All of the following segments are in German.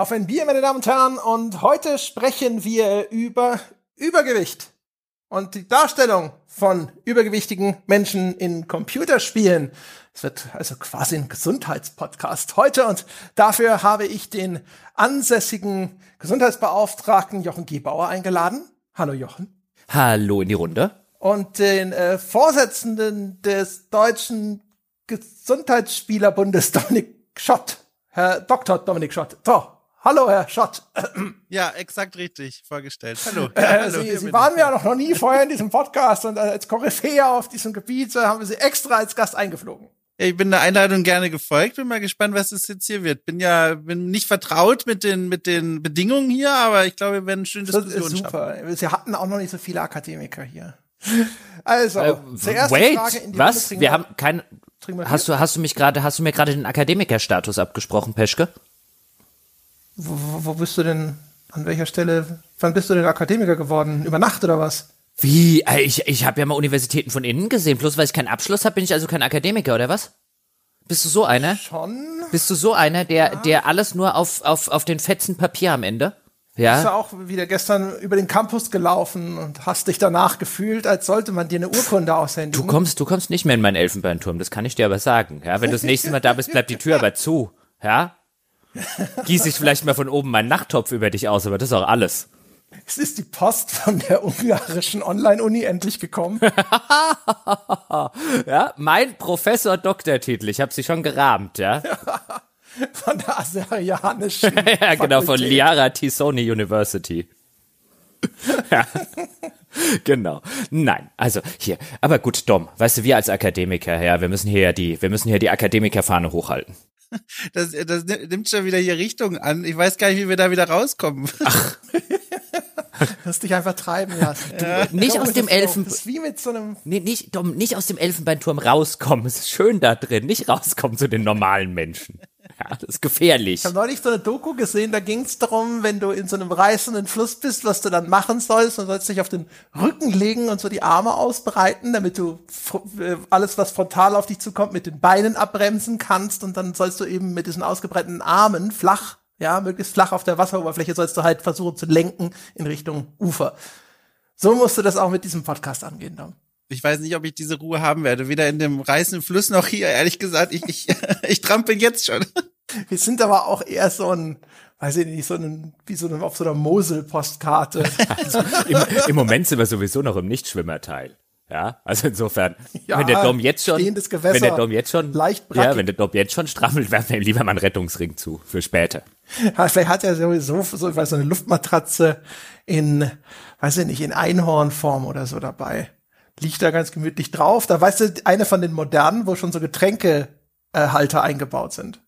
Auf ein Bier, meine Damen und Herren, und heute sprechen wir über Übergewicht und die Darstellung von übergewichtigen Menschen in Computerspielen. Es wird also quasi ein Gesundheitspodcast heute und dafür habe ich den ansässigen Gesundheitsbeauftragten Jochen Gebauer eingeladen. Hallo Jochen. Hallo in die Runde. Und den äh, Vorsitzenden des Deutschen Gesundheitsspielerbundes Dominik Schott, Herr Dr. Dominik Schott. So, Hallo, Herr Schott. Ja, exakt richtig vorgestellt. Hallo. Äh, Ja, hallo Sie, Sie waren ja noch, noch nie vorher in diesem Podcast und als Koryphäe auf diesem Gebiet äh, haben wir Sie extra als Gast eingeflogen. Ich bin der Einladung gerne gefolgt. Bin mal gespannt, was es jetzt hier wird. Bin ja, bin nicht vertraut mit den, mit den Bedingungen hier, aber ich glaube, wir werden eine schöne Das Diskussion ist super. Sie hatten auch noch nicht so viele Akademiker hier. Also, Äh, zuerst wait, Frage in die was? Runde, trinken Wir haben kein. wir Hast du, hast du mich gerade, hast du mir gerade den Akademikerstatus abgesprochen, Peschke? Wo, wo, bist du denn, an welcher Stelle, wann bist du denn Akademiker geworden? Über Nacht oder was? Wie? Äh, Ich, ich habe ja mal Universitäten von innen gesehen. Bloß weil ich keinen Abschluss habe, bin ich also kein Akademiker, oder was? Bist du so einer? Schon? Bist du so einer, der, der alles nur auf, auf, auf den fetzen Papier am Ende? Bist du Ja? auch wieder gestern über den Campus gelaufen und hast dich danach gefühlt, als sollte man dir eine Urkunde aushändigen? Du kommst, du kommst nicht mehr in meinen Elfenbeinturm, das kann ich dir aber sagen. Ja, wenn du das nächste Mal da bist, bleibt die Tür aber zu. Ja? Gieße ich vielleicht mal von oben meinen Nachttopf über dich aus, aber das ist auch alles. Es ist die Post von der ungarischen Online-Uni endlich gekommen. Ja, mein Professor-Doktortitel, ich habe sie schon gerahmt, ja. Von der aserianischen. ja, genau, von. Liara Tisoni University. ja. Genau. Nein, also hier. Aber gut, Dom, weißt du, wir als Akademiker, ja, wir müssen hier ja die, wir müssen hier die Akademikerfahne hochhalten. Das, das nimmt schon wieder hier Richtung an. Ich weiß gar nicht, wie wir da wieder rauskommen. Lass dich einfach treiben lassen. Nicht Doch, aus das dem ist so- Elfen, wie mit so einem. nee, nicht, Dom, nicht aus dem Elfenbeinturm rauskommen. Es ist schön da drin, nicht rauskommen zu den normalen Menschen. Ja, das ist gefährlich. Ich habe neulich so eine Doku gesehen, da ging es darum, wenn du in so einem reißenden Fluss bist, was du dann machen sollst. Du sollst dich auf den Rücken legen und so die Arme ausbreiten, damit du äh, alles, was frontal auf dich zukommt, mit den Beinen abbremsen kannst. Und dann sollst du eben mit diesen ausgebreiteten Armen flach, ja, möglichst flach auf der Wasseroberfläche, sollst du halt versuchen zu lenken in Richtung Ufer. So musst du das auch mit diesem Podcast angehen, Dom. Ich weiß nicht, ob ich diese Ruhe haben werde. Weder in dem reißenden Fluss noch hier. Ehrlich gesagt, ich, ich, ich trampel jetzt schon. Wir sind aber auch eher so ein, weiß ich nicht, so ein, wie so ein, auf so einer Mosel-Postkarte. Im, Im Moment sind wir sowieso noch im Nichtschwimmerteil. Ja, also insofern, Ja, wenn der Dom jetzt schon, Gewässer, wenn der Dom jetzt schon, leicht ja, brackig. wenn der Dom jetzt schon strammelt, werfen wir ihm lieber mal einen Rettungsring zu, für später. Ja, vielleicht hat er sowieso so, ich weiß, so eine Luftmatratze in, weiß ich nicht, in Einhornform oder so dabei. Liegt da ganz gemütlich drauf. Da weißt du, eine von den modernen, wo schon so Getränkehalter eingebaut sind.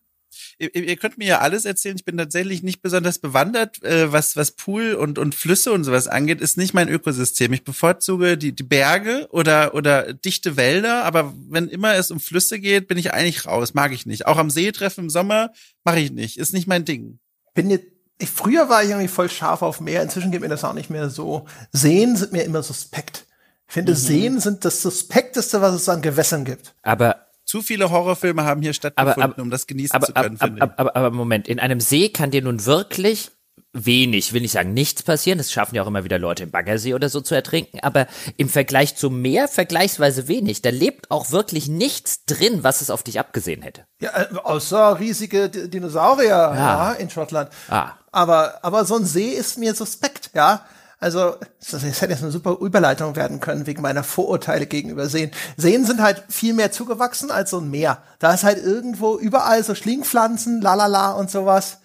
Ihr, ihr könnt mir ja alles erzählen. Ich bin tatsächlich nicht besonders bewandert, äh, was, was Pool und, und Flüsse und sowas angeht. Ist nicht mein Ökosystem. Ich bevorzuge die, die Berge oder, oder dichte Wälder. Aber wenn immer es um Flüsse geht, bin ich eigentlich raus. Mag ich nicht. Auch am See treffen im Sommer mache ich nicht. Ist nicht mein Ding. Bin jetzt, ich, früher war ich irgendwie voll scharf auf Meer. Inzwischen geht mir das auch nicht mehr so. Seen sind mir immer suspekt. Ich finde, Seen sind das suspekteste, was es an Gewässern gibt. Aber Zu viele Horrorfilme haben hier stattgefunden, aber, um das genießen aber, zu können, aber, finde aber, aber, aber Moment, in einem See kann dir nun wirklich wenig, will nicht sagen nichts passieren, das schaffen ja auch immer wieder Leute im Baggersee oder so zu ertrinken, aber im Vergleich zum Meer vergleichsweise wenig. Da lebt auch wirklich nichts drin, was es auf dich abgesehen hätte. Ja, äh, außer riesige Dinosaurier ja. in Schottland. Ah. Aber, aber so ein See ist mir suspekt, ja. Also, das hätte jetzt eine super Überleitung werden können wegen meiner Vorurteile gegenüber Seen. Seen sind halt viel mehr zugewachsen als so ein Meer. Da ist halt irgendwo überall so Schlingpflanzen, lalala und sowas.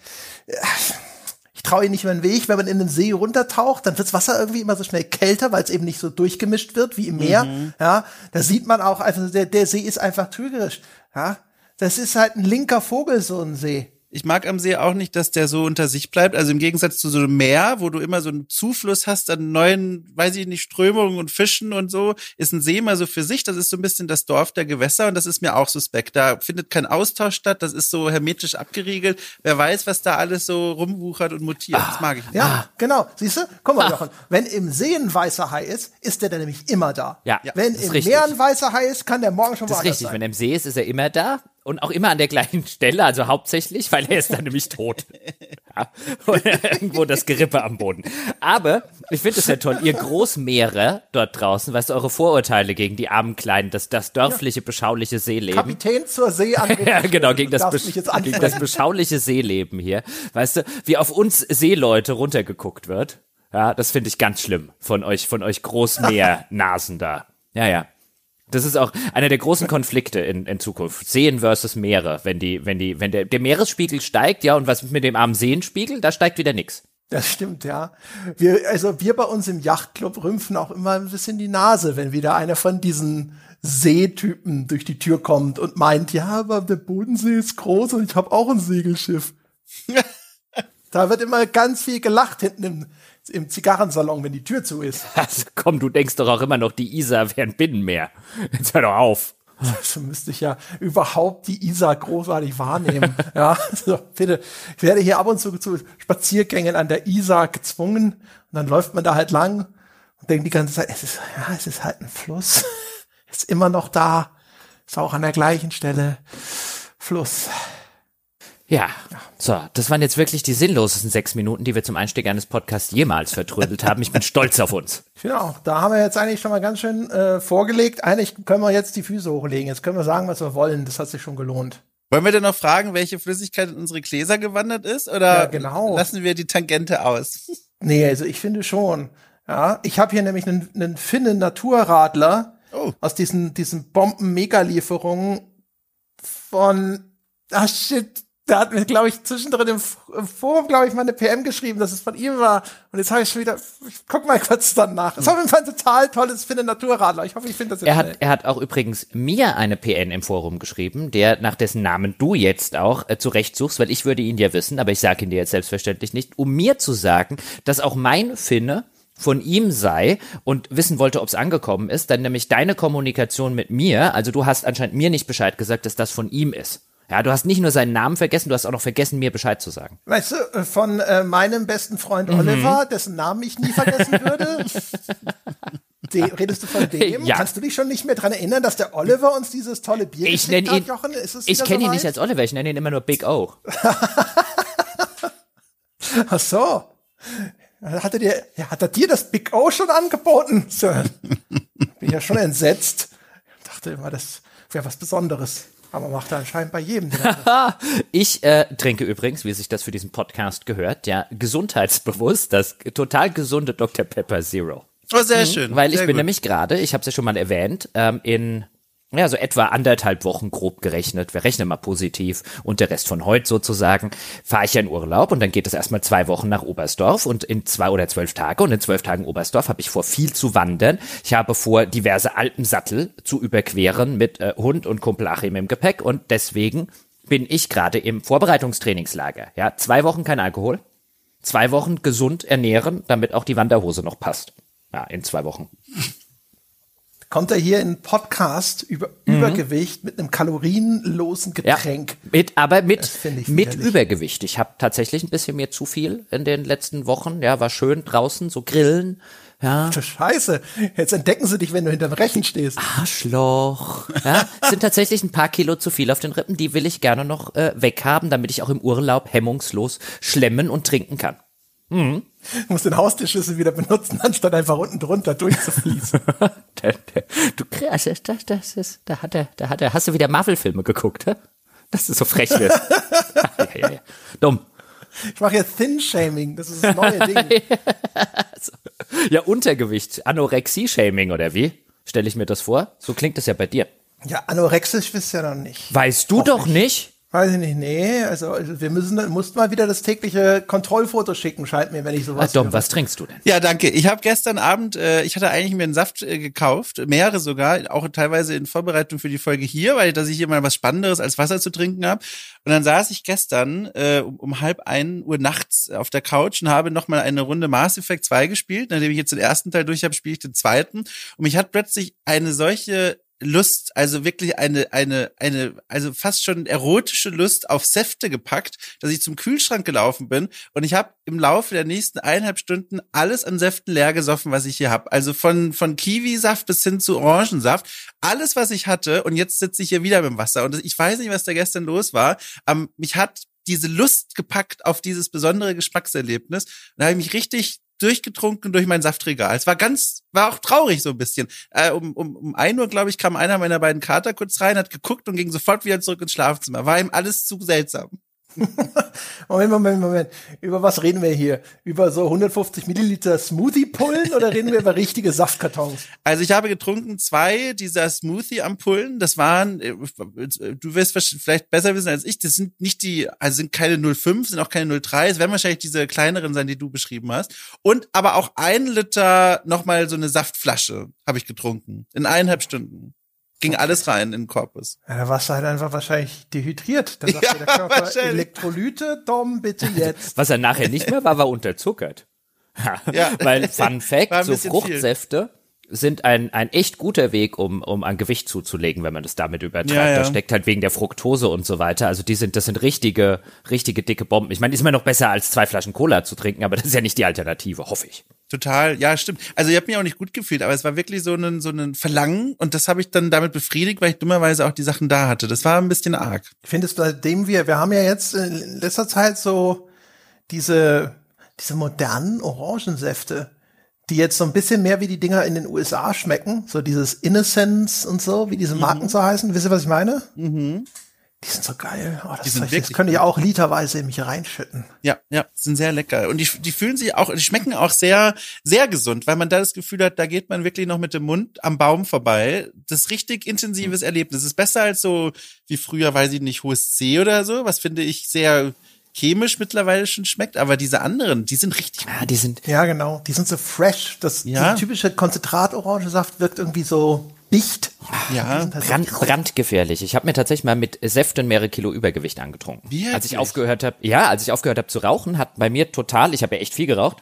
Ich traue ihnen nicht über den Weg. Wenn man in den See runtertaucht, dann wird das Wasser irgendwie immer so schnell kälter, weil es eben nicht so durchgemischt wird wie im Meer. Ja, da sieht man auch, also der, der See ist einfach trügerisch. Ja, das ist halt ein linker Vogel, so ein See. Ich mag am See auch nicht, dass der so unter sich bleibt. Also im Gegensatz zu so einem Meer, wo du immer so einen Zufluss hast an neuen, weiß ich nicht, Strömungen und Fischen und so, ist ein See immer so für sich. Das ist so ein bisschen das Dorf der Gewässer und das ist mir auch suspekt. Da findet kein Austausch statt. Das ist so hermetisch abgeriegelt. Wer weiß, was da alles so rumwuchert und mutiert. Das mag ich nicht. Ja, genau. Siehst du? Guck mal, Jochen. Wenn im See ein weißer Hai ist, ist der dann nämlich immer da. Ja, Wenn das ist im richtig. Meer ein weißer Hai ist, kann der morgen schon Das ist woanders richtig, sein. wenn er im See ist, ist er immer da und auch immer an der gleichen Stelle, also hauptsächlich, weil er ist dann nämlich tot. Irgendwo das Gerippe am Boden. Aber ich finde es ja toll, ihr Großmeere dort draußen, was eure Vorurteile gegen die armen Kleinen, das, das dörfliche, beschauliche Seeleben. Kapitän zur See ja, genau, gegen das, gegen das beschauliche Seeleben hier. Weißt du, wie auf uns Seeleute runtergeguckt wird. Ja, das finde ich ganz schlimm von euch, von euch Großmeernasen da. Ja, ja. Das ist auch einer der großen Konflikte in, in Zukunft. Seen versus Meere. Wenn die, wenn die, wenn der, der Meeresspiegel steigt, ja, und was mit dem armen Seenspiegel? Da steigt wieder nix. Das stimmt, ja. Wir, also wir bei uns im Yachtclub rümpfen auch immer ein bisschen die Nase, wenn wieder einer von diesen Seetypen durch die Tür kommt und meint, ja, aber der Bodensee ist groß und ich habe auch ein Segelschiff. da wird immer ganz viel gelacht hinten im, im Zigarrensalon, wenn die Tür zu ist. Also komm, du denkst doch auch immer noch, die Isar wäre ein Binnenmeer. Jetzt hör doch auf. So müsste ich ja überhaupt die Isar großartig wahrnehmen. ja, also bitte. Ich werde hier ab und zu zu Spaziergängen an der Isar gezwungen und dann läuft man da halt lang und denkt die ganze Zeit, es ist, ja, es ist halt ein Fluss. Ist immer noch da. Ist auch an der gleichen Stelle. Fluss. Ja, so, das waren jetzt wirklich die sinnlosesten sechs Minuten, die wir zum Einstieg eines Podcasts jemals vertrödelt haben. Ich bin stolz auf uns. Genau, da haben wir jetzt eigentlich schon mal ganz schön äh, vorgelegt. Eigentlich können wir jetzt die Füße hochlegen. Jetzt können wir sagen, was wir wollen. Das hat sich schon gelohnt. Wollen wir denn noch fragen, welche Flüssigkeit in unsere Gläser gewandert ist? Oder Ja, genau. lassen wir die Tangente aus? Nee, also ich finde schon. Ja, ich habe hier nämlich einen, einen Finnen Naturradler Oh. aus diesen diesen Bomben-Mega-Lieferungen von ah shit, da hat mir glaube ich zwischendrin im, im Forum glaube ich mal eine PM geschrieben, dass es von ihm war und jetzt habe ich schon wieder ich guck mal kurz dann nach. Es ist auf jeden Fall ein total tolles Finnen Naturradler. Ich hoffe, ich finde das jetzt Er schnell. hat, er hat auch übrigens mir eine PN im Forum geschrieben, der nach dessen Namen du jetzt auch äh, zurecht suchst, weil ich würde ihn ja wissen, aber ich sage ihn dir jetzt selbstverständlich nicht, um mir zu sagen, dass auch mein Finne von ihm sei und wissen wollte, ob es angekommen ist, dann nämlich deine Kommunikation mit mir, also du hast anscheinend mir nicht Bescheid gesagt, dass das von ihm ist. Ja, du hast nicht nur seinen Namen vergessen, du hast auch noch vergessen, mir Bescheid zu sagen. Weißt du, äh, von äh, meinem besten Freund Mhm. Oliver, dessen Namen ich nie vergessen würde. De redest du von dem? Ja. Kannst du dich schon nicht mehr dran erinnern, dass der Oliver uns dieses tolle Bier Ich geschickt hat, ihn, Jochen? Ich kenne ihn soweit? nicht als Oliver, ich nenne ihn immer nur Big O. Ach so. Hat er dir, hat er dir das Big O schon angeboten? Sir? Bin ja schon entsetzt. Dachte immer, das wäre was Besonderes. Aber macht er anscheinend bei jedem. Ich äh, trinke übrigens, wie sich das für diesen Podcast gehört, ja, gesundheitsbewusst das total gesunde Dr. Pepper Zero. Oh, sehr schön. Mhm. Weil ich sehr bin gut. nämlich gerade, ich habe es ja schon mal erwähnt, ähm, in ja, so etwa anderthalb Wochen grob gerechnet. Wir rechnen mal positiv und der Rest von heute sozusagen fahre ich ja in Urlaub und dann geht es erstmal zwei Wochen nach Oberstdorf und in zwei oder zwölf Tage und in zwölf Tagen Oberstdorf habe ich vor, viel zu wandern. Ich habe vor, diverse Alpensattel zu überqueren mit äh, Hund und Kumpel Achim im Gepäck und deswegen bin ich gerade im Vorbereitungstrainingslager. Ja, zwei Wochen kein Alkohol, zwei Wochen gesund ernähren, damit auch die Wanderhose noch passt. Ja, in zwei Wochen. Kommt er hier in einen Podcast über Übergewicht mit einem kalorienlosen Mhm. Ja, Getränk. mit, aber mit, mit. Übergewicht. Ich habe tatsächlich ein bisschen mehr zu viel in den letzten Wochen. Ja, war schön draußen, so grillen. Ja, Du Scheiße. Jetzt entdecken sie dich, wenn du hinterm Rechen stehst. Arschloch. Ja, es sind tatsächlich ein paar Kilo zu viel auf den Rippen. Die will ich gerne noch äh, weghaben, damit ich auch im Urlaub hemmungslos schlemmen und trinken kann. Du musst den Haustierschlüssel wieder benutzen, anstatt einfach unten drunter durchzufließen. Der, der, du das, das, das ist, da hat er, da hat er, hast du wieder Marvel-Filme geguckt, hä? Das ist so frech wird. ja, ja, ja. Dumm. Ich mache jetzt Thin-Shaming, das ist das neue Ding. Ja, Untergewicht, Anorexie-Shaming oder wie? Stelle ich mir das vor? So klingt es ja bei dir. Ja, anorexisch wisst ihr noch nicht. Weißt du doch nicht? Weiß ich nicht, nee. Also, also wir müssen, mussten mal wieder das tägliche Kontrollfoto schicken, scheint mir, wenn ich Ah, sowas. Dom, höre. was trinkst du denn? Ja, danke. Ich habe gestern Abend, äh, ich hatte eigentlich mir einen Saft äh, gekauft, mehrere sogar, auch teilweise in Vorbereitung für die Folge hier, weil dass ich hier mal was Spannenderes als Wasser zu trinken habe. Und dann saß ich gestern äh, um, um halb ein Uhr nachts auf der Couch und habe nochmal eine Runde Mass Effect 2 gespielt. Nachdem ich jetzt den ersten Teil durch habe, spiele ich den zweiten. Und mich hat plötzlich eine solche Lust, also wirklich eine, eine, eine, also fast schon erotische Lust auf Säfte gepackt, dass ich zum Kühlschrank gelaufen bin und ich habe im Laufe der nächsten eineinhalb Stunden alles an Säften leer gesoffen, was ich hier habe. Also von, von Kiwisaft bis hin zu Orangensaft. Alles, was ich hatte und jetzt sitze ich hier wieder mit dem Wasser und ich weiß nicht, was da gestern los war. Ähm, mich hat diese Lust gepackt auf dieses besondere Geschmackserlebnis. Da habe ich mich richtig durchgetrunken durch mein Saftregal. Es war ganz, war auch traurig so ein bisschen. Äh, um, um, um ein Uhr, glaube ich, kam einer meiner beiden Kater kurz rein, hat geguckt und ging sofort wieder zurück ins Schlafzimmer. War ihm alles zu seltsam. Moment, Moment, Moment. Über was reden wir hier? Über so 150 Milliliter Smoothie-Pullen oder reden wir über richtige Saftkartons? Also ich habe getrunken zwei dieser Smoothie-Ampullen. Das waren, äh, du wirst vielleicht besser wissen als ich, das sind nicht die, also sind keine 05, sind auch keine 03. Es werden wahrscheinlich diese kleineren sein, die du beschrieben hast. Und aber auch ein Liter nochmal so eine Saftflasche habe ich getrunken. In eineinhalb Stunden ging okay. alles rein in den Korpus. Ja, da warst du halt einfach wahrscheinlich dehydriert. Dann sagt ja, der Körper, Elektrolyte, Dom, bitte jetzt. Was er nachher nicht mehr war, war unterzuckert. ja. Weil, Fun Fact, so Fruchtsäfte sind ein, ein echt guter Weg, um, um an Gewicht zuzulegen, wenn man das damit übertreibt. Ja, ja. Da steckt halt wegen der Fructose und so weiter. Also die sind, das sind richtige, richtige dicke Bomben. Ich meine, ist immer noch besser als zwei Flaschen Cola zu trinken, aber das ist ja nicht die Alternative, hoffe ich. Total, ja, stimmt. Also ich habe mich auch nicht gut gefühlt, aber es war wirklich so ein, so ein Verlangen und das habe ich dann damit befriedigt, weil ich dummerweise auch die Sachen da hatte. Das war ein bisschen arg. Ich finde es, seitdem wir, wir haben ja jetzt in letzter Zeit so diese, diese modernen Orangensäfte die jetzt so ein bisschen mehr wie die Dinger in den USA schmecken, so dieses Innocence und so, wie diese Marken mhm. so heißen. Wisst ihr, was ich meine? Mhm. Die sind so geil. Oh, das, die sind das könnte ich auch literweise in mich reinschütten. Ja, ja, sind sehr lecker. Und die, die fühlen sich auch, die schmecken auch sehr, sehr gesund, weil man da das Gefühl hat, da geht man wirklich noch mit dem Mund am Baum vorbei. Das ist richtig intensives Erlebnis. Das ist besser als so wie früher, weiß ich nicht, hohes C oder so, was finde ich sehr chemisch mittlerweile schon schmeckt, aber diese anderen, die sind richtig. Ja, die sind. Ja, genau. Die sind so fresh. Das ja. typische Konzentrat-Orangensaft wirkt irgendwie so dicht. Ja, halt Brand, brandgefährlich. Ich habe mir tatsächlich mal mit Säften mehrere Kilo Übergewicht angetrunken. Wie als ich aufgehört habe, ja, als ich aufgehört habe zu rauchen, hat bei mir total, ich habe ja echt viel geraucht,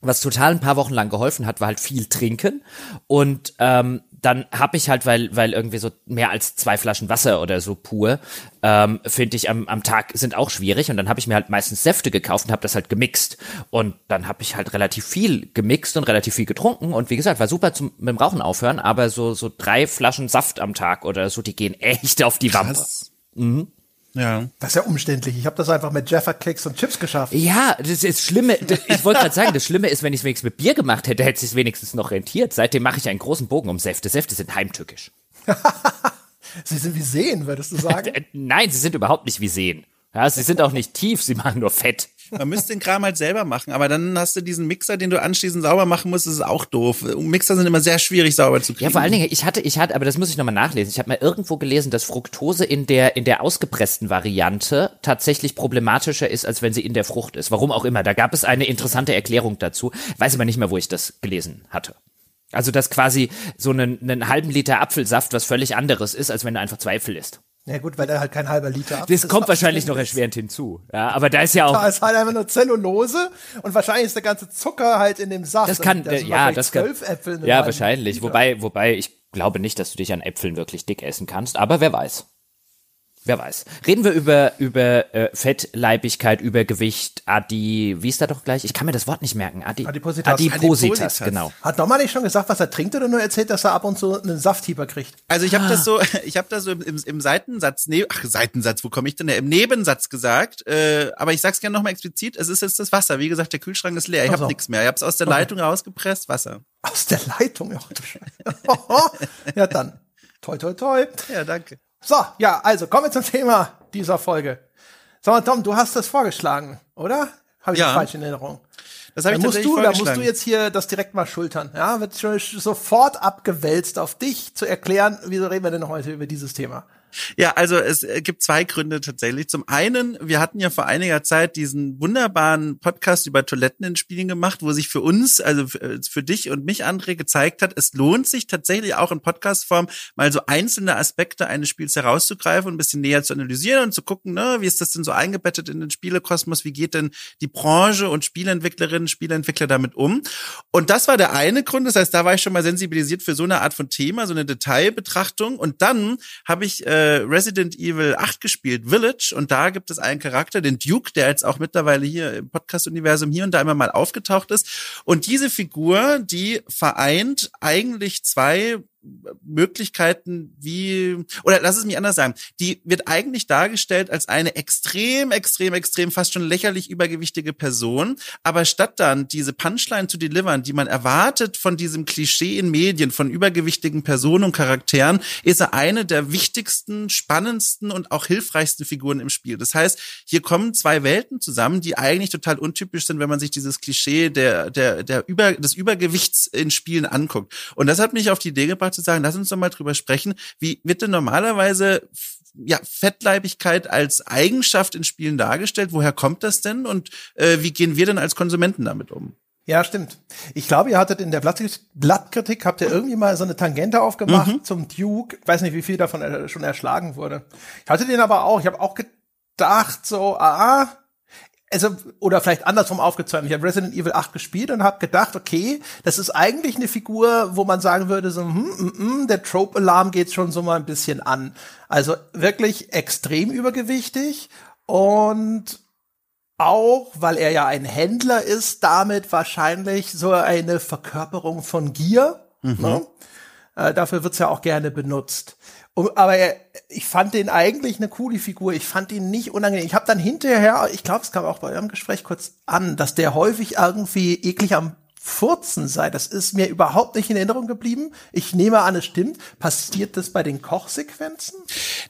was total ein paar Wochen lang geholfen hat, war halt viel trinken und ähm, dann habe ich halt, weil, weil irgendwie so mehr als zwei Flaschen Wasser oder so pur, ähm, finde ich am, am Tag sind auch schwierig. Und dann habe ich mir halt meistens Säfte gekauft und habe das halt gemixt. Und dann habe ich halt relativ viel gemixt und relativ viel getrunken. Und wie gesagt, war super zum mit dem Rauchen aufhören, aber so, so drei Flaschen Saft am Tag oder so, die gehen echt auf die Wampe. Mhm. Ja. Das ist ja umständlich. Ich habe das einfach mit Jaffa Cakes und Chips geschafft. Ja, das ist Schlimme. Ich wollte gerade sagen, das Schlimme ist, wenn ich es wenigstens mit Bier gemacht hätte, hätte es wenigstens noch rentiert. Seitdem mache ich einen großen Bogen um Säfte. Säfte sind heimtückisch. sie sind wie Seen, würdest du sagen? Nein, sie sind überhaupt nicht wie Seen. Ja, sie sind auch nicht tief, sie machen nur Fett. Man müsste den Kram halt selber machen, aber dann hast du diesen Mixer, den du anschließend sauber machen musst, das ist auch doof. Mixer sind immer sehr schwierig sauber zu kriegen. Ja, vor allen Dingen, ich hatte, ich hatte, aber das muss ich nochmal nachlesen. Ich habe mal irgendwo gelesen, dass Fructose in der, in der ausgepressten Variante tatsächlich problematischer ist, als wenn sie in der Frucht ist. Warum auch immer. Da gab es eine interessante Erklärung dazu. Weiß aber nicht mehr, wo ich das gelesen hatte. Also, dass quasi so einen, einen halben Liter Apfelsaft was völlig anderes ist, als wenn du einfach Zweifel isst. Ja gut, weil da halt kein halber Liter ab. Das kommt wahrscheinlich noch erschwerend hinzu. Ja, aber da ist ja auch. Da ist halt einfach nur Zellulose und wahrscheinlich ist der ganze Zucker halt in dem Saft. Das kann, das ja, das kann. Äpfel ja, wahrscheinlich. Wobei, wobei ich glaube nicht, dass du dich an Äpfeln wirklich dick essen kannst, aber wer weiß. Wer weiß. Reden wir über, über äh, Fettleibigkeit, Übergewicht, Adi, wie ist da doch gleich? Ich kann mir das Wort nicht merken. Adi, Adipositas. Adipositas, Adipositas. genau. Hat nochmal nicht schon gesagt, was er trinkt oder nur erzählt, dass er ab und zu einen Safthieber kriegt? Also ich habe ah. das so, ich habe das so im, im Seitensatz, ne, ach Seitensatz, wo komme ich denn her? Im Nebensatz gesagt, äh, aber ich sag's gerne nochmal explizit, es ist jetzt das Wasser. Wie gesagt, der Kühlschrank ist leer, ich habe so. nichts mehr. Ich habe es aus der okay. Leitung rausgepresst, Wasser. Aus der Leitung? Ja, ja dann. Toi, toi, toi. Ja, danke. So, ja, also kommen wir zum Thema dieser Folge. Sag mal, Tom, du hast das vorgeschlagen, oder? Habe ich ja. das falsch in Erinnerung? Das habe ich musst du, Da musst du jetzt hier das direkt mal schultern. Ja, wird schon sofort abgewälzt auf dich zu erklären, wieso reden wir denn heute über dieses Thema? Ja, also es äh, gibt zwei Gründe tatsächlich. Zum einen, wir hatten ja vor einiger Zeit diesen wunderbaren Podcast über Toiletten in Spielen gemacht, wo sich für uns, also äh, für dich und mich, André, gezeigt hat, es lohnt sich tatsächlich auch in Podcastform mal so einzelne Aspekte eines Spiels herauszugreifen und ein bisschen näher zu analysieren und zu gucken, ne, wie ist das denn so eingebettet in den Spielekosmos, wie geht denn die Branche und Spieleentwicklerinnen, Spieleentwickler damit um? Und das war der eine Grund, das heißt, da war ich schon mal sensibilisiert für so eine Art von Thema, so eine Detailbetrachtung. Und dann habe ich äh, Resident Evil 8 gespielt, Village, und da gibt es einen Charakter, den Duke, der jetzt auch mittlerweile hier im Podcast-Universum hier und da immer mal aufgetaucht ist. Und diese Figur, die vereint eigentlich zwei Möglichkeiten wie, oder lass es mich anders sagen, die wird eigentlich dargestellt als eine extrem, extrem, extrem, fast schon lächerlich übergewichtige Person, aber statt dann diese Punchline zu delivern, die man erwartet von diesem Klischee in Medien, von übergewichtigen Personen und Charakteren, ist er eine der wichtigsten, spannendsten und auch hilfreichsten Figuren im Spiel. Das heißt, hier kommen zwei Welten zusammen, die eigentlich total untypisch sind, wenn man sich dieses Klischee der, der, der Über, des Übergewichts in Spielen anguckt. Und das hat mich auf die Idee gebracht zu sagen, lass uns doch mal drüber sprechen, wie wird denn normalerweise ja, Fettleibigkeit als Eigenschaft in Spielen dargestellt? Woher kommt das denn? Und äh, wie gehen wir denn als Konsumenten damit um? Ja, stimmt. Ich glaube, ihr hattet in der Blattkritik, habt ihr irgendwie mal so eine Tangente aufgemacht mhm. zum Duke. Ich weiß nicht, wie viel davon schon erschlagen wurde. Ich hatte den aber auch. Ich habe auch gedacht, so, ah, also, oder vielleicht andersrum aufgezäumt. Ich habe Resident Evil 8 gespielt und habe gedacht, okay, das ist eigentlich eine Figur, wo man sagen würde, so, hm, hm, hm, der Trope-Alarm geht schon so mal ein bisschen an. Also wirklich extrem übergewichtig und auch, weil er ja ein Händler ist, damit wahrscheinlich so eine Verkörperung von Gier. Mhm. Ne? Äh, dafür wird's ja auch gerne benutzt. Aber er, ich fand den eigentlich eine coole Figur. Ich fand ihn nicht unangenehm. Ich habe dann hinterher, ich glaube, es kam auch bei eurem Gespräch kurz an, dass der häufig irgendwie eklig am Furzen sei. Das ist mir überhaupt nicht in Erinnerung geblieben. Ich nehme an, es stimmt. Passiert das bei den Kochsequenzen?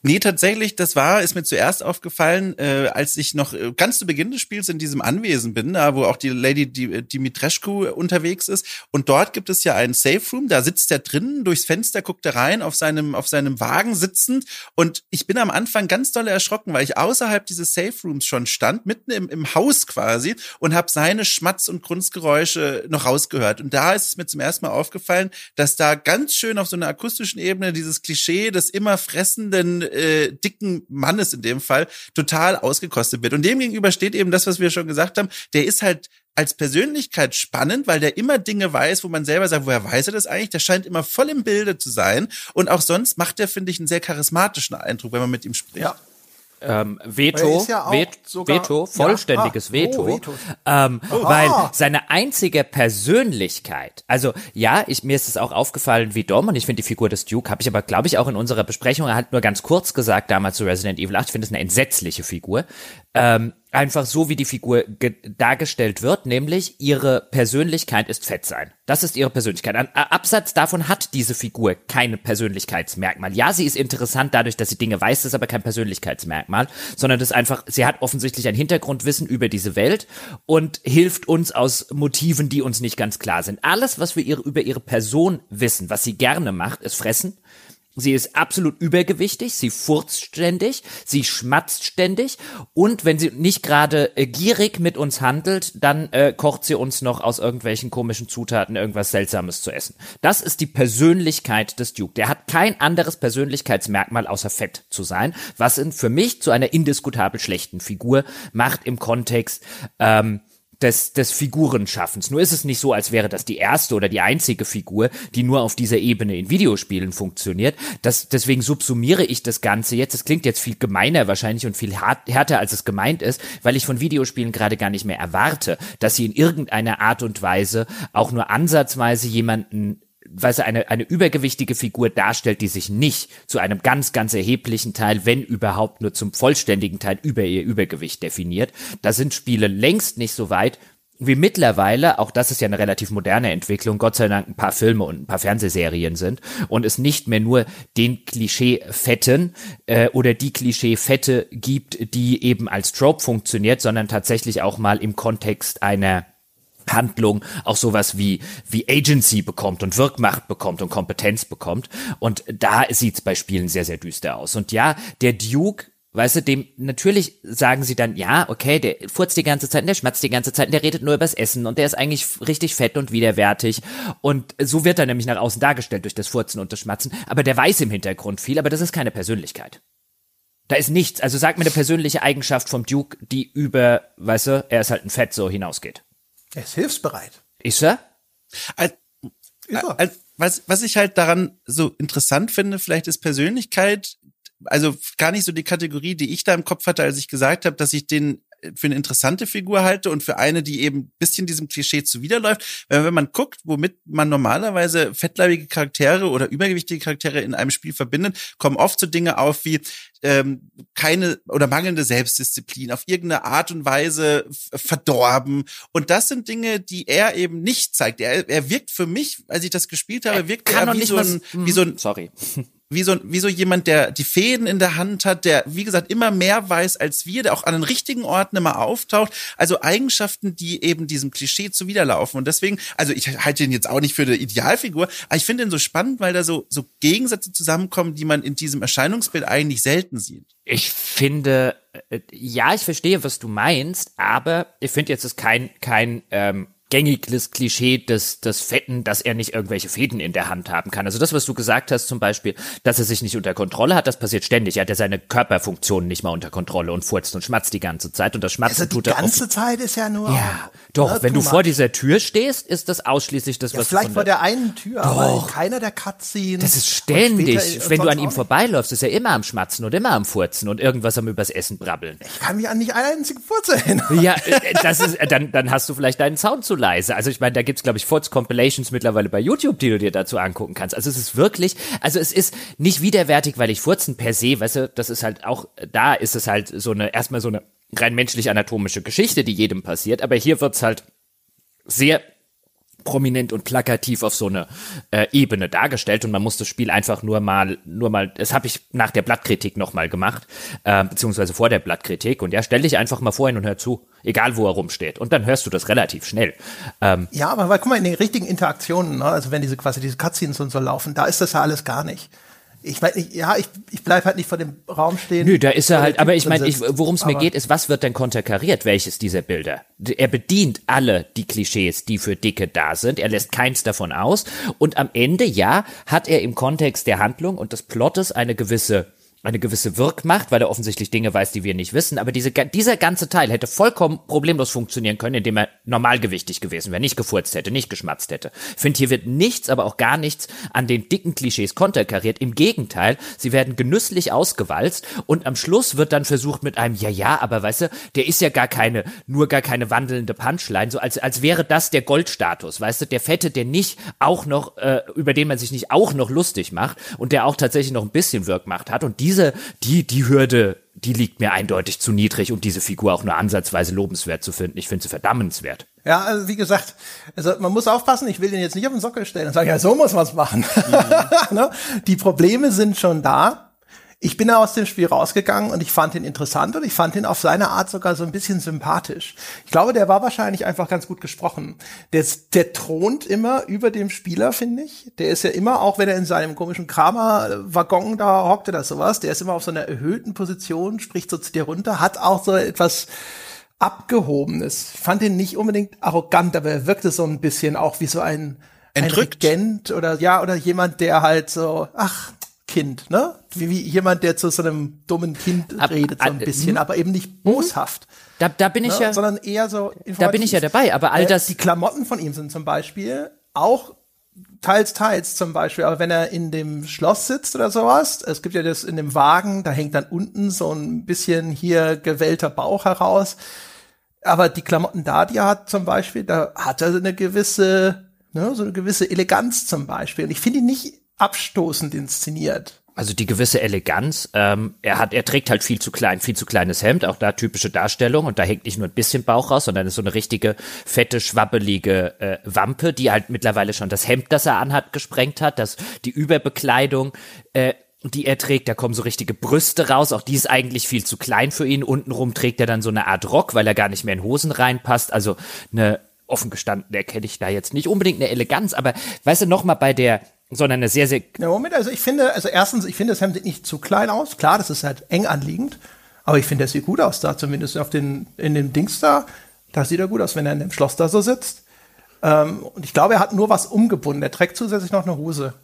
Nee, tatsächlich, das war, ist mir zuerst aufgefallen, äh, als ich noch äh, ganz zu Beginn des Spiels in diesem Anwesen bin, da wo auch die Lady Dimitrescu unterwegs ist. Und dort gibt es ja einen Safe Room, da sitzt er drinnen, durchs Fenster guckt er rein, auf seinem, auf seinem Wagen sitzend. Und ich bin am Anfang ganz doll erschrocken, weil ich außerhalb dieses Safe Rooms schon stand, mitten im, im Haus quasi, und habe seine Schmatz- und Grunzgeräusche noch noch rausgehört. Und da ist es mir zum ersten Mal aufgefallen, dass da ganz schön auf so einer akustischen Ebene dieses Klischee des immer fressenden, äh, dicken Mannes in dem Fall total ausgekostet wird. Und dem steht eben das, was wir schon gesagt haben. Der ist halt als Persönlichkeit spannend, weil der immer Dinge weiß, wo man selber sagt, woher weiß er das eigentlich? Der scheint immer voll im Bilde zu sein. Und auch sonst macht der, finde ich, einen sehr charismatischen Eindruck, wenn man mit ihm spricht. Ja, ähm, Veto, ja Veto, Veto, vollständiges ja. ah, Veto, oh, Veto. Ähm, weil seine einzige Persönlichkeit, also ja, ich, mir ist es auch aufgefallen wie Dom und ich finde die Figur des Duke, habe ich aber glaube ich auch in unserer Besprechung halt nur ganz kurz gesagt damals zu Resident Evil 8, ich finde es eine entsetzliche Figur. Ähm, einfach so, wie die Figur dargestellt wird, nämlich ihre Persönlichkeit ist fett sein. Das ist ihre Persönlichkeit. Ein Absatz davon hat diese Figur kein Persönlichkeitsmerkmal. Ja, sie ist interessant dadurch, dass sie Dinge weiß, ist aber kein Persönlichkeitsmerkmal, sondern das ist einfach, sie hat offensichtlich ein Hintergrundwissen über diese Welt und hilft uns aus Motiven, die uns nicht ganz klar sind. Alles, was wir ihr, über ihre Person wissen, was sie gerne macht, ist fressen, Sie ist absolut übergewichtig, sie furzt ständig, sie schmatzt ständig und wenn sie nicht gerade äh, gierig mit uns handelt, dann äh, kocht sie uns noch aus irgendwelchen komischen Zutaten irgendwas Seltsames zu essen. Das ist die Persönlichkeit des Duke. Der hat kein anderes Persönlichkeitsmerkmal außer Fett zu sein, was ihn für mich zu einer indiskutabel schlechten Figur macht im Kontext ähm, des, des Figurenschaffens. Nur ist es nicht so, als wäre das die erste oder die einzige Figur, die nur auf dieser Ebene in Videospielen funktioniert. Das, deswegen subsumiere ich das Ganze jetzt. Das klingt jetzt viel gemeiner wahrscheinlich und viel härter, als es gemeint ist, weil ich von Videospielen gerade gar nicht mehr erwarte, dass sie in irgendeiner Art und Weise auch nur ansatzweise jemanden weil sie eine, eine übergewichtige Figur darstellt, die sich nicht zu einem ganz, ganz erheblichen Teil, wenn überhaupt nur zum vollständigen Teil über ihr Übergewicht definiert. Da sind Spiele längst nicht so weit, wie mittlerweile, auch das ist ja eine relativ moderne Entwicklung, Gott sei Dank ein paar Filme und ein paar Fernsehserien sind und es nicht mehr nur den Klischee-Fetten äh, oder die Klischee-Fette gibt, die eben als Trope funktioniert, sondern tatsächlich auch mal im Kontext einer Handlung auch sowas wie, wie Agency bekommt und Wirkmacht bekommt und Kompetenz bekommt. Und da sieht's bei Spielen sehr, sehr düster aus. Und ja, der Duke Weißt du, dem, natürlich sagen sie dann, ja, okay, der furzt die ganze Zeit, der schmatzt die ganze Zeit, der redet nur übers Essen und der ist eigentlich richtig fett und widerwärtig. Und so wird er nämlich nach außen dargestellt durch das Furzen und das Schmatzen. Aber der weiß im Hintergrund viel, aber das ist keine Persönlichkeit. Da ist nichts. Also sag mir eine persönliche Eigenschaft vom Duke, die über, weißt du, er ist halt ein Fett so hinausgeht. Er ist hilfsbereit. Ist er? Als, als, was, was ich halt daran so interessant finde, vielleicht ist Persönlichkeit, also gar nicht so die Kategorie, die ich da im Kopf hatte, als ich gesagt habe, dass ich den für eine interessante Figur halte und für eine, die eben bisschen diesem Klischee zuwiderläuft. Weil wenn man guckt, womit man normalerweise fettleibige Charaktere oder übergewichtige Charaktere in einem Spiel verbindet, kommen oft so Dinge auf wie ähm, keine oder mangelnde Selbstdisziplin, auf irgendeine Art und Weise verdorben. Und das sind Dinge, die er eben nicht zeigt. Er, er wirkt für mich, als ich das gespielt habe, wirkt er, wie, so ein, wie so ein, sorry wie so, wie so jemand, der die Fäden in der Hand hat, der, wie gesagt, immer mehr weiß als wir, der auch an den richtigen Orten immer auftaucht. Also Eigenschaften, die eben diesem Klischee zuwiderlaufen. Und deswegen, also ich halte ihn jetzt auch nicht für eine Idealfigur, aber ich finde ihn so spannend, weil da so, so Gegensätze zusammenkommen, die man in diesem Erscheinungsbild eigentlich selten sieht. Ich finde, äh, ja, ich verstehe, was du meinst, aber ich finde jetzt ist kein, kein, ähm, gängiges Klischee des, des Fetten, dass er nicht irgendwelche Fäden in der Hand haben kann. Also das, was du gesagt hast, zum Beispiel, dass er sich nicht unter Kontrolle hat, das passiert ständig. Er hat ja seine Körperfunktionen nicht mal unter Kontrolle und furzt und schmatzt die ganze Zeit und das Schmatzen also tut er Die ganze Zeit ist ja nur. Ja, doch, ne, wenn du vor dieser Tür stehst, ist das ausschließlich das, ja, was vielleicht vor der einen Tür, doch. aber in keiner der Cutscenes. Das ist ständig. Wenn du an ihm vorbeiläufst, ist er immer am Schmatzen und immer am Furzen und irgendwas am übers Essen brabbeln. Ich kann mich an nicht einen einzigen Furz erinnern. Ja, äh, das ist, äh, dann, dann hast du vielleicht deinen Sound zu leise. Also ich meine, da gibt's glaube ich Furz Compilations mittlerweile bei YouTube, die du dir dazu angucken kannst. Also es ist wirklich, also es ist nicht widerwärtig, weil ich Furzen per se, weißt du, das ist halt auch da ist es halt so eine erstmal so eine rein menschlich anatomische Geschichte, die jedem passiert, aber hier wird's halt sehr prominent und plakativ auf so eine äh, Ebene dargestellt. Und man muss das Spiel einfach nur mal, nur mal, das habe ich nach der Blattkritik nochmal gemacht, äh, beziehungsweise vor der Blattkritik. Und ja, stell dich einfach mal vor hin und hör zu, egal wo er rumsteht. Und dann hörst du das relativ schnell. Ähm, ja, aber weil, guck mal, in den richtigen Interaktionen, ne, also wenn diese quasi diese Cutscenes und so laufen, da ist das ja alles gar nicht ich meine, ja, ich, ich bleib halt nicht vor dem Raum stehen. Nö, da ist er halt, aber ich meine, worum es mir geht, ist, was wird denn konterkariert, welches dieser Bilder? Er bedient alle die Klischees, die für Dicke da sind, er lässt keins davon aus und am Ende, ja, hat er im Kontext der Handlung und des Plottes eine gewisse eine gewisse Wirkmacht, weil er offensichtlich Dinge weiß, die wir nicht wissen. Aber diese, dieser ganze Teil hätte vollkommen problemlos funktionieren können, indem er normalgewichtig gewesen wäre, nicht gefurzt hätte, nicht geschmatzt hätte. Ich finde, hier wird nichts, aber auch gar nichts an den dicken Klischees konterkariert. Im Gegenteil, sie werden genüsslich ausgewalzt und am Schluss wird dann versucht mit einem, ja, ja, aber weißt du, der ist ja gar keine, nur gar keine wandelnde Punchline, so als, als wäre das der Goldstatus, weißt du, der Fette, der nicht auch noch, äh, über den man sich nicht auch noch lustig macht und der auch tatsächlich noch ein bisschen Wirkmacht hat und die diese, die, die Hürde, die liegt mir eindeutig zu niedrig, um diese Figur auch nur ansatzweise lobenswert zu finden. Ich finde sie verdammenswert. Ja, also wie gesagt, also man muss aufpassen, ich will den jetzt nicht auf den Sockel stellen und sagen, ja, so muss man es machen. Mhm. Die Probleme sind schon da ich bin aus dem Spiel rausgegangen und ich fand ihn interessant und ich fand ihn auf seine Art sogar so ein bisschen sympathisch. Ich glaube, der war wahrscheinlich einfach ganz gut gesprochen. Der, der thront immer über dem Spieler, finde ich. Der ist ja immer, auch wenn er in seinem komischen Kramer-Waggon da hockt oder sowas, der ist immer auf so einer erhöhten Position, spricht so zu dir runter, hat auch so etwas Abgehobenes. Ich fand ihn nicht unbedingt arrogant, aber er wirkte so ein bisschen auch wie so ein, Entrückt. ein Regent oder ja, oder jemand, der halt so, ach, Kind, ne? Wie, wie jemand, der zu so einem dummen Kind ab, redet, so ein bisschen, ab, aber eben nicht boshaft. Da, da bin ich ne? ja. Sondern eher so Da bin ich ja dabei, aber all das. Die Klamotten von ihm sind zum Beispiel auch teils, teils zum Beispiel, aber wenn er in dem Schloss sitzt oder sowas, es gibt ja das in dem Wagen, da hängt dann unten so ein bisschen hier gewellter Bauch heraus. Aber die Klamotten da, die er hat zum Beispiel, da hat er eine gewisse, ne, so eine gewisse Eleganz zum Beispiel. Und ich finde ihn nicht abstoßend inszeniert. Also die gewisse Eleganz. Ähm, er hat, er trägt halt viel zu klein, viel zu kleines Hemd, auch da typische Darstellung und da hängt nicht nur ein bisschen Bauch raus, sondern ist so eine richtige fette, schwabbelige äh, Wampe, die halt mittlerweile schon das Hemd, das er anhat, gesprengt hat, das die Überbekleidung. Äh, die er trägt, da kommen so richtige Brüste raus, auch die ist eigentlich viel zu klein für ihn. Untenrum trägt er dann so eine Art Rock, weil er gar nicht mehr in Hosen reinpasst. Also eine offen gestanden erkenne ich da jetzt nicht unbedingt eine Eleganz, aber weißt du, noch mal bei der sondern eine sehr, sehr. Ja, Moment, also ich finde, also erstens, ich finde, das Hemd sieht nicht zu klein aus. Klar, das ist halt eng anliegend. Aber ich finde, das sieht gut aus da, zumindest auf den, in dem Dings da. Da sieht er gut aus, wenn er in dem Schloss da so sitzt. Ähm, und ich glaube, er hat nur was umgebunden. Er trägt zusätzlich noch eine Hose.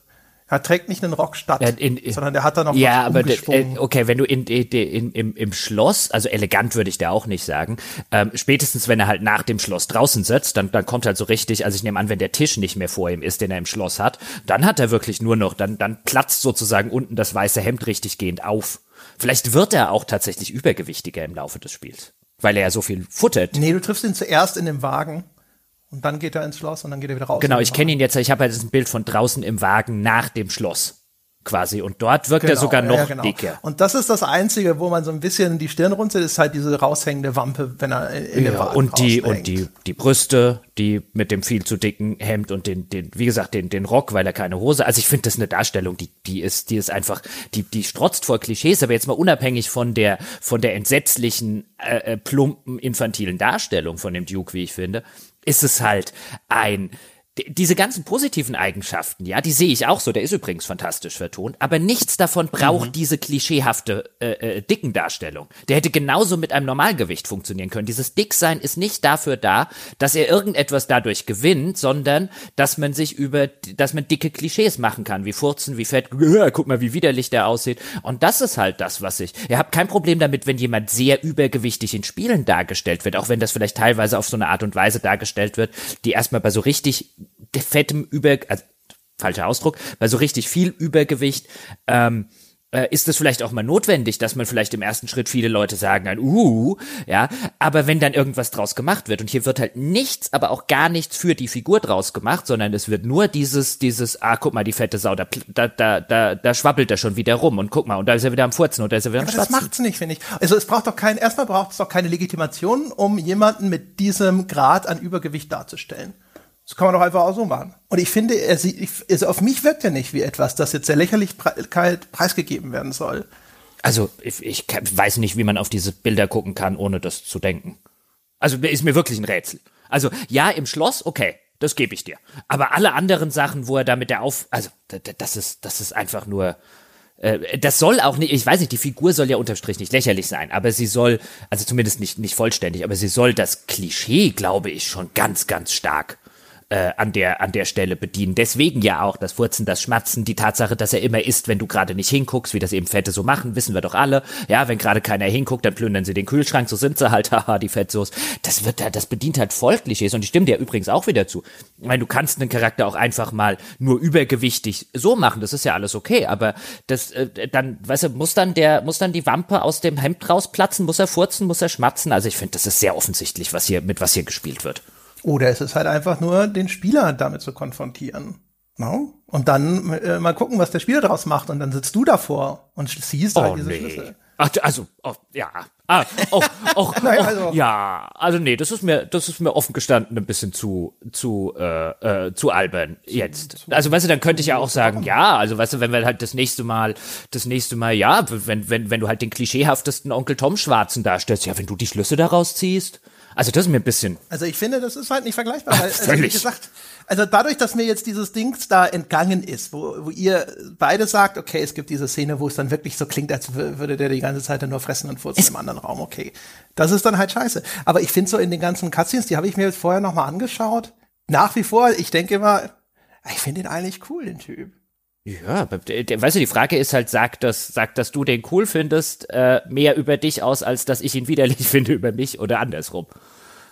Er trägt nicht einen Rock statt, ja, in, sondern der hat da noch ja, was aber äh, okay, wenn du in, in, in, im, im Schloss, also elegant würde ich da auch nicht sagen, ähm, spätestens wenn er halt nach dem Schloss draußen sitzt, dann, dann kommt halt so richtig, also ich nehme an, wenn der Tisch nicht mehr vor ihm ist, den er im Schloss hat, dann hat er wirklich nur noch, dann, dann platzt sozusagen unten das weiße Hemd richtig gehend auf. Vielleicht wird er auch tatsächlich übergewichtiger im Laufe des Spiels. weil er ja so viel futtert. Nee, du triffst ihn zuerst in dem Wagen und dann geht er ins Schloss und dann geht er wieder raus. Genau, ich kenne ihn jetzt, ich habe halt ein Bild von draußen im Wagen nach dem Schloss quasi. Und dort wirkt genau, er sogar noch ja, genau. dicker. Und das ist das Einzige, wo man so ein bisschen die Stirn runzelt, ist halt diese raushängende Wampe, wenn er in, in ja, dem Wagen und die draußen und die die Brüste, die mit dem viel zu dicken Hemd und den den wie gesagt den den Rock, weil er keine Hose. Also ich finde das eine Darstellung, die die ist die ist einfach die die strotzt vor Klischees, aber jetzt mal unabhängig von der von der entsetzlichen äh, äh, plumpen infantilen Darstellung von dem Duke, wie ich finde, ist es halt ein diese ganzen positiven Eigenschaften, ja, die sehe ich auch so. Der ist übrigens fantastisch vertont, aber nichts davon braucht mhm. diese klischeehafte äh, äh, dicken Darstellung. Der hätte genauso mit einem Normalgewicht funktionieren können. Dieses Dicksein ist nicht dafür da, dass er irgendetwas dadurch gewinnt, sondern dass man sich über, dass man dicke Klischees machen kann, wie Furzen, wie Fett. Guck mal, wie widerlich der aussieht. Und das ist halt das, was ich. Ihr habt kein Problem damit, wenn jemand sehr übergewichtig in Spielen dargestellt wird, auch wenn das vielleicht teilweise auf so eine Art und Weise dargestellt wird, die erstmal bei so richtig fettem Über, also, falscher Ausdruck, bei so richtig viel Übergewicht, ähm, äh, ist es vielleicht auch mal notwendig, dass man vielleicht im ersten Schritt viele Leute sagen, ein uh, ja, aber wenn dann irgendwas draus gemacht wird und hier wird halt nichts, aber auch gar nichts für die Figur draus gemacht, sondern es wird nur dieses, dieses, ah, guck mal, die fette Sau, da, da, da, da, da schwabbelt er schon wieder rum und guck mal, und da ist er wieder am Furzen und da ist er wieder am aber Das macht's nicht, finde ich. Also es braucht doch kein, erstmal braucht es doch keine Legitimation, um jemanden mit diesem Grad an Übergewicht darzustellen. Das kann man doch einfach auch so machen. Und ich finde, er sieht, also auf mich wirkt er nicht wie etwas, das jetzt der Lächerlichkeit preisgegeben werden soll. Also ich, ich weiß nicht, wie man auf diese Bilder gucken kann, ohne das zu denken. Also ist mir wirklich ein Rätsel. Also ja, im Schloss, okay, das gebe ich dir. Aber alle anderen Sachen, wo er da mit der Auf, also das ist, das ist einfach nur, äh, das soll auch nicht, ich weiß nicht, die Figur soll ja unterstrich nicht lächerlich sein, aber sie soll, also zumindest nicht, nicht vollständig, aber sie soll das Klischee, glaube ich, schon ganz, ganz stark äh, an der an der Stelle bedienen. Deswegen ja auch das Furzen, das Schmatzen, die Tatsache, dass er immer isst, wenn du gerade nicht hinguckst, wie das eben Fette so machen, wissen wir doch alle. Ja, wenn gerade keiner hinguckt, dann plündern sie den Kühlschrank, so sind sie halt, haha, die Fettsoße. Das wird halt, das bedient halt voll Klischees und ich stimme dir übrigens auch wieder zu. Ich meine, du kannst einen Charakter auch einfach mal nur übergewichtig so machen, das ist ja alles okay, aber das äh, dann, weißt du, muss dann der muss dann die Wampe aus dem Hemd rausplatzen, muss er furzen, muss er schmatzen? Also ich finde, das ist sehr offensichtlich, was hier mit was hier gespielt wird. Oder es ist halt einfach nur, den Spieler damit zu konfrontieren. No? Und dann äh, mal gucken, was der Spieler daraus macht. Und dann sitzt du davor und siehst halt oh, diese nee. Schlüssel. Ach, also, oh, ja. Ah, oh, oh, Nein, also. ja, also nee, das ist mir, das ist mir offen gestanden ein bisschen zu, zu, äh, äh, zu albern jetzt. Also weißt du, dann könnte ich ja auch sagen, ja, also weißt du, wenn wir halt das nächste Mal, das nächste Mal, ja, wenn, wenn, wenn du halt den klischeehaftesten Onkel Tom Schwarzen darstellst, ja, wenn du die Schlüsse daraus ziehst, also das ist mir ein bisschen. Also ich finde, das ist halt nicht vergleichbar. Weil, also wie gesagt, also dadurch, dass mir jetzt dieses Dings da entgangen ist, wo, wo ihr beide sagt, okay, es gibt diese Szene, wo es dann wirklich so klingt, als würde der die ganze Zeit nur fressen und furzen im anderen Raum, okay. Das ist dann halt scheiße. Aber ich finde so in den ganzen Cutscenes, die habe ich mir jetzt vorher noch mal angeschaut. Nach wie vor, ich denke immer, ich finde ihn eigentlich cool, den Typ. Ja, weißt du, die Frage ist halt, sagt das, sagt, dass du den cool findest, äh, mehr über dich aus, als dass ich ihn widerlich finde über mich oder andersrum.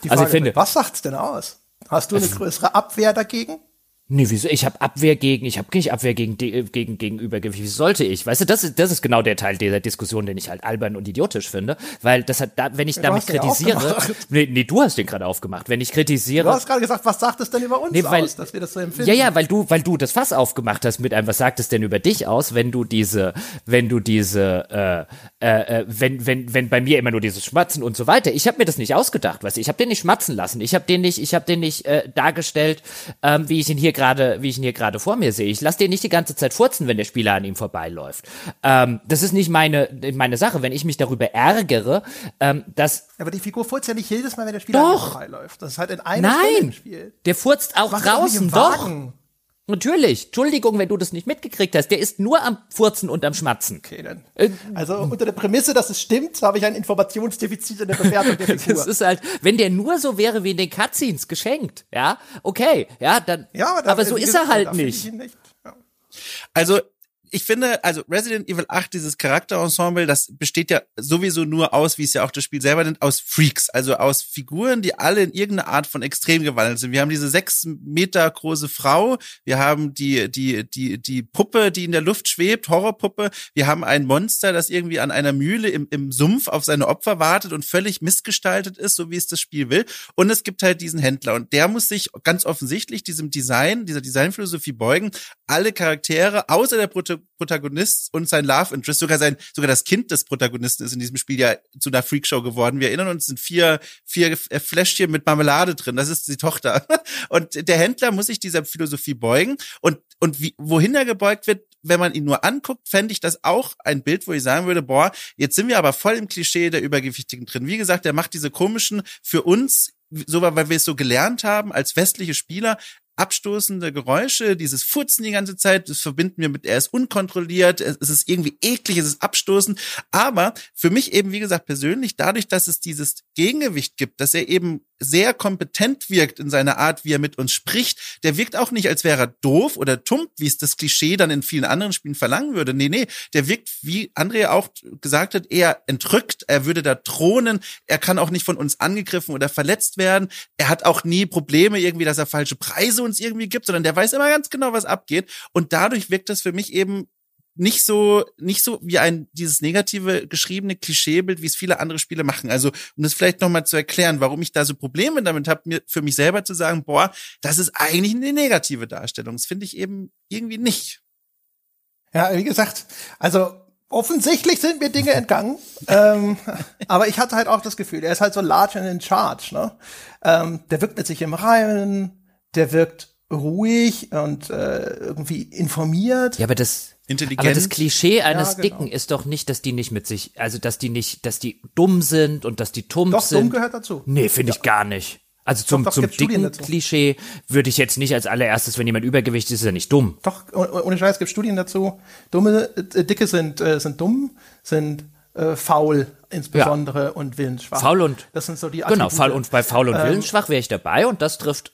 Die also Frage, also ich finde, was sagt's denn aus? Hast du eine größere Abwehr dagegen? Nee, wieso? Ich habe Abwehr gegen, ich habe nicht Abwehr gegen, gegen gegenübergewicht. Wie sollte ich? Weißt du, das ist, das ist genau der Teil dieser Diskussion, den ich halt albern und idiotisch finde, weil das hat, da, wenn ich damit kritisiere, nee, nee, du hast den gerade aufgemacht. Wenn ich kritisiere, du hast gerade gesagt, was sagt es denn über uns nee, weil, aus, dass wir das so empfinden? Ja, ja, weil du, weil du das Fass aufgemacht hast mit einem, was sagt es denn über dich aus, wenn du diese, wenn du diese, äh, äh, äh wenn, wenn, wenn bei mir immer nur dieses Schmatzen und so weiter. Ich habe mir das nicht ausgedacht, weißt du, ich habe den nicht schmatzen lassen, ich habe den nicht, ich habe den nicht äh, dargestellt, ähm, wie ich ihn hier gerade, wie ich ihn hier gerade vor mir sehe. Ich lasse den nicht die ganze Zeit furzen, wenn der Spieler an ihm vorbeiläuft. Ähm, das ist nicht meine, meine Sache. Wenn ich mich darüber ärgere, ähm, dass. Aber die Figur furzt ja nicht jedes Mal, wenn der Spieler doch. an ihm vorbeiläuft. Das ist halt in einem Nein, Spiel. Der furzt auch draußen, doch. Natürlich. Entschuldigung, wenn du das nicht mitgekriegt hast. Der ist nur am Furzen und am Schmatzen. Okay, dann. Äh, also unter der Prämisse, dass es stimmt, habe ich ein Informationsdefizit in der Bewertung der Figur. das ist halt, wenn der nur so wäre wie in den Cutscenes geschenkt, ja, okay, ja, dann. Ja, aber, aber so ist er halt nicht. nicht. Ja. Also ich finde, also Resident Evil 8, dieses Charakterensemble, das besteht ja sowieso nur aus, wie es ja auch das Spiel selber nennt, aus Freaks, also aus Figuren, die alle in irgendeiner Art von extrem gewandelt sind. Wir haben diese sechs Meter große Frau, wir haben die, die, die, die Puppe, die in der Luft schwebt, Horrorpuppe, wir haben ein Monster, das irgendwie an einer Mühle im, im Sumpf auf seine Opfer wartet und völlig missgestaltet ist, so wie es das Spiel will. Und es gibt halt diesen Händler und der muss sich ganz offensichtlich diesem Design, dieser Designphilosophie beugen. Alle Charaktere, außer der Protagonist und sein Love Interest, sogar sein, sogar das Kind des Protagonisten ist in diesem Spiel ja zu einer Freakshow geworden. Wir erinnern uns, sind vier, vier Fläschchen mit Marmelade drin. Das ist die Tochter. Und der Händler muss sich dieser Philosophie beugen. Und, und wie, wohin er gebeugt wird, wenn man ihn nur anguckt, fände ich das auch ein Bild, wo ich sagen würde, boah, jetzt sind wir aber voll im Klischee der Übergewichtigen drin. Wie gesagt, der macht diese komischen, für uns so weil wir es so gelernt haben als westliche Spieler, abstoßende Geräusche, dieses Futzen die ganze Zeit, das verbinden wir mit, er ist unkontrolliert, es ist irgendwie eklig, es ist abstoßend. Aber für mich eben, wie gesagt, persönlich, dadurch, dass es dieses Gegengewicht gibt, dass er eben sehr kompetent wirkt in seiner Art, wie er mit uns spricht, der wirkt auch nicht, als wäre er doof oder tump, wie es das Klischee dann in vielen anderen Spielen verlangen würde. Nee, nee, der wirkt, wie Andrea auch gesagt hat, eher entrückt, er würde da thronen, er kann auch nicht von uns angegriffen oder verletzt werden, er hat auch nie Probleme irgendwie, dass er falsche Preise uns irgendwie gibt, sondern der weiß immer ganz genau, was abgeht. Und dadurch wirkt das für mich eben nicht so nicht so wie ein dieses negative geschriebene Klischeebild, wie es viele andere Spiele machen. Also um das vielleicht noch mal zu erklären, warum ich da so Probleme damit habe, mir für mich selber zu sagen, boah, das ist eigentlich eine negative Darstellung. Das finde ich eben irgendwie nicht. Ja, wie gesagt, also offensichtlich sind mir Dinge entgangen, ähm, aber ich hatte halt auch das Gefühl, er ist halt so large and in charge. Ne? Ähm, der wirkt mit sich im Reinen, der wirkt ruhig und äh, irgendwie informiert. Ja, aber das Intelligent. Aber das Klischee eines Ja, genau. Dicken ist doch nicht, dass die nicht mit sich, also dass die nicht, dass die dumm sind und dass die tump Doch, sind. dumm gehört dazu. Nee, finde ich gar nicht. Also zum, doch, zum gibt Studien dicken dazu. Klischee würde ich jetzt nicht als allererstes, wenn jemand Übergewicht ist, ist er nicht dumm. Doch, oh- oh- ohne Scheiß, es gibt Studien dazu. Dumme, äh, Dicke sind, äh, sind dumm, sind äh, faul insbesondere und willensschwach. Faul und- Das sind so die Genau, Attribute. faul und bei faul und Ähm, willensschwach wäre ich dabei und das trifft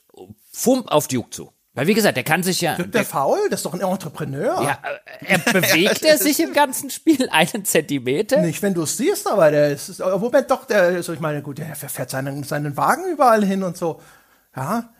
Fump auf Duke zu. Weil wie gesagt, der kann sich ja, Wirkt der faul? Das ist doch ein Entrepreneur. ja äh, er bewegt er sich im ganzen Spiel einen Zentimeter. Nicht, wenn du es siehst, aber der ist, ist- Moment, doch, der, also ich meine, gut, der fährt seinen, seinen Wagen überall hin und so. Ja.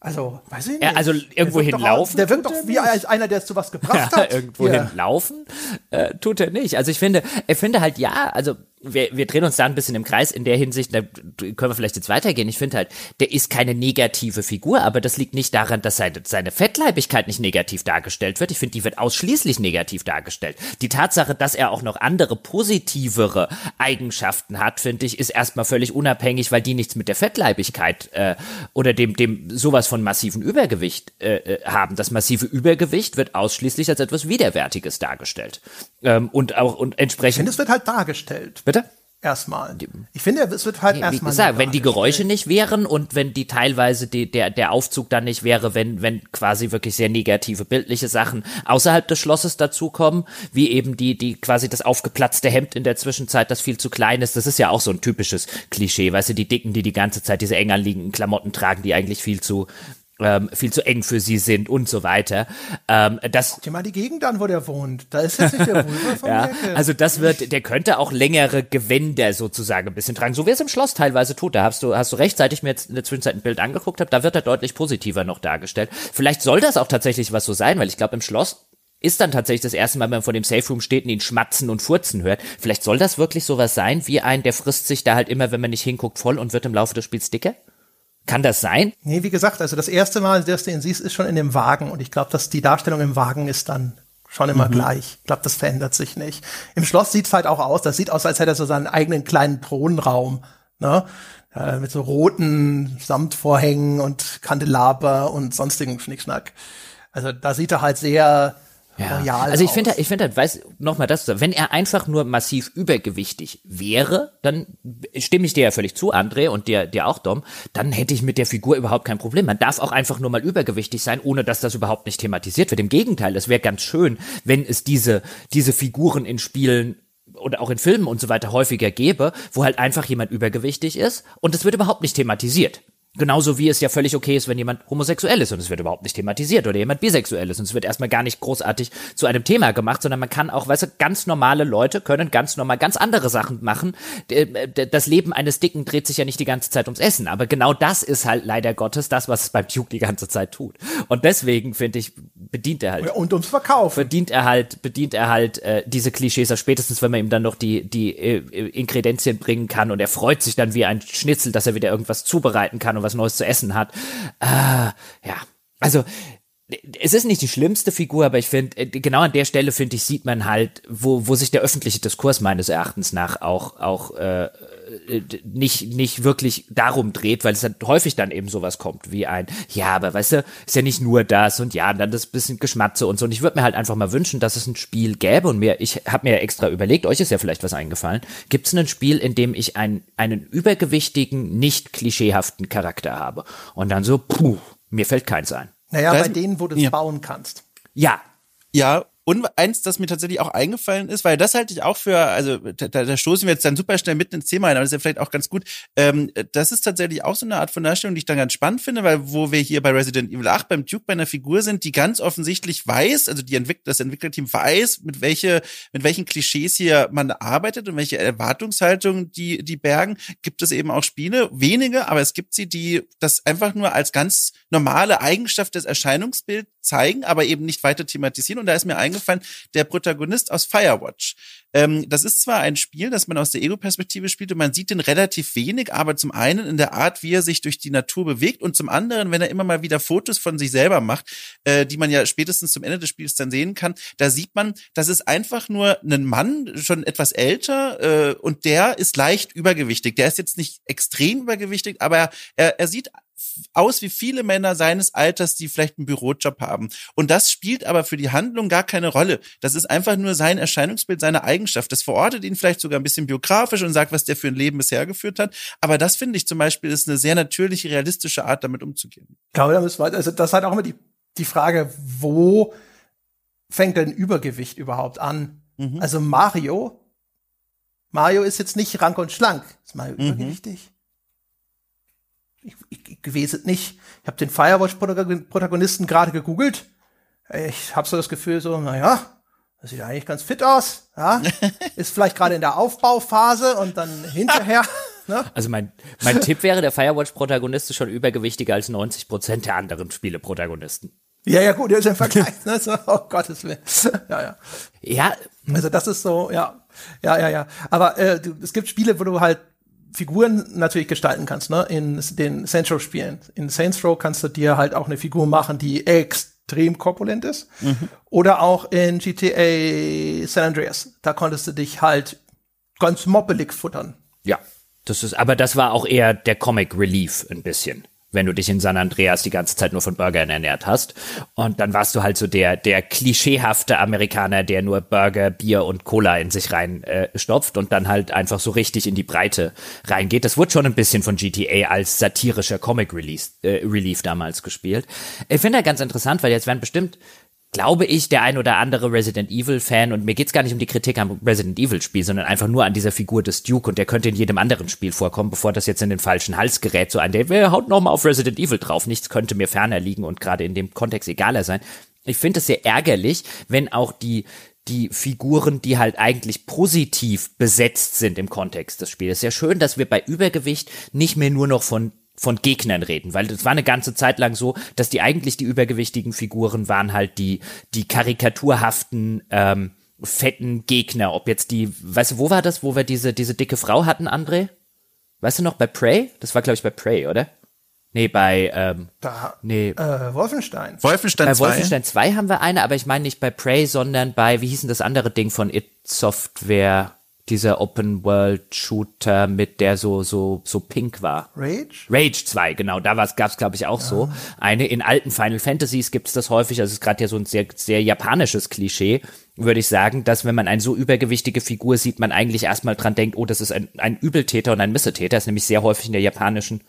Also, weiß ich nicht. Ja, also irgendwo Der hinlaufen Der wirkt doch er wie nicht. einer, der es zu was gebracht Ja, hat. irgendwo hinlaufen äh, tut er nicht. Also ich finde, ich finde halt ja, also wir, wir drehen uns da ein bisschen im Kreis in der Hinsicht, da können wir vielleicht jetzt weitergehen. Ich finde halt, der ist keine negative Figur, aber das liegt nicht daran, dass seine, seine Fettleibigkeit nicht negativ dargestellt wird. Ich finde, die wird ausschließlich negativ dargestellt. Die Tatsache, dass er auch noch andere positivere Eigenschaften hat, finde ich, ist erstmal völlig unabhängig, weil die nichts mit der Fettleibigkeit äh, oder dem, dem sowas von massiven Übergewicht äh, äh, haben. Das massive Übergewicht wird ausschließlich als etwas Widerwärtiges dargestellt. Ähm, und auch und Ich finde, entsprechend. es wird halt dargestellt. Bitte? Erstmal. Ich finde, es wird halt Wie erstmal. gesagt, nur wenn die. Geräusche nicht wären und wenn die teilweise die, der, der Aufzug dann nicht wäre, wenn, wenn quasi wirklich sehr negative bildliche Sachen außerhalb des Schlosses dazukommen, wie eben die, die quasi das aufgeplatzte Hemd in der Zwischenzeit, das viel zu klein ist. Das ist ja auch so ein typisches Klischee, weißt du, die Dicken, die die ganze Zeit diese eng anliegenden Klamotten tragen, die eigentlich viel zu, ähm, viel zu eng für sie sind und so weiter. Ähm, das, Guck dir mal die Gegend an, wo der wohnt. Da ist jetzt nicht der von ja, also das wird, der könnte auch längere Gewänder sozusagen ein bisschen tragen, so wie es im Schloss teilweise tut. Da hast du, hast du rechtzeitig mir jetzt in der Zwischenzeit ein Bild angeguckt habe, da wird er deutlich positiver noch dargestellt. Vielleicht soll das auch tatsächlich was so sein, weil ich glaube im Schloss ist dann tatsächlich das erste Mal, wenn man vor dem Safe Room steht und ihn schmatzen und furzen hört. Vielleicht soll das wirklich sowas sein, wie ein, der frisst sich da halt immer, wenn man nicht hinguckt, voll und wird im Laufe des Spiels dicker? Kann das sein? Nee, wie gesagt, also das erste Mal, dass du ihn siehst, ist schon in dem Wagen. Und ich glaube, dass die Darstellung im Wagen ist dann schon immer gleich. Ich glaube, das verändert sich nicht. Im Schloss sieht's halt auch aus. Das sieht aus, als hätte er so seinen eigenen kleinen Thronraum. Ne? Äh, mit so roten Samtvorhängen und Kandelaber und sonstigen Schnickschnack. Also da sieht er halt sehr royal Also ich finde, ich finde, halt, weiß noch mal das, wenn er einfach nur massiv übergewichtig wäre, dann stimme ich dir ja völlig zu, André und dir, dir auch Dom, dann hätte ich mit der Figur überhaupt kein Problem. Man darf auch einfach nur mal übergewichtig sein, ohne dass das überhaupt nicht thematisiert wird. Im Gegenteil, es wäre ganz schön, wenn es diese diese Figuren in Spielen oder auch in Filmen und so weiter häufiger gäbe, wo halt einfach jemand übergewichtig ist und es wird überhaupt nicht thematisiert. Genauso wie es ja völlig okay ist, wenn jemand homosexuell ist und es wird überhaupt nicht thematisiert oder jemand bisexuell ist und es wird erstmal gar nicht großartig zu einem Thema gemacht, sondern man kann auch, weißt du, ganz normale Leute können ganz normal ganz andere Sachen machen. Das Leben eines Dicken dreht sich ja nicht die ganze Zeit ums Essen, aber genau das ist halt leider Gottes das, was es beim Duke die ganze Zeit tut. Und deswegen finde ich, bedient er halt. und ums Verkaufen. Bedient er halt, bedient er halt äh, diese Klischees, spätestens wenn man ihm dann noch die, die äh, Inkredenzien bringen kann und er freut sich dann wie ein Schnitzel, dass er wieder irgendwas zubereiten kann was Neues zu essen hat. Äh, ja, also es ist nicht die schlimmste Figur, aber ich finde, äh, genau an der Stelle, finde ich, sieht man halt, wo, wo sich der öffentliche Diskurs meines Erachtens nach auch, auch äh, nicht, nicht wirklich darum dreht, weil es dann häufig dann eben sowas kommt wie ein, ja, aber weißt du, ist ja nicht nur das und ja, und dann das bisschen Geschmatze und so. Und ich würde mir halt einfach mal wünschen, dass es ein Spiel gäbe und mir, ich habe mir extra überlegt, euch ist ja vielleicht was eingefallen, gibt es ein Spiel, in dem ich ein, einen übergewichtigen, nicht klischeehaften Charakter habe? Und dann so, puh, mir fällt keins ein. Naja, bei denen, wo du es ja. bauen kannst. Ja. Ja, und eins, das mir tatsächlich auch eingefallen ist, weil das halte ich auch für, also da, da stoßen wir jetzt dann super schnell mitten ins Thema ein, aber das ist ja vielleicht auch ganz gut. Ähm, das ist tatsächlich auch so eine Art von Darstellung, die ich dann ganz spannend finde, weil wo wir hier bei Resident Evil 8 beim Duke bei einer Figur sind, die ganz offensichtlich weiß, also die Entwick das Entwicklerteam weiß, mit welche, mit welchen Klischees hier man arbeitet und welche Erwartungshaltung die, die bergen, gibt es eben auch Spiele, wenige, aber es gibt sie, die das einfach nur als ganz normale Eigenschaft des Erscheinungsbilds zeigen, aber eben nicht weiter thematisieren. Und da ist mir eingefallen, der Protagonist aus Firewatch. Ähm, das ist zwar ein Spiel, das man aus der Ego-Perspektive spielt und man sieht den relativ wenig, aber zum einen in der Art, wie er sich durch die Natur bewegt und zum anderen, wenn er immer mal wieder Fotos von sich selber macht, äh, die man ja spätestens zum Ende des Spiels dann sehen kann, da sieht man, das ist einfach nur ein Mann, schon etwas älter äh, und der ist leicht übergewichtig. Der ist jetzt nicht extrem übergewichtig, aber er, er sieht aus wie viele Männer seines Alters, die vielleicht einen Bürojob haben. Und das spielt aber für die Handlung gar keine Rolle. Das ist einfach nur sein Erscheinungsbild, seine Eigenschaft. Das verortet ihn vielleicht sogar ein bisschen biografisch und sagt, was der für ein Leben bisher geführt hat. Aber das finde ich zum Beispiel ist eine sehr natürliche, realistische Art, damit umzugehen. Ich glaube, da müssen wir, also das hat auch immer die, die Frage, wo fängt denn Übergewicht überhaupt an? Mhm. Also Mario, Mario ist jetzt nicht rank und schlank. Ist Mario mhm. übergewichtig? Ich, ich, gewesen nicht. Ich habe den Firewatch-Protagonisten gerade gegoogelt. Ich habe so das Gefühl, so, naja, das sieht eigentlich ganz fit aus. Ja? Ist vielleicht gerade in der Aufbauphase und dann hinterher. Ne? Also mein, mein Tipp wäre, der Firewatch-Protagonist ist schon übergewichtiger als 90 Prozent der anderen Spiele-Protagonisten. Ja, ja, gut, der ist ein Vergleich. Ne? So, oh Gottes Willen. Ja, ja. Ja. Also das ist so, ja. Ja, ja, ja. Aber äh, du, es gibt Spiele, wo du halt Figuren natürlich gestalten kannst, ne? In den Saints Row Spielen. In Saints Row kannst du dir halt auch eine Figur machen, die extrem korpulent ist. Mhm. Oder auch in GTA San Andreas. Da konntest du dich halt ganz moppelig futtern. Ja. Das ist, aber das war auch eher der Comic Relief ein bisschen wenn du dich in San Andreas die ganze Zeit nur von Burgern ernährt hast. Und dann warst du halt so der, der klischeehafte Amerikaner, der nur Burger, Bier und Cola in sich rein äh, stopft und dann halt einfach so richtig in die Breite reingeht. Das wurde schon ein bisschen von GTA als satirischer Comic Release, äh, Relief damals gespielt. Ich finde das ganz interessant, weil jetzt werden bestimmt glaube ich, der ein oder andere Resident Evil Fan und mir geht's gar nicht um die Kritik am Resident Evil Spiel, sondern einfach nur an dieser Figur des Duke und der könnte in jedem anderen Spiel vorkommen, bevor das jetzt in den falschen Hals gerät, so ein, der haut noch mal auf Resident Evil drauf, nichts könnte mir ferner liegen und gerade in dem Kontext egaler sein. Ich finde es sehr ärgerlich, wenn auch die die Figuren, die halt eigentlich positiv besetzt sind im Kontext des Spiels. Sehr schön, dass wir bei Übergewicht nicht mehr nur noch von von Gegnern reden, weil das war eine ganze Zeit lang so, dass die eigentlich die übergewichtigen Figuren waren halt die die karikaturhaften ähm, fetten Gegner. Ob jetzt die, weißt du, wo war das, wo wir diese diese dicke Frau hatten, André? Weißt du noch bei Prey? Das war glaube ich bei Prey, oder? Nee, bei ähm, da, nee. Äh, Wolfenstein. Wolfenstein bei 2. Wolfenstein 2 haben wir eine, aber ich meine nicht bei Prey, sondern bei wie hieß denn das andere Ding von It Software? Dieser Open World Shooter mit der so so so pink war. Rage? Rage 2, genau, da gab es glaube ich auch ja. so eine in alten Final Fantasies gibt es das häufig, also es ist gerade ja so ein sehr sehr japanisches Klischee, würde ich sagen, dass wenn man eine so übergewichtige Figur sieht, man eigentlich erstmal dran denkt, oh, das ist ein ein Übeltäter und ein Missetäter, das ist nämlich sehr häufig in der japanischen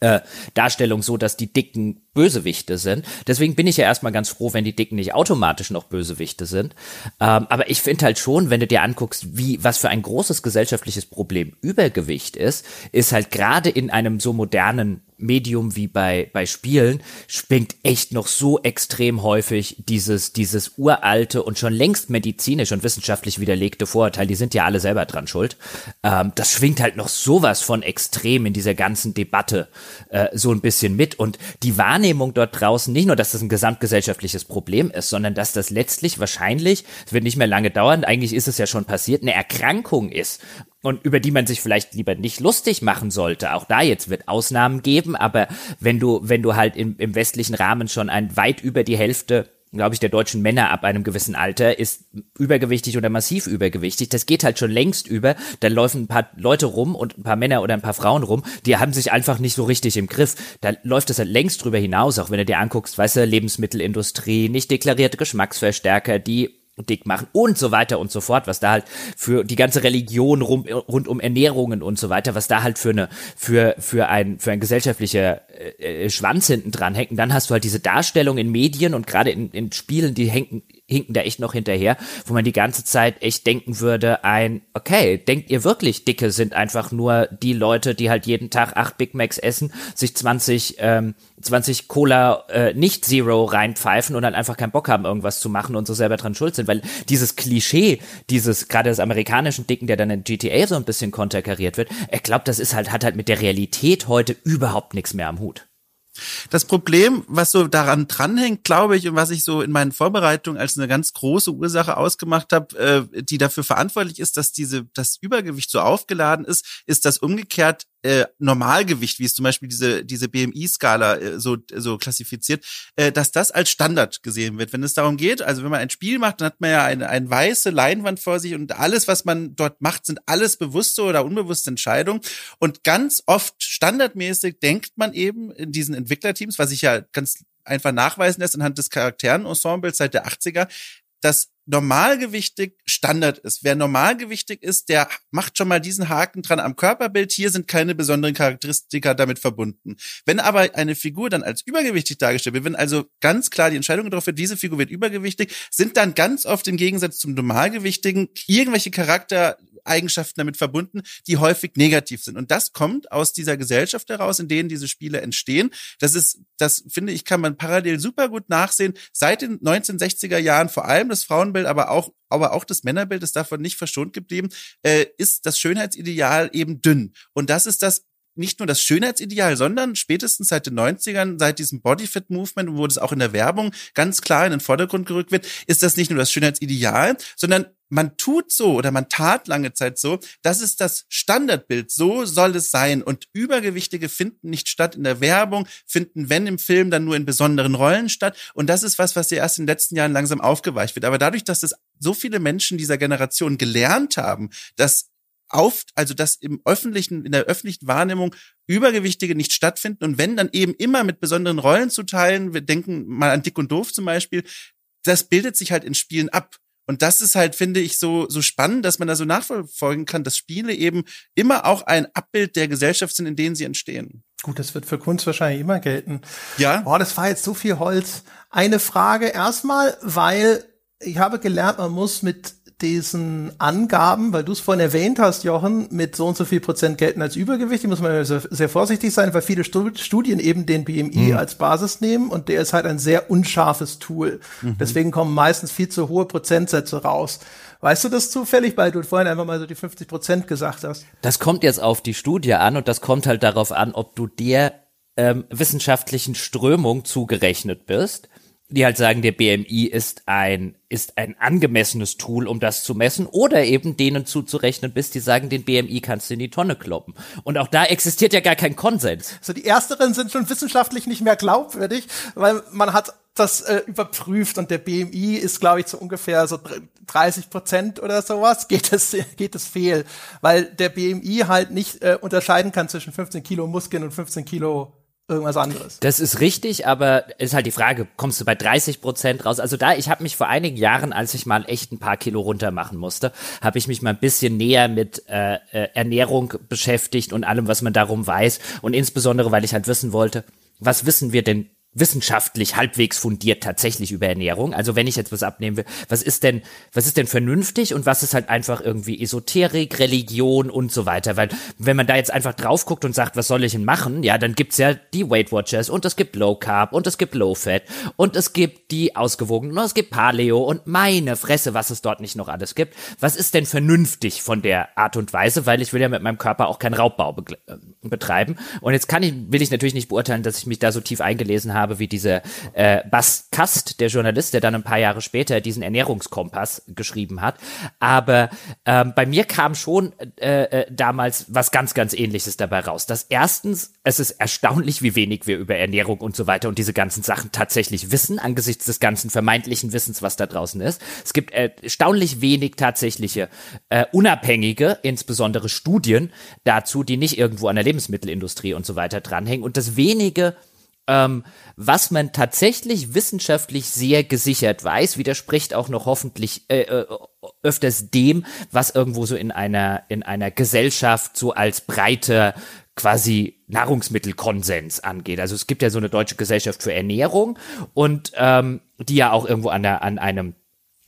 äh, Darstellung so, dass die Dicken Bösewichte sind. Deswegen bin ich ja erstmal ganz froh, wenn die Dicken nicht automatisch noch Bösewichte sind. Ähm, aber ich finde halt schon, wenn du dir anguckst, wie, was für ein großes gesellschaftliches Problem Übergewicht ist, ist halt gerade in einem so modernen Medium wie bei, bei Spielen springt echt noch so extrem häufig dieses, dieses uralte und schon längst medizinisch und wissenschaftlich widerlegte Vorurteil, die sind ja alle selber dran schuld. Ähm, das schwingt halt noch sowas von extrem in dieser ganzen Debatte äh, so ein bisschen mit. Und die Wahrnehmung dort draußen, nicht nur, dass das ein gesamtgesellschaftliches Problem ist, sondern dass das letztlich wahrscheinlich, es wird nicht mehr lange dauern, eigentlich ist es ja schon passiert, eine Erkrankung ist und über die man sich vielleicht lieber nicht lustig machen sollte. Auch da jetzt wird Ausnahmen geben, aber wenn du, wenn du halt im, im westlichen Rahmen schon ein weit über die Hälfte glaube ich, der deutschen Männer ab einem gewissen Alter ist übergewichtig oder massiv übergewichtig. Das geht halt schon längst über. Da laufen ein paar Leute rum und ein paar Männer oder ein paar Frauen rum, die haben sich einfach nicht so richtig im Griff. Da läuft es halt längst drüber hinaus, auch wenn du dir anguckst, weißt du, Lebensmittelindustrie, nicht deklarierte Geschmacksverstärker, die dick machen und so weiter und so fort, was da halt für die ganze Religion rum, rund um Ernährungen und so weiter, was da halt für eine für für ein für ein gesellschaftlicher äh, äh Schwanz hinten dran hängt. Und dann hast du halt diese Darstellung in Medien und gerade in, in Spielen, die hängen hinken da echt noch hinterher, wo man die ganze Zeit echt denken würde, ein, okay, denkt ihr wirklich, Dicke sind einfach nur die Leute, die halt jeden Tag acht Big Macs essen, sich 20 ähm, 20 Cola äh, nicht Zero reinpfeifen und dann einfach keinen Bock haben, irgendwas zu machen und so selber dran schuld sind. Weil dieses Klischee, dieses gerade des amerikanischen Dicken, der dann in GTA so ein bisschen konterkariert wird, ich glaube, das ist halt, hat halt mit der Realität heute überhaupt nichts mehr am Hut. Das Problem, was so daran dranhängt, glaube ich, und was ich so in meinen Vorbereitungen als eine ganz große Ursache ausgemacht habe, äh, die dafür verantwortlich ist, dass diese das Übergewicht so aufgeladen ist, ist, dass umgekehrt äh, Normalgewicht, wie es zum Beispiel diese, diese BMI-Skala äh, so, so klassifiziert, äh, dass das als Standard gesehen wird. Wenn es darum geht, also wenn man ein Spiel macht, dann hat man ja eine, eine weiße Leinwand vor sich und alles, was man dort macht, sind alles bewusste oder unbewusste Entscheidungen. Und ganz oft standardmäßig denkt man eben in diesen Entwicklerteams, was ich ja ganz einfach nachweisen lässt anhand des Charakteren-Ensembles seit der 80er, dass normalgewichtig Standard ist. Wer normalgewichtig ist, der macht schon mal diesen Haken dran am Körperbild. Hier sind keine besonderen Charakteristika damit verbunden. Wenn aber eine Figur dann als übergewichtig dargestellt wird, wenn also ganz klar die Entscheidung getroffen wird, diese Figur wird übergewichtig, sind dann ganz oft im Gegensatz zum Normalgewichtigen irgendwelche Charakter Eigenschaften damit verbunden, die häufig negativ sind. Und das kommt aus dieser Gesellschaft heraus, in denen diese Spiele entstehen. Das ist, das finde ich, kann man parallel super gut nachsehen. Seit den 1960er Jahren, vor allem das Frauenbild, aber auch aber auch das Männerbild ist davon nicht verschont geblieben, äh, ist das Schönheitsideal eben dünn. Und das ist das nicht nur das Schönheitsideal, sondern spätestens seit den 90ern, seit diesem Bodyfit-Movement, wo das auch in der Werbung ganz klar in den Vordergrund gerückt wird, ist das nicht nur das Schönheitsideal, sondern man tut so oder man tat lange Zeit so, das ist das Standardbild, so soll es sein. Und Übergewichtige finden nicht statt in der Werbung, finden, wenn im Film, dann nur in besonderen Rollen statt. Und das ist was, was ja erst in den letzten Jahren langsam aufgeweicht wird. Aber dadurch, dass das so viele Menschen dieser Generation gelernt haben, dass auf, also dass im öffentlichen, in der öffentlichen Wahrnehmung Übergewichtige nicht stattfinden und wenn dann eben immer mit besonderen Rollen zu teilen, wir denken mal an Dick und Doof zum Beispiel, das bildet sich halt in Spielen ab. Und das ist halt, finde ich, so, so spannend, dass man da so nachverfolgen kann, dass Spiele eben immer auch ein Abbild der Gesellschaft sind, in denen sie entstehen. Gut, das wird für Kunst wahrscheinlich immer gelten. Ja. Boah, das war jetzt so viel Holz. Eine Frage erstmal, weil ich habe gelernt, man muss mit diesen Angaben, weil du es vorhin erwähnt hast, Jochen, mit so und so viel Prozent gelten als Übergewicht. Die muss man sehr, sehr vorsichtig sein, weil viele Studien eben den BMI mhm. als Basis nehmen und der ist halt ein sehr unscharfes Tool. Mhm. Deswegen kommen meistens viel zu hohe Prozentsätze raus. Weißt du das zufällig, weil du vorhin einfach mal so die 50 Prozent gesagt hast? Das kommt jetzt auf die Studie an und das kommt halt darauf an, ob du der ähm, wissenschaftlichen Strömung zugerechnet bist die halt sagen, der BMI ist ein, ist ein angemessenes Tool, um das zu messen, oder eben denen zuzurechnen bist, die sagen, den BMI kannst du in die Tonne kloppen. Und auch da existiert ja gar kein Konsens. So, die ersteren sind schon wissenschaftlich nicht mehr glaubwürdig, weil man hat das äh, überprüft und der BMI ist, glaube ich, zu ungefähr so 30 Prozent oder sowas, geht es, geht es fehl, weil der BMI halt nicht äh, unterscheiden kann zwischen 15 Kilo Muskeln und 15 Kilo irgendwas anderes. Das ist richtig, aber ist halt die Frage, kommst du bei 30 Prozent raus? Also da, ich habe mich vor einigen Jahren, als ich mal echt ein paar Kilo runter machen musste, habe ich mich mal ein bisschen näher mit äh, äh, Ernährung beschäftigt und allem, was man darum weiß. Und insbesondere, weil ich halt wissen wollte, was wissen wir denn wissenschaftlich halbwegs fundiert tatsächlich über Ernährung. Also wenn ich jetzt was abnehmen will, was ist denn, was ist denn vernünftig und was ist halt einfach irgendwie Esoterik, Religion und so weiter. Weil wenn man da jetzt einfach drauf guckt und sagt, was soll ich denn machen, ja, dann gibt's ja die Weight Watchers und es gibt Low Carb und es gibt Low Fat und es gibt die ausgewogenen und es gibt Paleo und meine Fresse, was es dort nicht noch alles gibt. Was ist denn vernünftig von der Art und Weise? Weil ich will ja mit meinem Körper auch keinen Raubbau äh, betreiben. Und jetzt kann ich, will ich natürlich nicht beurteilen, dass ich mich da so tief eingelesen habe habe, wie dieser äh, Bas Kast, der Journalist, der dann ein paar Jahre später diesen Ernährungskompass geschrieben hat. Aber ähm, bei mir kam schon äh, äh, damals was ganz, ganz ähnliches dabei raus. Dass erstens, es ist erstaunlich, wie wenig wir über Ernährung und so weiter und diese ganzen Sachen tatsächlich wissen, angesichts des ganzen vermeintlichen Wissens, was da draußen ist. Es gibt erstaunlich wenig tatsächliche äh, unabhängige, insbesondere Studien dazu, die nicht irgendwo an der Lebensmittelindustrie und so weiter dranhängen. Und das wenige ähm, was man tatsächlich wissenschaftlich sehr gesichert weiß, widerspricht auch noch hoffentlich äh, äh, öfters dem, was irgendwo so in einer in einer Gesellschaft so als breite quasi Nahrungsmittelkonsens angeht. Also es gibt ja so eine deutsche Gesellschaft für Ernährung und ähm, die ja auch irgendwo an, der, an einem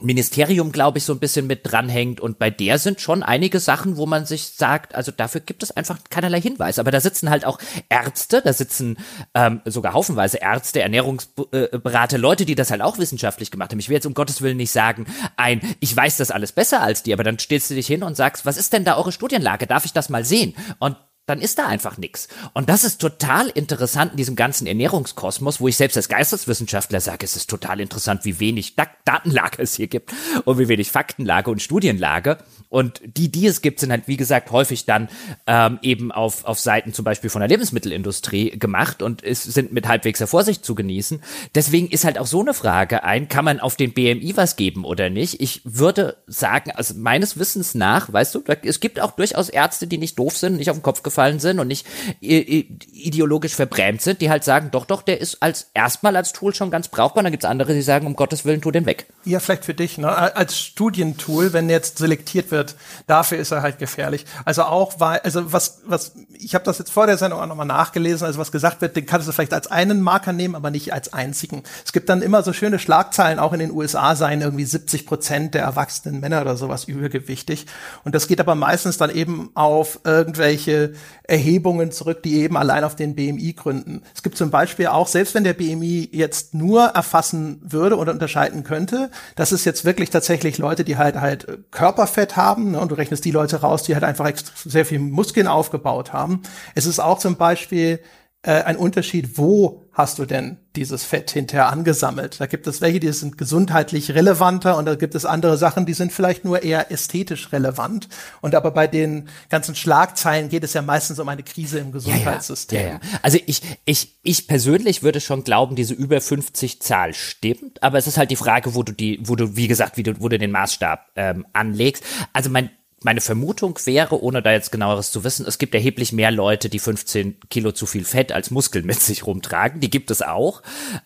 Ministerium, glaube ich, so ein bisschen mit dranhängt. Und bei der sind schon einige Sachen, wo man sich sagt, also dafür gibt es einfach keinerlei Hinweis. Aber da sitzen halt auch Ärzte, da sitzen ähm, sogar haufenweise Ärzte, Ernährungsberater, Leute, die das halt auch wissenschaftlich gemacht haben. Ich will jetzt um Gottes Willen nicht sagen, ein, ich weiß das alles besser als die, aber dann stellst du dich hin und sagst, was ist denn da eure Studienlage? Darf ich das mal sehen? Und dann ist da einfach nichts. Und das ist total interessant in diesem ganzen Ernährungskosmos, wo ich selbst als Geisteswissenschaftler sage, es ist total interessant, wie wenig Datenlage es hier gibt und wie wenig Faktenlage und Studienlage. Und die, die es gibt, sind halt, wie gesagt, häufig dann ähm, eben auf, auf Seiten zum Beispiel von der Lebensmittelindustrie gemacht und es sind mit halbwegs Vorsicht zu genießen. Deswegen ist halt auch so eine Frage ein, kann man auf den BMI was geben oder nicht? Ich würde sagen, also meines Wissens nach, weißt du, es gibt auch durchaus Ärzte, die nicht doof sind, nicht auf den Kopf gefallen sind und nicht ideologisch verbrämt sind, die halt sagen, doch, doch, der ist als erstmal als Tool schon ganz brauchbar. Dann gibt es andere, die sagen, um Gottes Willen, tu den weg. Ja, vielleicht für dich, ne? Als Studientool, wenn jetzt selektiert wird, dafür ist er halt gefährlich. Also auch, weil, also was, was, ich habe das jetzt vor der Sendung auch nochmal nachgelesen, also was gesagt wird, den kannst du vielleicht als einen Marker nehmen, aber nicht als einzigen. Es gibt dann immer so schöne Schlagzeilen, auch in den USA seien irgendwie 70 Prozent der erwachsenen Männer oder sowas übergewichtig. Und das geht aber meistens dann eben auf irgendwelche Erhebungen zurück, die eben allein auf den BMI gründen. Es gibt zum Beispiel auch, selbst wenn der BMI jetzt nur erfassen würde oder unterscheiden könnte, das ist jetzt wirklich tatsächlich Leute, die halt halt Körperfett haben, ne, und du rechnest die Leute raus, die halt einfach sehr viel Muskeln aufgebaut haben. Es ist auch zum Beispiel äh, ein Unterschied, wo hast du denn dieses Fett hinterher angesammelt? Da gibt es welche, die sind gesundheitlich relevanter und da gibt es andere Sachen, die sind vielleicht nur eher ästhetisch relevant. Und aber bei den ganzen Schlagzeilen geht es ja meistens um eine Krise im Gesundheitssystem. Ja, ja. Ja, also ich, ich, ich persönlich würde schon glauben, diese über 50 Zahl stimmt, aber es ist halt die Frage, wo du die, wo du, wie gesagt, wie du, wo du den Maßstab ähm, anlegst. Also mein meine Vermutung wäre, ohne da jetzt genaueres zu wissen, es gibt erheblich mehr Leute, die 15 Kilo zu viel Fett als Muskeln mit sich rumtragen. Die gibt es auch.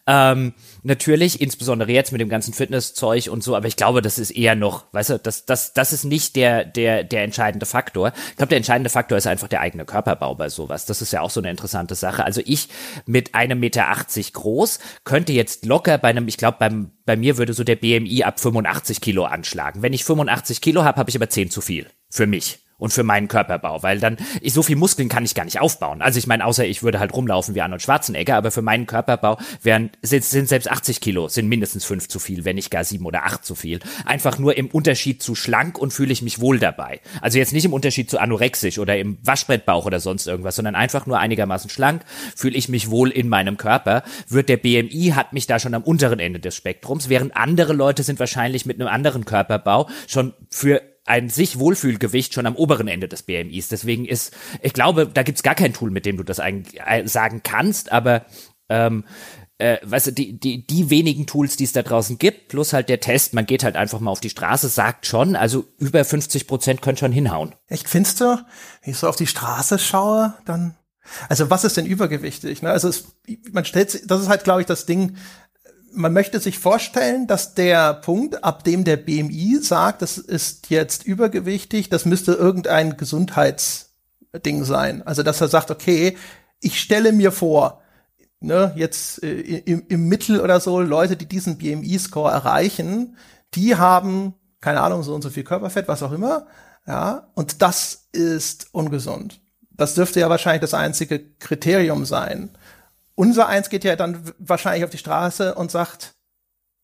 Ähm, natürlich, insbesondere jetzt mit dem ganzen Fitnesszeug und so, aber ich glaube, das ist eher noch, weißt du, das, das, das ist nicht der, der, der entscheidende Faktor. Ich glaube, der entscheidende Faktor ist einfach der eigene Körperbau bei sowas. Das ist ja auch so eine interessante Sache. Also ich mit einem Meter 80 groß könnte jetzt locker bei einem, ich glaube, beim bei mir würde so der BMI ab 85 Kilo anschlagen. Wenn ich 85 Kilo habe, habe ich aber 10 zu viel. Für mich und für meinen Körperbau, weil dann ich so viel Muskeln kann ich gar nicht aufbauen. Also ich meine, außer ich würde halt rumlaufen wie Arnold Schwarzenegger, aber für meinen Körperbau wären sind, sind selbst 80 Kilo sind mindestens fünf zu viel, wenn nicht gar sieben oder acht zu viel. Einfach nur im Unterschied zu schlank und fühle ich mich wohl dabei. Also jetzt nicht im Unterschied zu anorexisch oder im Waschbrettbauch oder sonst irgendwas, sondern einfach nur einigermaßen schlank fühle ich mich wohl in meinem Körper. Wird der BMI hat mich da schon am unteren Ende des Spektrums, während andere Leute sind wahrscheinlich mit einem anderen Körperbau schon für ein sich Wohlfühlgewicht schon am oberen Ende des BMIs. Deswegen ist, ich glaube, da gibt's gar kein Tool, mit dem du das eigentlich äh, sagen kannst, aber ähm, äh, weißt du, die, die, die wenigen Tools, die es da draußen gibt, plus halt der Test, man geht halt einfach mal auf die Straße, sagt schon, also über 50 Prozent können schon hinhauen. Echt, findest du? Wenn ich so auf die Straße schaue, dann also was ist denn übergewichtig? Ne? Also es, man stellt, das ist halt, glaube ich, das Ding man möchte sich vorstellen, dass der Punkt, ab dem der BMI sagt, das ist jetzt übergewichtig, das müsste irgendein Gesundheitsding sein. Also, dass er sagt, okay, ich stelle mir vor, ne, jetzt äh, im, im Mittel oder so, Leute, die diesen BMI-Score erreichen, die haben, keine Ahnung, so und so viel Körperfett, was auch immer, ja, und das ist ungesund. Das dürfte ja wahrscheinlich das einzige Kriterium sein. Unser Eins geht ja dann wahrscheinlich auf die Straße und sagt,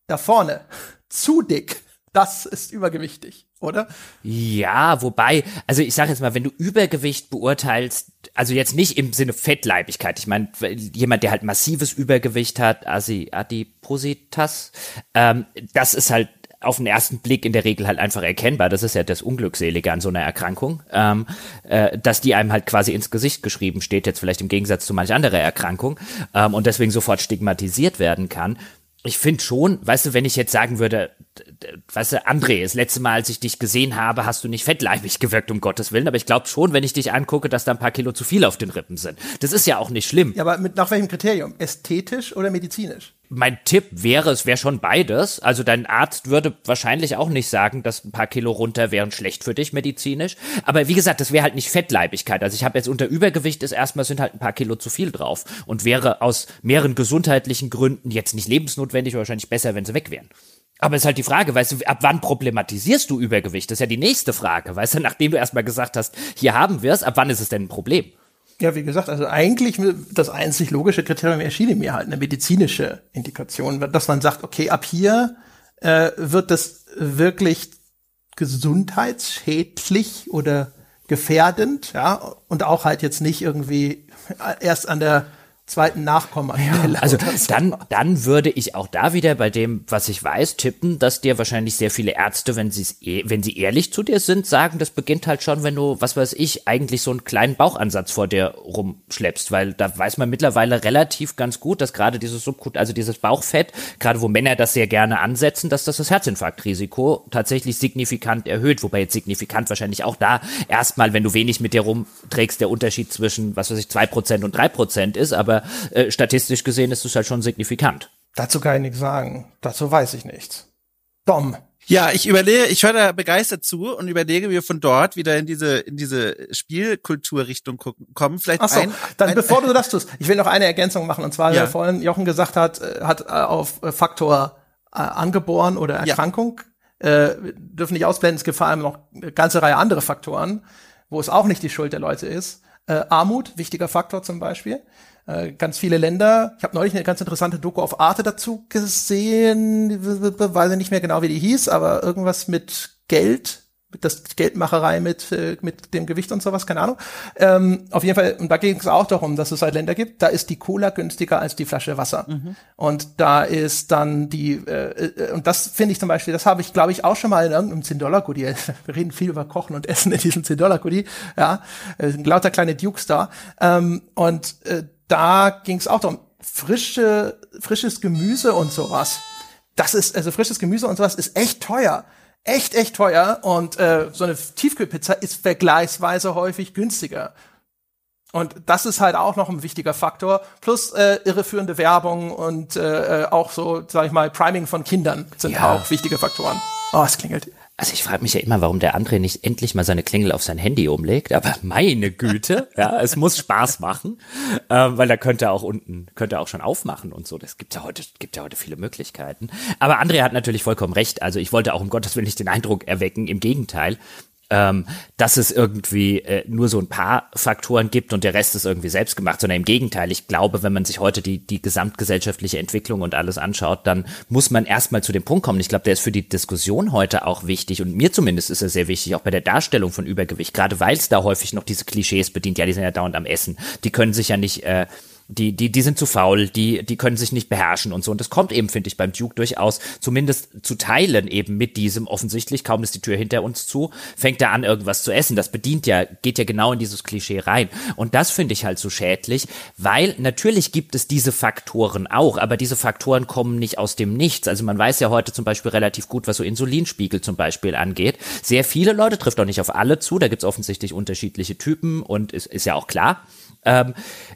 da vorne, zu dick, das ist übergewichtig, oder? Ja, wobei, also ich sage jetzt mal, wenn du Übergewicht beurteilst, also jetzt nicht im Sinne Fettleibigkeit, ich meine, jemand, der halt massives Übergewicht hat, Adipositas, ähm, das ist halt auf den ersten Blick in der Regel halt einfach erkennbar. Das ist ja das Unglückselige an so einer Erkrankung, ähm, äh, dass die einem halt quasi ins Gesicht geschrieben steht, jetzt vielleicht im Gegensatz zu manch anderer Erkrankung ähm, und deswegen sofort stigmatisiert werden kann ich finde schon, weißt du, wenn ich jetzt sagen würde, weißt du, André, das letzte Mal, als ich dich gesehen habe, hast du nicht fettleibig gewirkt, um Gottes Willen, aber ich glaube schon, wenn ich dich angucke, dass da ein paar Kilo zu viel auf den Rippen sind. Das ist ja auch nicht schlimm. Ja, aber mit, nach welchem Kriterium? Ästhetisch oder medizinisch? Mein Tipp wäre, es wäre schon beides. Also dein Arzt würde wahrscheinlich auch nicht sagen, dass ein paar Kilo runter wären schlecht für dich medizinisch. Aber wie gesagt, das wäre halt nicht Fettleibigkeit. Also ich habe jetzt unter Übergewicht ist erstmal sind halt ein paar Kilo zu viel drauf und wäre aus mehreren gesundheitlichen Gründen jetzt nicht lebensnotwendig, wahrscheinlich besser, wenn sie weg wären. Aber es ist halt die Frage, weißt du, ab wann problematisierst du Übergewicht? Das ist ja die nächste Frage, weißt du, nachdem du erstmal gesagt hast, hier haben wir es, ab wann ist es denn ein Problem? Ja, wie gesagt, also eigentlich das einzig logische Kriterium erschien mir halt eine medizinische Indikation, dass man sagt, okay, ab hier äh, wird das wirklich gesundheitsschädlich oder gefährdend, ja, und auch halt jetzt nicht irgendwie erst an der zweiten Nachkommen ja, Also dann, dann würde ich auch da wieder bei dem, was ich weiß, tippen, dass dir wahrscheinlich sehr viele Ärzte, wenn sie eh, wenn sie ehrlich zu dir sind, sagen, das beginnt halt schon, wenn du, was weiß ich, eigentlich so einen kleinen Bauchansatz vor dir rumschleppst, weil da weiß man mittlerweile relativ ganz gut, dass gerade dieses Subkut, also dieses Bauchfett, gerade wo Männer das sehr gerne ansetzen, dass das das Herzinfarktrisiko tatsächlich signifikant erhöht, wobei jetzt signifikant wahrscheinlich auch da erstmal, wenn du wenig mit dir rumträgst, der Unterschied zwischen, was weiß ich, zwei Prozent und drei Prozent ist, aber äh, statistisch gesehen ist es halt schon signifikant. Dazu kann ich nichts sagen. Dazu weiß ich nichts. Dom. Ja, ich überlege, ich höre da begeistert zu und überlege, wie wir von dort wieder in diese in diese Spielkulturrichtung kommen. Vielleicht Ach so, ein, dann ein, bevor du das tust, ich will noch eine Ergänzung machen und zwar, ja. vorhin Jochen gesagt hat, äh, hat äh, auf Faktor äh, angeboren oder Erkrankung ja. äh, dürfen nicht ausblenden. Es gibt vor allem noch eine ganze Reihe andere Faktoren, wo es auch nicht die Schuld der Leute ist. Äh, Armut, wichtiger Faktor zum Beispiel. Äh, ganz viele Länder. Ich habe neulich eine ganz interessante Doku auf Arte dazu gesehen, weiß ich nicht mehr genau, wie die hieß, aber irgendwas mit Geld, mit das Geldmacherei mit äh, mit dem Gewicht und sowas, keine Ahnung. Ähm, auf jeden Fall, und da ging es auch darum, dass es halt Länder gibt, da ist die Cola günstiger als die Flasche Wasser. Mhm. Und da ist dann die, äh, äh und das finde ich zum Beispiel, das habe ich, glaube ich, auch schon mal in irgendeinem 10-Dollar-Goodie. Wir reden viel über Kochen und Essen in diesem 10-Dollar-Goodie, ja. Äh, lauter kleine Dukes da. Ähm, und äh, da ging es auch darum, frische, frisches Gemüse und sowas. Das ist, also frisches Gemüse und sowas ist echt teuer. Echt, echt teuer. Und äh, so eine Tiefkühlpizza ist vergleichsweise häufig günstiger. Und das ist halt auch noch ein wichtiger Faktor. Plus äh, irreführende Werbung und äh, auch so, sag ich mal, Priming von Kindern sind ja. auch wichtige Faktoren. Oh, es klingelt. Also ich frage mich ja immer, warum der André nicht endlich mal seine Klingel auf sein Handy umlegt. Aber meine Güte, ja, es muss Spaß machen, äh, weil da könnte er auch unten, könnte er auch schon aufmachen und so. Das gibt ja heute, gibt ja heute viele Möglichkeiten. Aber André hat natürlich vollkommen recht. Also ich wollte auch um Gottes Willen nicht den Eindruck erwecken. Im Gegenteil ähm, dass es irgendwie äh, nur so ein paar Faktoren gibt und der Rest ist irgendwie selbst gemacht, sondern im Gegenteil. Ich glaube, wenn man sich heute die, die gesamtgesellschaftliche Entwicklung und alles anschaut, dann muss man erstmal zu dem Punkt kommen. Ich glaube, der ist für die Diskussion heute auch wichtig und mir zumindest ist er sehr wichtig, auch bei der Darstellung von Übergewicht, gerade weil es da häufig noch diese Klischees bedient. Ja, die sind ja dauernd am Essen. Die können sich ja nicht äh, die, die, die sind zu faul, die, die können sich nicht beherrschen und so. Und das kommt eben, finde ich, beim Duke durchaus zumindest zu teilen eben mit diesem offensichtlich, kaum ist die Tür hinter uns zu, fängt er an, irgendwas zu essen. Das bedient ja, geht ja genau in dieses Klischee rein. Und das finde ich halt so schädlich, weil natürlich gibt es diese Faktoren auch, aber diese Faktoren kommen nicht aus dem Nichts. Also man weiß ja heute zum Beispiel relativ gut, was so Insulinspiegel zum Beispiel angeht. Sehr viele Leute trifft auch nicht auf alle zu, da gibt es offensichtlich unterschiedliche Typen und ist, ist ja auch klar ähm,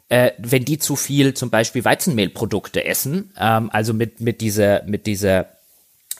äh, wenn die zu viel zum Beispiel Weizenmehlprodukte essen, ähm, also mit, mit dieser, mit dieser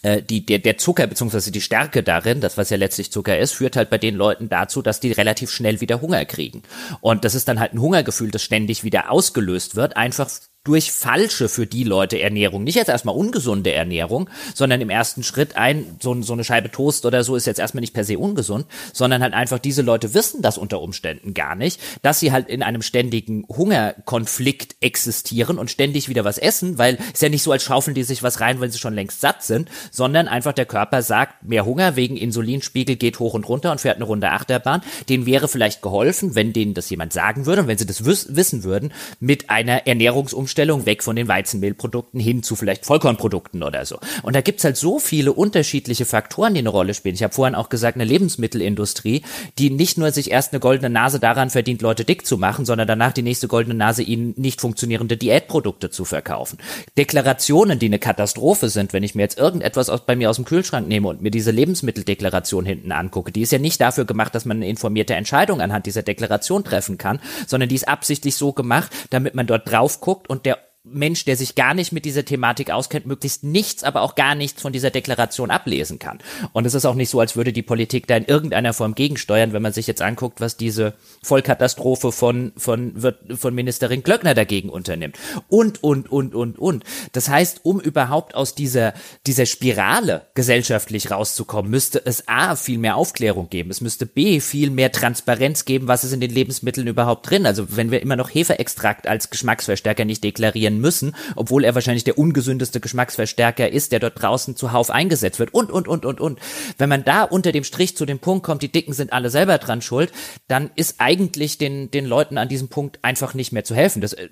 äh, die, der, der Zucker beziehungsweise die Stärke darin, das was ja letztlich Zucker ist, führt halt bei den Leuten dazu, dass die relativ schnell wieder Hunger kriegen. Und das ist dann halt ein Hungergefühl, das ständig wieder ausgelöst wird, einfach durch falsche für die Leute Ernährung, nicht jetzt erstmal ungesunde Ernährung, sondern im ersten Schritt ein, so, so eine Scheibe Toast oder so ist jetzt erstmal nicht per se ungesund, sondern halt einfach diese Leute wissen das unter Umständen gar nicht, dass sie halt in einem ständigen Hungerkonflikt existieren und ständig wieder was essen, weil es ja nicht so, als schaufeln die sich was rein, wenn sie schon längst satt sind, sondern einfach der Körper sagt, mehr Hunger wegen Insulinspiegel geht hoch und runter und fährt eine Runde Achterbahn. Den wäre vielleicht geholfen, wenn denen das jemand sagen würde und wenn sie das wissen würden, mit einer Ernährungsumstellung weg von den Weizenmehlprodukten hin zu vielleicht Vollkornprodukten oder so. Und da gibt's halt so viele unterschiedliche Faktoren, die eine Rolle spielen. Ich habe vorhin auch gesagt, eine Lebensmittelindustrie, die nicht nur sich erst eine goldene Nase daran verdient, Leute dick zu machen, sondern danach die nächste goldene Nase ihnen nicht funktionierende Diätprodukte zu verkaufen. Deklarationen, die eine Katastrophe sind, wenn ich mir jetzt irgendetwas aus, bei mir aus dem Kühlschrank nehme und mir diese Lebensmitteldeklaration hinten angucke, die ist ja nicht dafür gemacht, dass man eine informierte Entscheidung anhand dieser Deklaration treffen kann, sondern die ist absichtlich so gemacht, damit man dort drauf guckt und Mensch, der sich gar nicht mit dieser Thematik auskennt, möglichst nichts, aber auch gar nichts von dieser Deklaration ablesen kann. Und es ist auch nicht so, als würde die Politik da in irgendeiner Form gegensteuern, wenn man sich jetzt anguckt, was diese Vollkatastrophe von, von, von Ministerin Glöckner dagegen unternimmt. Und, und, und, und, und. Das heißt, um überhaupt aus dieser, dieser Spirale gesellschaftlich rauszukommen, müsste es A, viel mehr Aufklärung geben. Es müsste B, viel mehr Transparenz geben, was ist in den Lebensmitteln überhaupt drin. Also wenn wir immer noch Hefeextrakt als Geschmacksverstärker nicht deklarieren, werden müssen, obwohl er wahrscheinlich der ungesündeste Geschmacksverstärker ist, der dort draußen zuhauf eingesetzt wird und, und, und, und, und. Wenn man da unter dem Strich zu dem Punkt kommt, die Dicken sind alle selber dran schuld, dann ist eigentlich den, den Leuten an diesem Punkt einfach nicht mehr zu helfen. Das äh,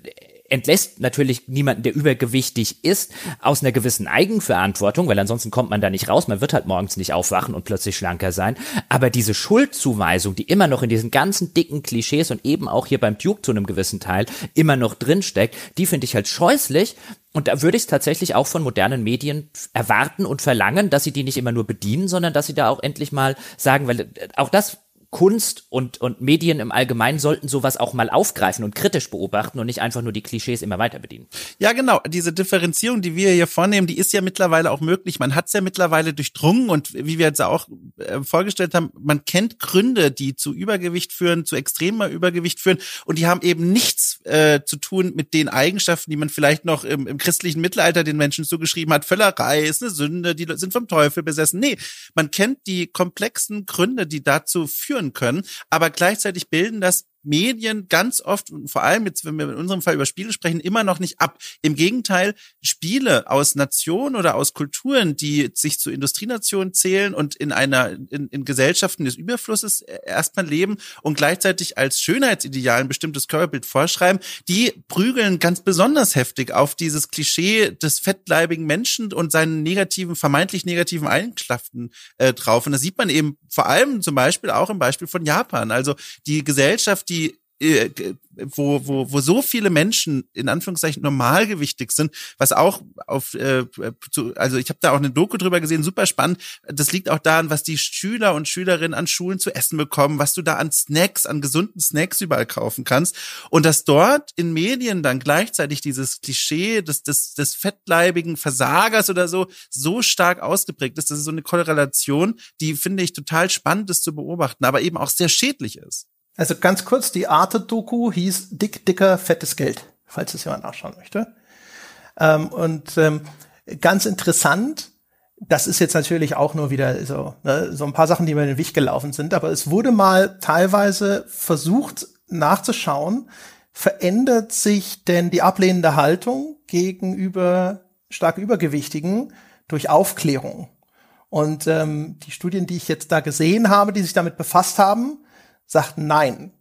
entlässt natürlich niemanden, der übergewichtig ist, aus einer gewissen Eigenverantwortung, weil ansonsten kommt man da nicht raus. Man wird halt morgens nicht aufwachen und plötzlich schlanker sein. Aber diese Schuldzuweisung, die immer noch in diesen ganzen dicken Klischees und eben auch hier beim Duke zu einem gewissen Teil immer noch drinsteckt, die finde ich halt scheußlich. Und da würde ich es tatsächlich auch von modernen Medien erwarten und verlangen, dass sie die nicht immer nur bedienen, sondern dass sie da auch endlich mal sagen, weil auch das Kunst und, und Medien im Allgemeinen sollten sowas auch mal aufgreifen und kritisch beobachten und nicht einfach nur die Klischees immer weiter bedienen. Ja, genau. Diese Differenzierung, die wir hier vornehmen, die ist ja mittlerweile auch möglich. Man hat es ja mittlerweile durchdrungen und wie wir jetzt auch äh, vorgestellt haben, man kennt Gründe, die zu Übergewicht führen, zu extremer Übergewicht führen und die haben eben nichts äh, zu tun mit den Eigenschaften, die man vielleicht noch im, im christlichen Mittelalter den Menschen zugeschrieben hat. Völlerei ist eine Sünde, die sind vom Teufel besessen. Nee, man kennt die komplexen Gründe, die dazu führen können, aber gleichzeitig bilden das Medien ganz oft, vor allem jetzt, wenn wir in unserem Fall über Spiele sprechen, immer noch nicht ab. Im Gegenteil, Spiele aus Nationen oder aus Kulturen, die sich zu Industrienationen zählen und in einer, in, in Gesellschaften des Überflusses äh, erstmal leben und gleichzeitig als Schönheitsideal ein bestimmtes Körperbild vorschreiben, die prügeln ganz besonders heftig auf dieses Klischee des fettleibigen Menschen und seinen negativen, vermeintlich negativen Eigenschaften äh, drauf. Und das sieht man eben vor allem zum Beispiel auch im Beispiel von Japan. Also die Gesellschaft, äh, wo, wo, wo so viele Menschen in Anführungszeichen normalgewichtig sind, was auch auf, äh, zu, also ich habe da auch eine Doku drüber gesehen, super spannend. Das liegt auch daran, was die Schüler und Schülerinnen an Schulen zu essen bekommen, was du da an Snacks, an gesunden Snacks überall kaufen kannst. Und dass dort in Medien dann gleichzeitig dieses Klischee des, des, des fettleibigen Versagers oder so so stark ausgeprägt ist. Das ist so eine Korrelation, die finde ich total spannend ist zu beobachten, aber eben auch sehr schädlich ist. Also ganz kurz, die Arte-Doku hieß Dick, dicker, fettes Geld, falls es jemand nachschauen möchte. Ähm, und ähm, ganz interessant, das ist jetzt natürlich auch nur wieder so, ne, so ein paar Sachen, die mir in den Weg gelaufen sind, aber es wurde mal teilweise versucht nachzuschauen, verändert sich denn die ablehnende Haltung gegenüber stark Übergewichtigen durch Aufklärung? Und ähm, die Studien, die ich jetzt da gesehen habe, die sich damit befasst haben, sagten nein.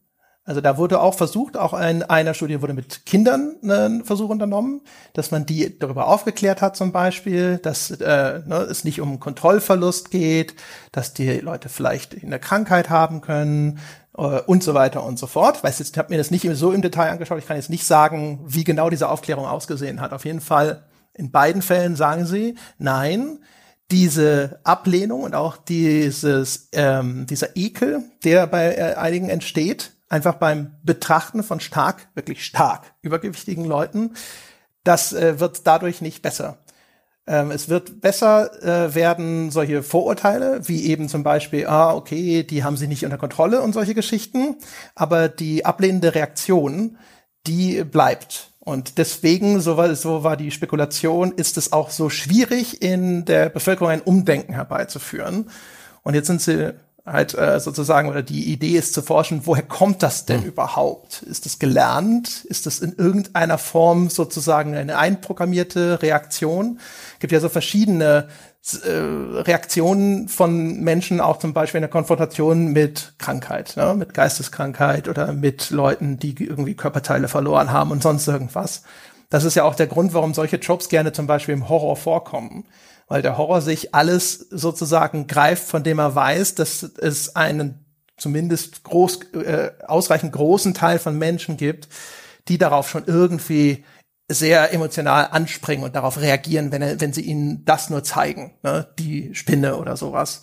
Also da wurde auch versucht, auch in einer Studie wurde mit Kindern ein Versuch unternommen, dass man die darüber aufgeklärt hat zum Beispiel, dass äh, ne, es nicht um Kontrollverlust geht, dass die Leute vielleicht eine Krankheit haben können äh, und so weiter und so fort. Weiß jetzt, ich habe mir das nicht so im Detail angeschaut, ich kann jetzt nicht sagen, wie genau diese Aufklärung ausgesehen hat. Auf jeden Fall in beiden Fällen sagen sie, nein, diese Ablehnung und auch dieses, ähm, dieser Ekel, der bei äh, einigen entsteht, einfach beim Betrachten von stark, wirklich stark übergewichtigen Leuten, das äh, wird dadurch nicht besser. Ähm, es wird besser äh, werden solche Vorurteile, wie eben zum Beispiel, ah, okay, die haben sich nicht unter Kontrolle und solche Geschichten, aber die ablehnende Reaktion, die bleibt. Und deswegen, so war, so war die Spekulation, ist es auch so schwierig, in der Bevölkerung ein Umdenken herbeizuführen. Und jetzt sind sie halt äh, sozusagen, oder die Idee ist zu forschen, woher kommt das denn mhm. überhaupt? Ist das gelernt? Ist das in irgendeiner Form sozusagen eine einprogrammierte Reaktion? Es gibt ja so verschiedene Reaktionen von Menschen, auch zum Beispiel in der Konfrontation mit Krankheit, ne? mit Geisteskrankheit oder mit Leuten, die irgendwie Körperteile verloren haben und sonst irgendwas. Das ist ja auch der Grund, warum solche Tropes gerne zum Beispiel im Horror vorkommen weil der Horror sich alles sozusagen greift, von dem er weiß, dass es einen zumindest groß, äh, ausreichend großen Teil von Menschen gibt, die darauf schon irgendwie sehr emotional anspringen und darauf reagieren, wenn, er, wenn sie ihnen das nur zeigen, ne? die Spinne oder sowas.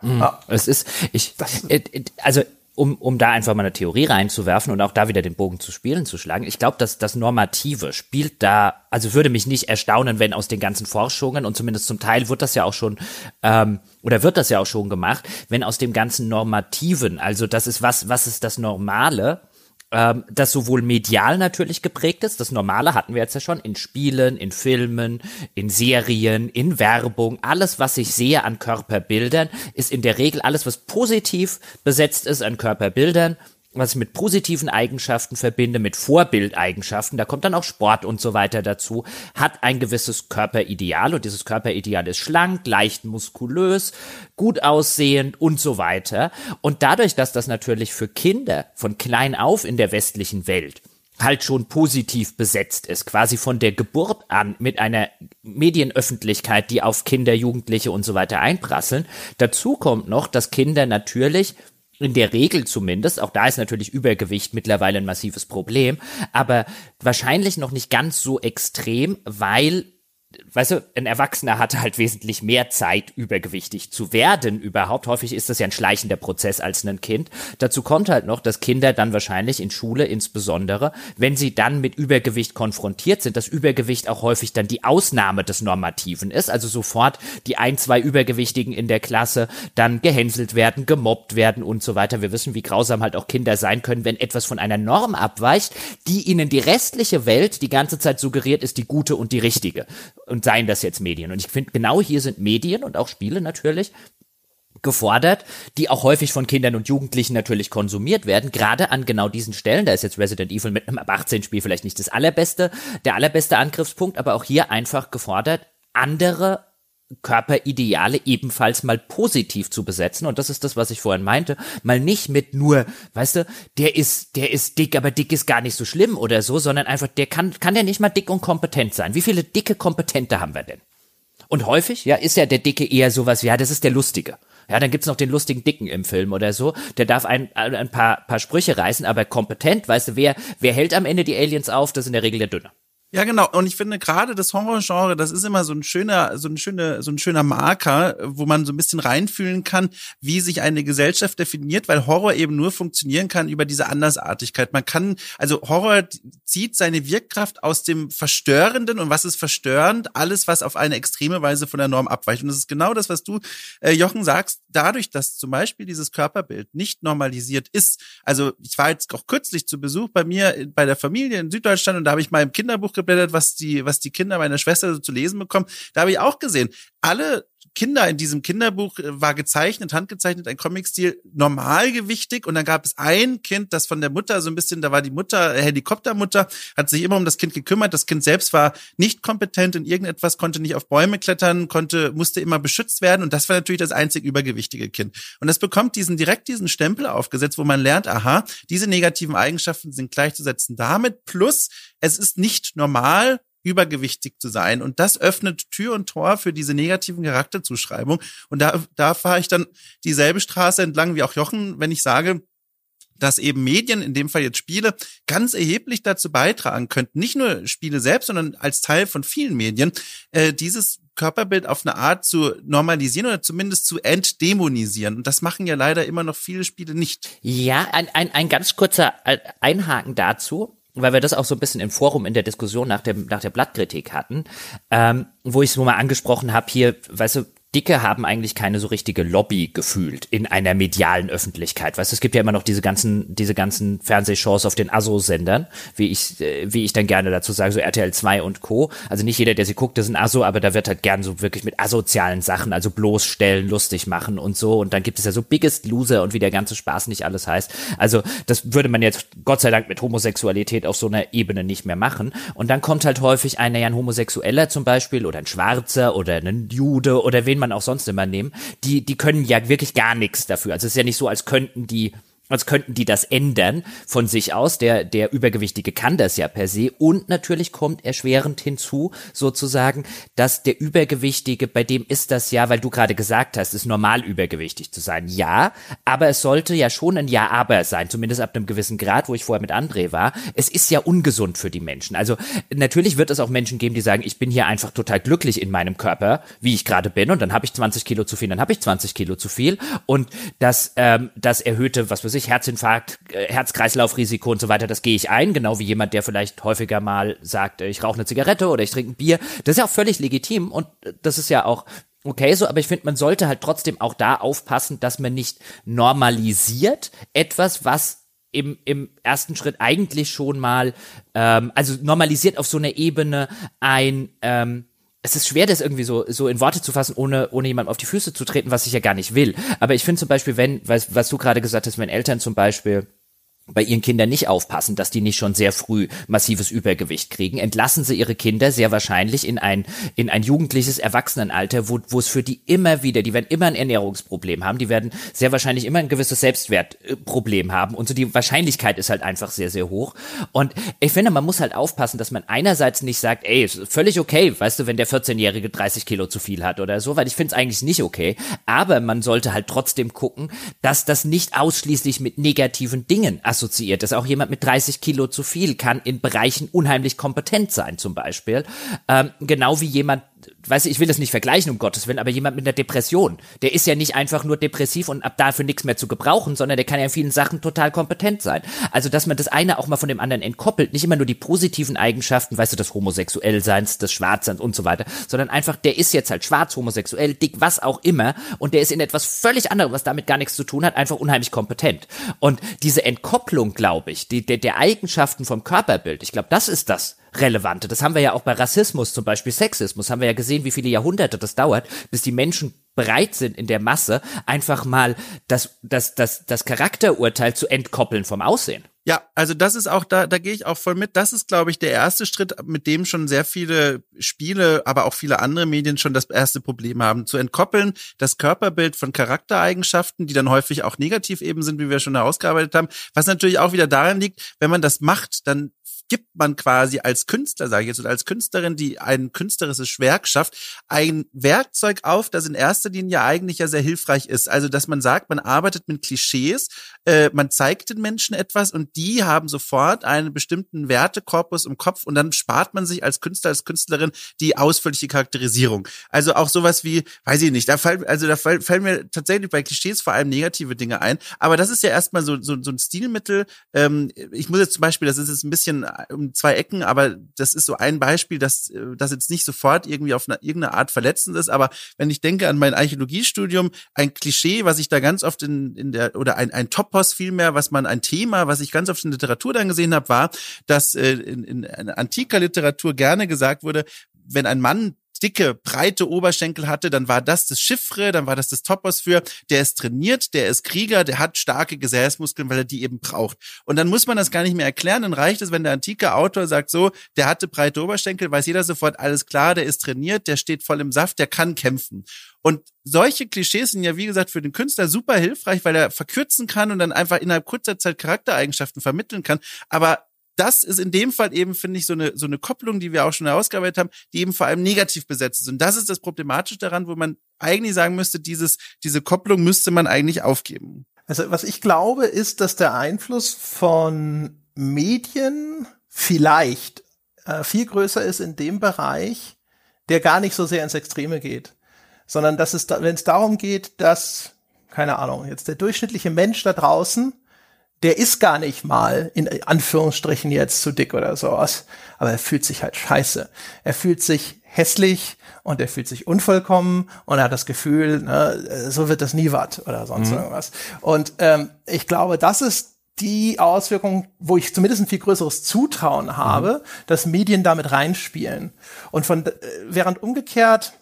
Mhm. Ja. Es ist, ich, äh, also um, um da einfach mal eine Theorie reinzuwerfen und auch da wieder den Bogen zu spielen zu schlagen. Ich glaube, dass das Normative spielt da, also würde mich nicht erstaunen, wenn aus den ganzen Forschungen und zumindest zum Teil wird das ja auch schon ähm, oder wird das ja auch schon gemacht, wenn aus dem ganzen Normativen, also das ist was, was ist das Normale, ähm, das sowohl medial natürlich geprägt ist, das Normale hatten wir jetzt ja schon, in Spielen, in Filmen, in Serien, in Werbung, alles, was ich sehe an Körperbildern, ist in der Regel alles, was positiv besetzt ist an Körperbildern, was ich mit positiven Eigenschaften verbinde, mit Vorbildeigenschaften, da kommt dann auch Sport und so weiter dazu, hat ein gewisses Körperideal und dieses Körperideal ist schlank, leicht muskulös, gut aussehend und so weiter. Und dadurch, dass das natürlich für Kinder von klein auf in der westlichen Welt halt schon positiv besetzt ist, quasi von der Geburt an mit einer Medienöffentlichkeit, die auf Kinder, Jugendliche und so weiter einprasseln. Dazu kommt noch, dass Kinder natürlich in der Regel zumindest, auch da ist natürlich Übergewicht mittlerweile ein massives Problem, aber wahrscheinlich noch nicht ganz so extrem, weil weißt du, ein Erwachsener hat halt wesentlich mehr Zeit, übergewichtig zu werden überhaupt. Häufig ist das ja ein schleichender Prozess als ein Kind. Dazu kommt halt noch, dass Kinder dann wahrscheinlich in Schule insbesondere, wenn sie dann mit Übergewicht konfrontiert sind, dass Übergewicht auch häufig dann die Ausnahme des Normativen ist. Also sofort die ein, zwei Übergewichtigen in der Klasse dann gehänselt werden, gemobbt werden und so weiter. Wir wissen, wie grausam halt auch Kinder sein können, wenn etwas von einer Norm abweicht, die ihnen die restliche Welt die ganze Zeit suggeriert ist, die gute und die richtige und seien das jetzt Medien. Und ich finde, genau hier sind Medien und auch Spiele natürlich gefordert, die auch häufig von Kindern und Jugendlichen natürlich konsumiert werden, gerade an genau diesen Stellen. Da ist jetzt Resident Evil mit einem ab 18 Spiel vielleicht nicht das allerbeste, der allerbeste Angriffspunkt, aber auch hier einfach gefordert, andere Körperideale ebenfalls mal positiv zu besetzen. Und das ist das, was ich vorhin meinte. Mal nicht mit nur, weißt du, der ist, der ist dick, aber dick ist gar nicht so schlimm oder so, sondern einfach, der kann, kann der nicht mal dick und kompetent sein. Wie viele dicke Kompetente haben wir denn? Und häufig, ja, ist ja der Dicke eher sowas wie, ja, das ist der Lustige. Ja, dann gibt's noch den lustigen Dicken im Film oder so. Der darf ein, ein paar, paar Sprüche reißen, aber kompetent, weißt du, wer, wer hält am Ende die Aliens auf? Das ist in der Regel der Dünne. Ja, genau. Und ich finde gerade das Horrorgenre, das ist immer so ein schöner, so ein schöner, so ein schöner Marker, wo man so ein bisschen reinfühlen kann, wie sich eine Gesellschaft definiert, weil Horror eben nur funktionieren kann über diese Andersartigkeit. Man kann, also Horror zieht seine Wirkkraft aus dem Verstörenden und was ist verstörend? Alles, was auf eine extreme Weise von der Norm abweicht. Und das ist genau das, was du, äh, Jochen, sagst. Dadurch, dass zum Beispiel dieses Körperbild nicht normalisiert ist. Also ich war jetzt auch kürzlich zu Besuch bei mir bei der Familie in Süddeutschland und da habe ich mal im Kinderbuch geblättert, was die, was die Kinder meiner Schwester so zu lesen bekommen. Da habe ich auch gesehen, alle Kinder in diesem Kinderbuch äh, war gezeichnet, handgezeichnet, ein Comicstil, normalgewichtig. Und dann gab es ein Kind, das von der Mutter so ein bisschen, da war die Mutter, äh, Helikoptermutter, hat sich immer um das Kind gekümmert. Das Kind selbst war nicht kompetent in irgendetwas, konnte nicht auf Bäume klettern, konnte, musste immer beschützt werden. Und das war natürlich das einzig übergewichtige Kind. Und das bekommt diesen, direkt diesen Stempel aufgesetzt, wo man lernt, aha, diese negativen Eigenschaften sind gleichzusetzen damit. Plus, es ist nicht normal, übergewichtig zu sein. Und das öffnet Tür und Tor für diese negativen Charakterzuschreibung. Und da, da fahre ich dann dieselbe Straße entlang wie auch Jochen, wenn ich sage, dass eben Medien, in dem Fall jetzt Spiele, ganz erheblich dazu beitragen könnten, nicht nur Spiele selbst, sondern als Teil von vielen Medien, äh, dieses Körperbild auf eine Art zu normalisieren oder zumindest zu entdämonisieren. Und das machen ja leider immer noch viele Spiele nicht. Ja, ein, ein, ein ganz kurzer Einhaken dazu weil wir das auch so ein bisschen im Forum in der Diskussion nach dem nach der Blattkritik hatten, ähm, wo ich es nur mal angesprochen habe hier, weißt du, Dicke haben eigentlich keine so richtige Lobby gefühlt in einer medialen Öffentlichkeit. Weißt du, es gibt ja immer noch diese ganzen, diese ganzen Fernsehshows auf den Asso-Sendern, wie ich, äh, wie ich dann gerne dazu sage, so RTL 2 und Co. Also nicht jeder, der sie guckt, ist ein Asso, aber da wird halt gern so wirklich mit asozialen Sachen, also bloßstellen, lustig machen und so. Und dann gibt es ja so Biggest Loser und wie der ganze Spaß nicht alles heißt. Also das würde man jetzt Gott sei Dank mit Homosexualität auf so einer Ebene nicht mehr machen. Und dann kommt halt häufig einer, ja, ein Homosexueller zum Beispiel oder ein Schwarzer oder ein Jude oder wen man auch sonst immer nehmen, die, die können ja wirklich gar nichts dafür. Also es ist ja nicht so, als könnten die als könnten die das ändern von sich aus. Der, der Übergewichtige kann das ja per se. Und natürlich kommt erschwerend hinzu, sozusagen, dass der Übergewichtige, bei dem ist das ja, weil du gerade gesagt hast, ist normal übergewichtig zu sein. Ja, aber es sollte ja schon ein Ja-Aber sein, zumindest ab einem gewissen Grad, wo ich vorher mit André war. Es ist ja ungesund für die Menschen. Also natürlich wird es auch Menschen geben, die sagen, ich bin hier einfach total glücklich in meinem Körper, wie ich gerade bin, und dann habe ich 20 Kilo zu viel, dann habe ich 20 Kilo zu viel. Und das, ähm, das erhöhte, was weiß ich, Herzinfarkt, äh, Herz-Kreislauf-Risiko und so weiter, das gehe ich ein, genau wie jemand, der vielleicht häufiger mal sagt, äh, ich rauche eine Zigarette oder ich trinke ein Bier. Das ist ja auch völlig legitim und äh, das ist ja auch okay so, aber ich finde, man sollte halt trotzdem auch da aufpassen, dass man nicht normalisiert etwas, was im, im ersten Schritt eigentlich schon mal, ähm, also normalisiert auf so einer Ebene ein, ähm, es ist schwer, das irgendwie so, so in Worte zu fassen, ohne, ohne jemandem auf die Füße zu treten, was ich ja gar nicht will. Aber ich finde zum Beispiel, wenn, was, was du gerade gesagt hast, wenn Eltern zum Beispiel bei ihren Kindern nicht aufpassen, dass die nicht schon sehr früh massives Übergewicht kriegen, entlassen sie ihre Kinder sehr wahrscheinlich in ein, in ein jugendliches Erwachsenenalter, wo, wo es für die immer wieder, die werden immer ein Ernährungsproblem haben, die werden sehr wahrscheinlich immer ein gewisses Selbstwertproblem haben und so die Wahrscheinlichkeit ist halt einfach sehr, sehr hoch. Und ich finde, man muss halt aufpassen, dass man einerseits nicht sagt, ey, ist völlig okay, weißt du, wenn der 14-Jährige 30 Kilo zu viel hat oder so, weil ich finde es eigentlich nicht okay, aber man sollte halt trotzdem gucken, dass das nicht ausschließlich mit negativen Dingen assoziiert ist. Auch jemand mit 30 Kilo zu viel kann in Bereichen unheimlich kompetent sein, zum Beispiel. Ähm, genau wie jemand weiß ich, ich will das nicht vergleichen, um Gottes Willen, aber jemand mit einer Depression, der ist ja nicht einfach nur depressiv und ab dafür nichts mehr zu gebrauchen, sondern der kann ja in vielen Sachen total kompetent sein. Also, dass man das eine auch mal von dem anderen entkoppelt, nicht immer nur die positiven Eigenschaften, weißt du, des Homosexuellseins, des Schwarzseins und so weiter, sondern einfach, der ist jetzt halt schwarz, homosexuell, dick, was auch immer und der ist in etwas völlig anderem, was damit gar nichts zu tun hat, einfach unheimlich kompetent. Und diese Entkopplung, glaube ich, die, der, der Eigenschaften vom Körperbild, ich glaube, das ist das, relevante. Das haben wir ja auch bei Rassismus, zum Beispiel Sexismus, haben wir ja gesehen, wie viele Jahrhunderte das dauert, bis die Menschen bereit sind, in der Masse einfach mal das, das, das, das Charakterurteil zu entkoppeln vom Aussehen. Ja, also das ist auch, da, da gehe ich auch voll mit. Das ist, glaube ich, der erste Schritt, mit dem schon sehr viele Spiele, aber auch viele andere Medien schon das erste Problem haben. Zu entkoppeln das Körperbild von Charaktereigenschaften, die dann häufig auch negativ eben sind, wie wir schon herausgearbeitet haben. Was natürlich auch wieder daran liegt, wenn man das macht, dann gibt man quasi als Künstler, sage ich jetzt, oder als Künstlerin, die ein künstlerisches Werk schafft, ein Werkzeug auf, das in erster Linie eigentlich ja sehr hilfreich ist. Also, dass man sagt, man arbeitet mit Klischees, äh, man zeigt den Menschen etwas und die haben sofort einen bestimmten Wertekorpus im Kopf und dann spart man sich als Künstler, als Künstlerin die ausführliche Charakterisierung. Also auch sowas wie, weiß ich nicht, da fallen, also da fallen mir tatsächlich bei Klischees vor allem negative Dinge ein. Aber das ist ja erstmal so, so, so ein Stilmittel. Ähm, ich muss jetzt zum Beispiel, das ist jetzt ein bisschen um zwei Ecken, aber das ist so ein Beispiel, dass äh, das jetzt nicht sofort irgendwie auf eine, irgendeine Art verletzend ist. Aber wenn ich denke an mein Archäologiestudium, ein Klischee, was ich da ganz oft in, in der, oder ein, ein Topos vielmehr, was man ein Thema, was ich ganz oft in Literatur dann gesehen habe, war, dass äh, in, in antiker Literatur gerne gesagt wurde, wenn ein Mann dicke, breite Oberschenkel hatte, dann war das das Chiffre, dann war das das Topos für, der ist trainiert, der ist Krieger, der hat starke Gesäßmuskeln, weil er die eben braucht. Und dann muss man das gar nicht mehr erklären, dann reicht es, wenn der antike Autor sagt so, der hatte breite Oberschenkel, weiß jeder sofort, alles klar, der ist trainiert, der steht voll im Saft, der kann kämpfen. Und solche Klischees sind ja, wie gesagt, für den Künstler super hilfreich, weil er verkürzen kann und dann einfach innerhalb kurzer Zeit Charaktereigenschaften vermitteln kann. Aber das ist in dem Fall eben, finde ich, so eine, so eine Kopplung, die wir auch schon herausgearbeitet haben, die eben vor allem negativ besetzt ist. Und das ist das Problematische daran, wo man eigentlich sagen müsste, dieses, diese Kopplung müsste man eigentlich aufgeben. Also was ich glaube, ist, dass der Einfluss von Medien vielleicht äh, viel größer ist in dem Bereich, der gar nicht so sehr ins Extreme geht, sondern dass es, da, wenn es darum geht, dass, keine Ahnung, jetzt der durchschnittliche Mensch da draußen der ist gar nicht mal in Anführungsstrichen jetzt zu dick oder sowas, aber er fühlt sich halt scheiße. Er fühlt sich hässlich und er fühlt sich unvollkommen und er hat das Gefühl, ne, so wird das nie was oder sonst mhm. irgendwas. Und ähm, ich glaube, das ist die Auswirkung, wo ich zumindest ein viel größeres Zutrauen habe, mhm. dass Medien damit reinspielen. Und von äh, während umgekehrt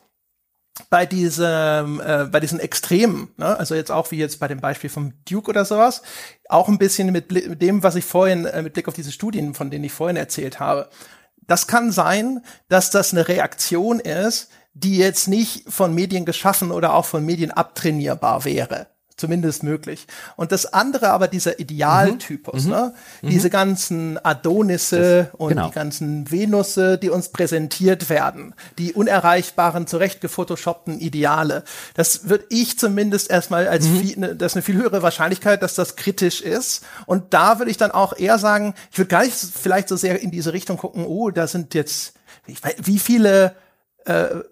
bei diesem, äh, bei diesen Extremen, ne? also jetzt auch wie jetzt bei dem Beispiel vom Duke oder sowas, auch ein bisschen mit, mit dem, was ich vorhin, äh, mit Blick auf diese Studien, von denen ich vorhin erzählt habe. Das kann sein, dass das eine Reaktion ist, die jetzt nicht von Medien geschaffen oder auch von Medien abtrainierbar wäre zumindest möglich. Und das andere aber dieser Idealtypus, mhm. ne? Mhm. Diese ganzen Adonisse das, und genau. die ganzen Venusse, die uns präsentiert werden, die unerreichbaren, zurecht gefotoshoppten Ideale. Das würde ich zumindest erstmal als mhm. viel, ne, das ist eine viel höhere Wahrscheinlichkeit, dass das kritisch ist. Und da würde ich dann auch eher sagen, ich würde gar nicht vielleicht so sehr in diese Richtung gucken, oh, da sind jetzt, wie viele äh,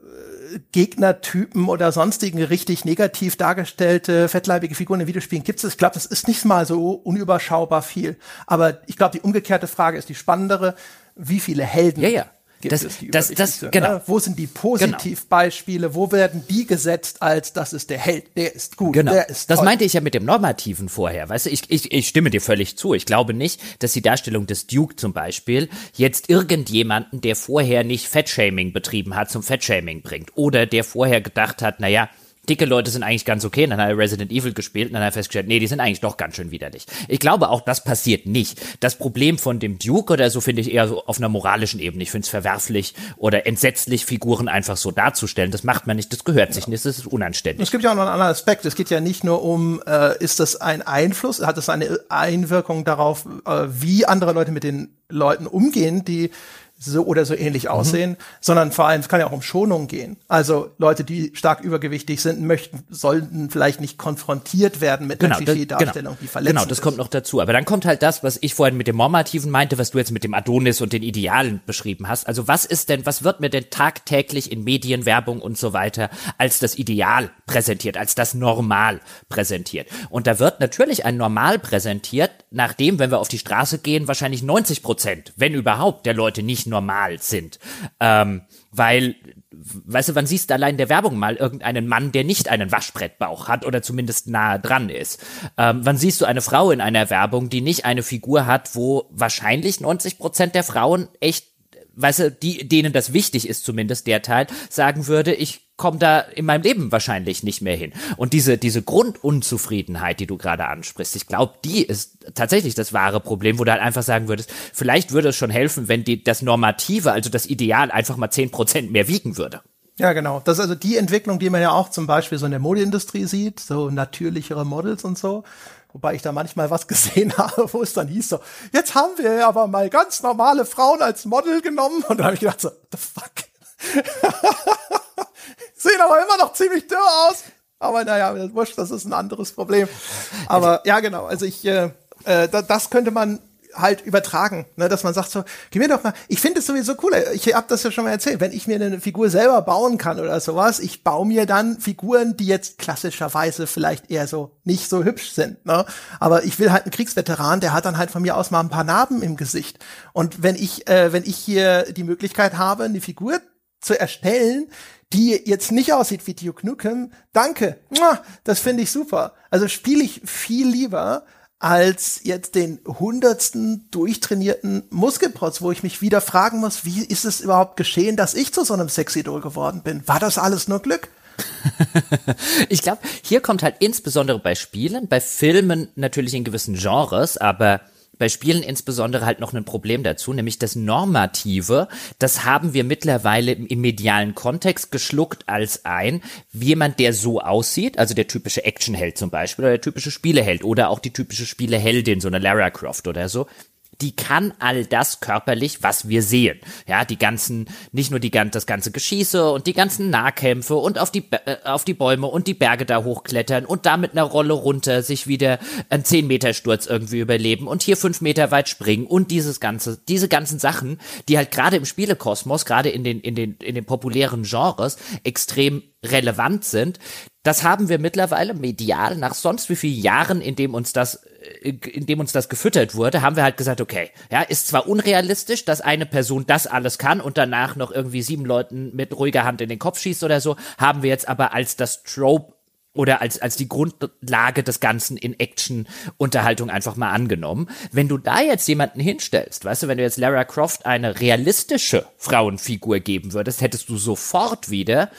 Gegnertypen oder sonstigen richtig negativ dargestellte fettleibige Figuren in Videospielen gibt es. Ich glaube, das ist nicht mal so unüberschaubar viel. Aber ich glaube, die umgekehrte Frage ist die spannendere. Wie viele Helden ja, ja gibt das, es, die das, das, genau. Ne? Wo sind die Positivbeispiele? Genau. Wo werden die gesetzt als das ist der Held, der ist gut, genau. der ist Das meinte ich ja mit dem Normativen vorher. Weißt du, ich, ich, ich stimme dir völlig zu. Ich glaube nicht, dass die Darstellung des Duke zum Beispiel jetzt irgendjemanden, der vorher nicht Fettshaming betrieben hat, zum Fettshaming bringt. Oder der vorher gedacht hat, naja, dicke Leute sind eigentlich ganz okay. Und dann hat er Resident Evil gespielt und dann hat er festgestellt, nee, die sind eigentlich doch ganz schön widerlich. Ich glaube, auch das passiert nicht. Das Problem von dem Duke oder so finde ich eher so auf einer moralischen Ebene. Ich finde es verwerflich oder entsetzlich, Figuren einfach so darzustellen. Das macht man nicht, das gehört sich nicht, das ist unanständig. Es gibt ja auch noch einen anderen Aspekt. Es geht ja nicht nur um, äh, ist das ein Einfluss, hat das eine Einwirkung darauf, äh, wie andere Leute mit den Leuten umgehen, die so oder so ähnlich mhm. aussehen, sondern vor allem, es kann ja auch um Schonung gehen. Also Leute, die stark übergewichtig sind, möchten, sollten vielleicht nicht konfrontiert werden mit genau, einer Klischee-Darstellung, genau, die verletzend Genau, das ist. kommt noch dazu. Aber dann kommt halt das, was ich vorhin mit dem Normativen meinte, was du jetzt mit dem Adonis und den Idealen beschrieben hast. Also was ist denn, was wird mir denn tagtäglich in Medien, Werbung und so weiter als das Ideal präsentiert, als das Normal präsentiert? Und da wird natürlich ein Normal präsentiert, nachdem, wenn wir auf die Straße gehen, wahrscheinlich 90 Prozent, wenn überhaupt, der Leute nicht normal sind. Ähm, weil, weißt du, wann siehst du allein der Werbung mal irgendeinen Mann, der nicht einen Waschbrettbauch hat oder zumindest nahe dran ist? Ähm, wann siehst du eine Frau in einer Werbung, die nicht eine Figur hat, wo wahrscheinlich 90 Prozent der Frauen echt weißt du, die, denen das wichtig ist, zumindest der Teil, sagen würde, ich komme da in meinem Leben wahrscheinlich nicht mehr hin. Und diese, diese Grundunzufriedenheit, die du gerade ansprichst, ich glaube, die ist tatsächlich das wahre Problem, wo du halt einfach sagen würdest, vielleicht würde es schon helfen, wenn die, das Normative, also das Ideal, einfach mal zehn Prozent mehr wiegen würde. Ja, genau. Das ist also die Entwicklung, die man ja auch zum Beispiel so in der Modeindustrie sieht, so natürlichere Models und so. Wobei ich da manchmal was gesehen habe, wo es dann hieß so, jetzt haben wir aber mal ganz normale Frauen als Model genommen. Und da habe ich gedacht so, the fuck? Sehen aber immer noch ziemlich dürr aus. Aber naja, wurscht, das ist ein anderes Problem. Aber ja, genau. Also ich, äh, äh, das könnte man halt übertragen, ne, dass man sagt so, gib mir doch mal, ich finde es sowieso cool, ich habe das ja schon mal erzählt, wenn ich mir eine Figur selber bauen kann oder sowas, ich baue mir dann Figuren, die jetzt klassischerweise vielleicht eher so nicht so hübsch sind, ne, aber ich will halt einen Kriegsveteran, der hat dann halt von mir aus mal ein paar Narben im Gesicht und wenn ich, äh, wenn ich hier die Möglichkeit habe, eine Figur zu erstellen, die jetzt nicht aussieht wie Duke Nukem, danke, das finde ich super. Also spiele ich viel lieber als jetzt den hundertsten durchtrainierten Muskelprotz, wo ich mich wieder fragen muss, wie ist es überhaupt geschehen, dass ich zu so einem Sexidol geworden bin? War das alles nur Glück? ich glaube, hier kommt halt insbesondere bei Spielen, bei Filmen natürlich in gewissen Genres, aber bei Spielen insbesondere halt noch ein Problem dazu, nämlich das Normative, das haben wir mittlerweile im medialen Kontext geschluckt als ein, jemand, der so aussieht, also der typische Actionheld zum Beispiel, oder der typische Spieleheld, oder auch die typische Spieleheldin, so eine Lara Croft oder so, die kann all das körperlich, was wir sehen. Ja, die ganzen, nicht nur die, das ganze Geschieße und die ganzen Nahkämpfe und auf die, äh, auf die Bäume und die Berge da hochklettern und da mit einer Rolle runter sich wieder einen 10 Meter Sturz irgendwie überleben und hier fünf Meter weit springen und dieses ganze, diese ganzen Sachen, die halt gerade im Spielekosmos, gerade in den, in den, in den populären Genres extrem relevant sind. Das haben wir mittlerweile medial nach sonst wie vielen Jahren, in dem uns das in dem uns das gefüttert wurde, haben wir halt gesagt, okay, ja, ist zwar unrealistisch, dass eine Person das alles kann und danach noch irgendwie sieben Leuten mit ruhiger Hand in den Kopf schießt oder so, haben wir jetzt aber als das Trope oder als, als die Grundlage des Ganzen in Action-Unterhaltung einfach mal angenommen. Wenn du da jetzt jemanden hinstellst, weißt du, wenn du jetzt Lara Croft eine realistische Frauenfigur geben würdest, hättest du sofort wieder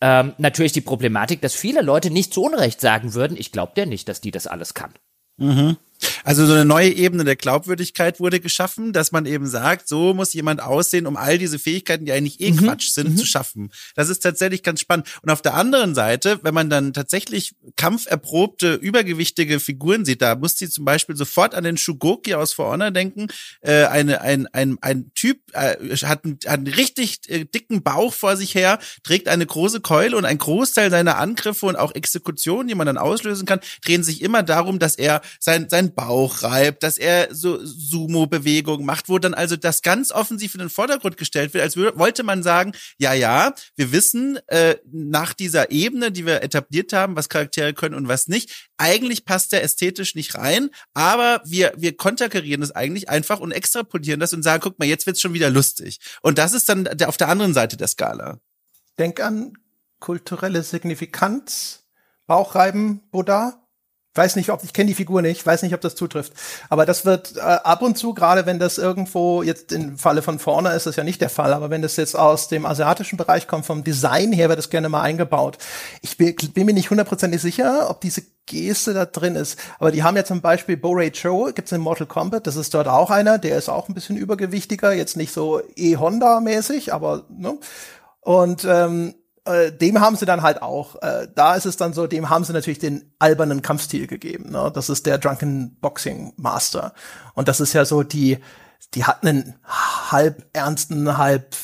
ähm, natürlich die Problematik, dass viele Leute nicht zu Unrecht sagen würden, ich glaube dir nicht, dass die das alles kann. Mhm. Also so eine neue Ebene der Glaubwürdigkeit wurde geschaffen, dass man eben sagt, so muss jemand aussehen, um all diese Fähigkeiten, die eigentlich eh mhm. Quatsch sind, mhm. zu schaffen. Das ist tatsächlich ganz spannend. Und auf der anderen Seite, wenn man dann tatsächlich kampferprobte, übergewichtige Figuren sieht, da muss sie zum Beispiel sofort an den Shugoki aus For Honor denken. Äh, eine, ein, ein, ein Typ äh, hat, einen, hat einen richtig äh, dicken Bauch vor sich her, trägt eine große Keule und ein Großteil seiner Angriffe und auch Exekutionen, die man dann auslösen kann, drehen sich immer darum, dass er sein, sein Bauch reibt, dass er so Sumo-Bewegungen macht, wo dann also das ganz offensiv in den Vordergrund gestellt wird, als wollte man sagen, ja, ja, wir wissen äh, nach dieser Ebene, die wir etabliert haben, was Charaktere können und was nicht, eigentlich passt der ästhetisch nicht rein, aber wir, wir konterkarieren das eigentlich einfach und extrapolieren das und sagen, guck mal, jetzt wird's schon wieder lustig. Und das ist dann der, auf der anderen Seite der Skala. Denk an kulturelle Signifikanz, Bauchreiben, Buddha weiß nicht, ob ich kenne die Figur nicht, weiß nicht, ob das zutrifft. Aber das wird äh, ab und zu, gerade wenn das irgendwo jetzt im Falle von vorne ist das ja nicht der Fall, aber wenn das jetzt aus dem asiatischen Bereich kommt, vom Design her wird das gerne mal eingebaut. Ich bin, bin mir nicht hundertprozentig sicher, ob diese Geste da drin ist. Aber die haben ja zum Beispiel Borei Cho, gibt's in Mortal Kombat, das ist dort auch einer, der ist auch ein bisschen übergewichtiger, jetzt nicht so E-Honda-mäßig, aber ne? Und ähm, äh, dem haben sie dann halt auch, äh, da ist es dann so, dem haben sie natürlich den albernen Kampfstil gegeben. Ne? Das ist der Drunken Boxing Master. Und das ist ja so die, die hat einen halb ernsten, halb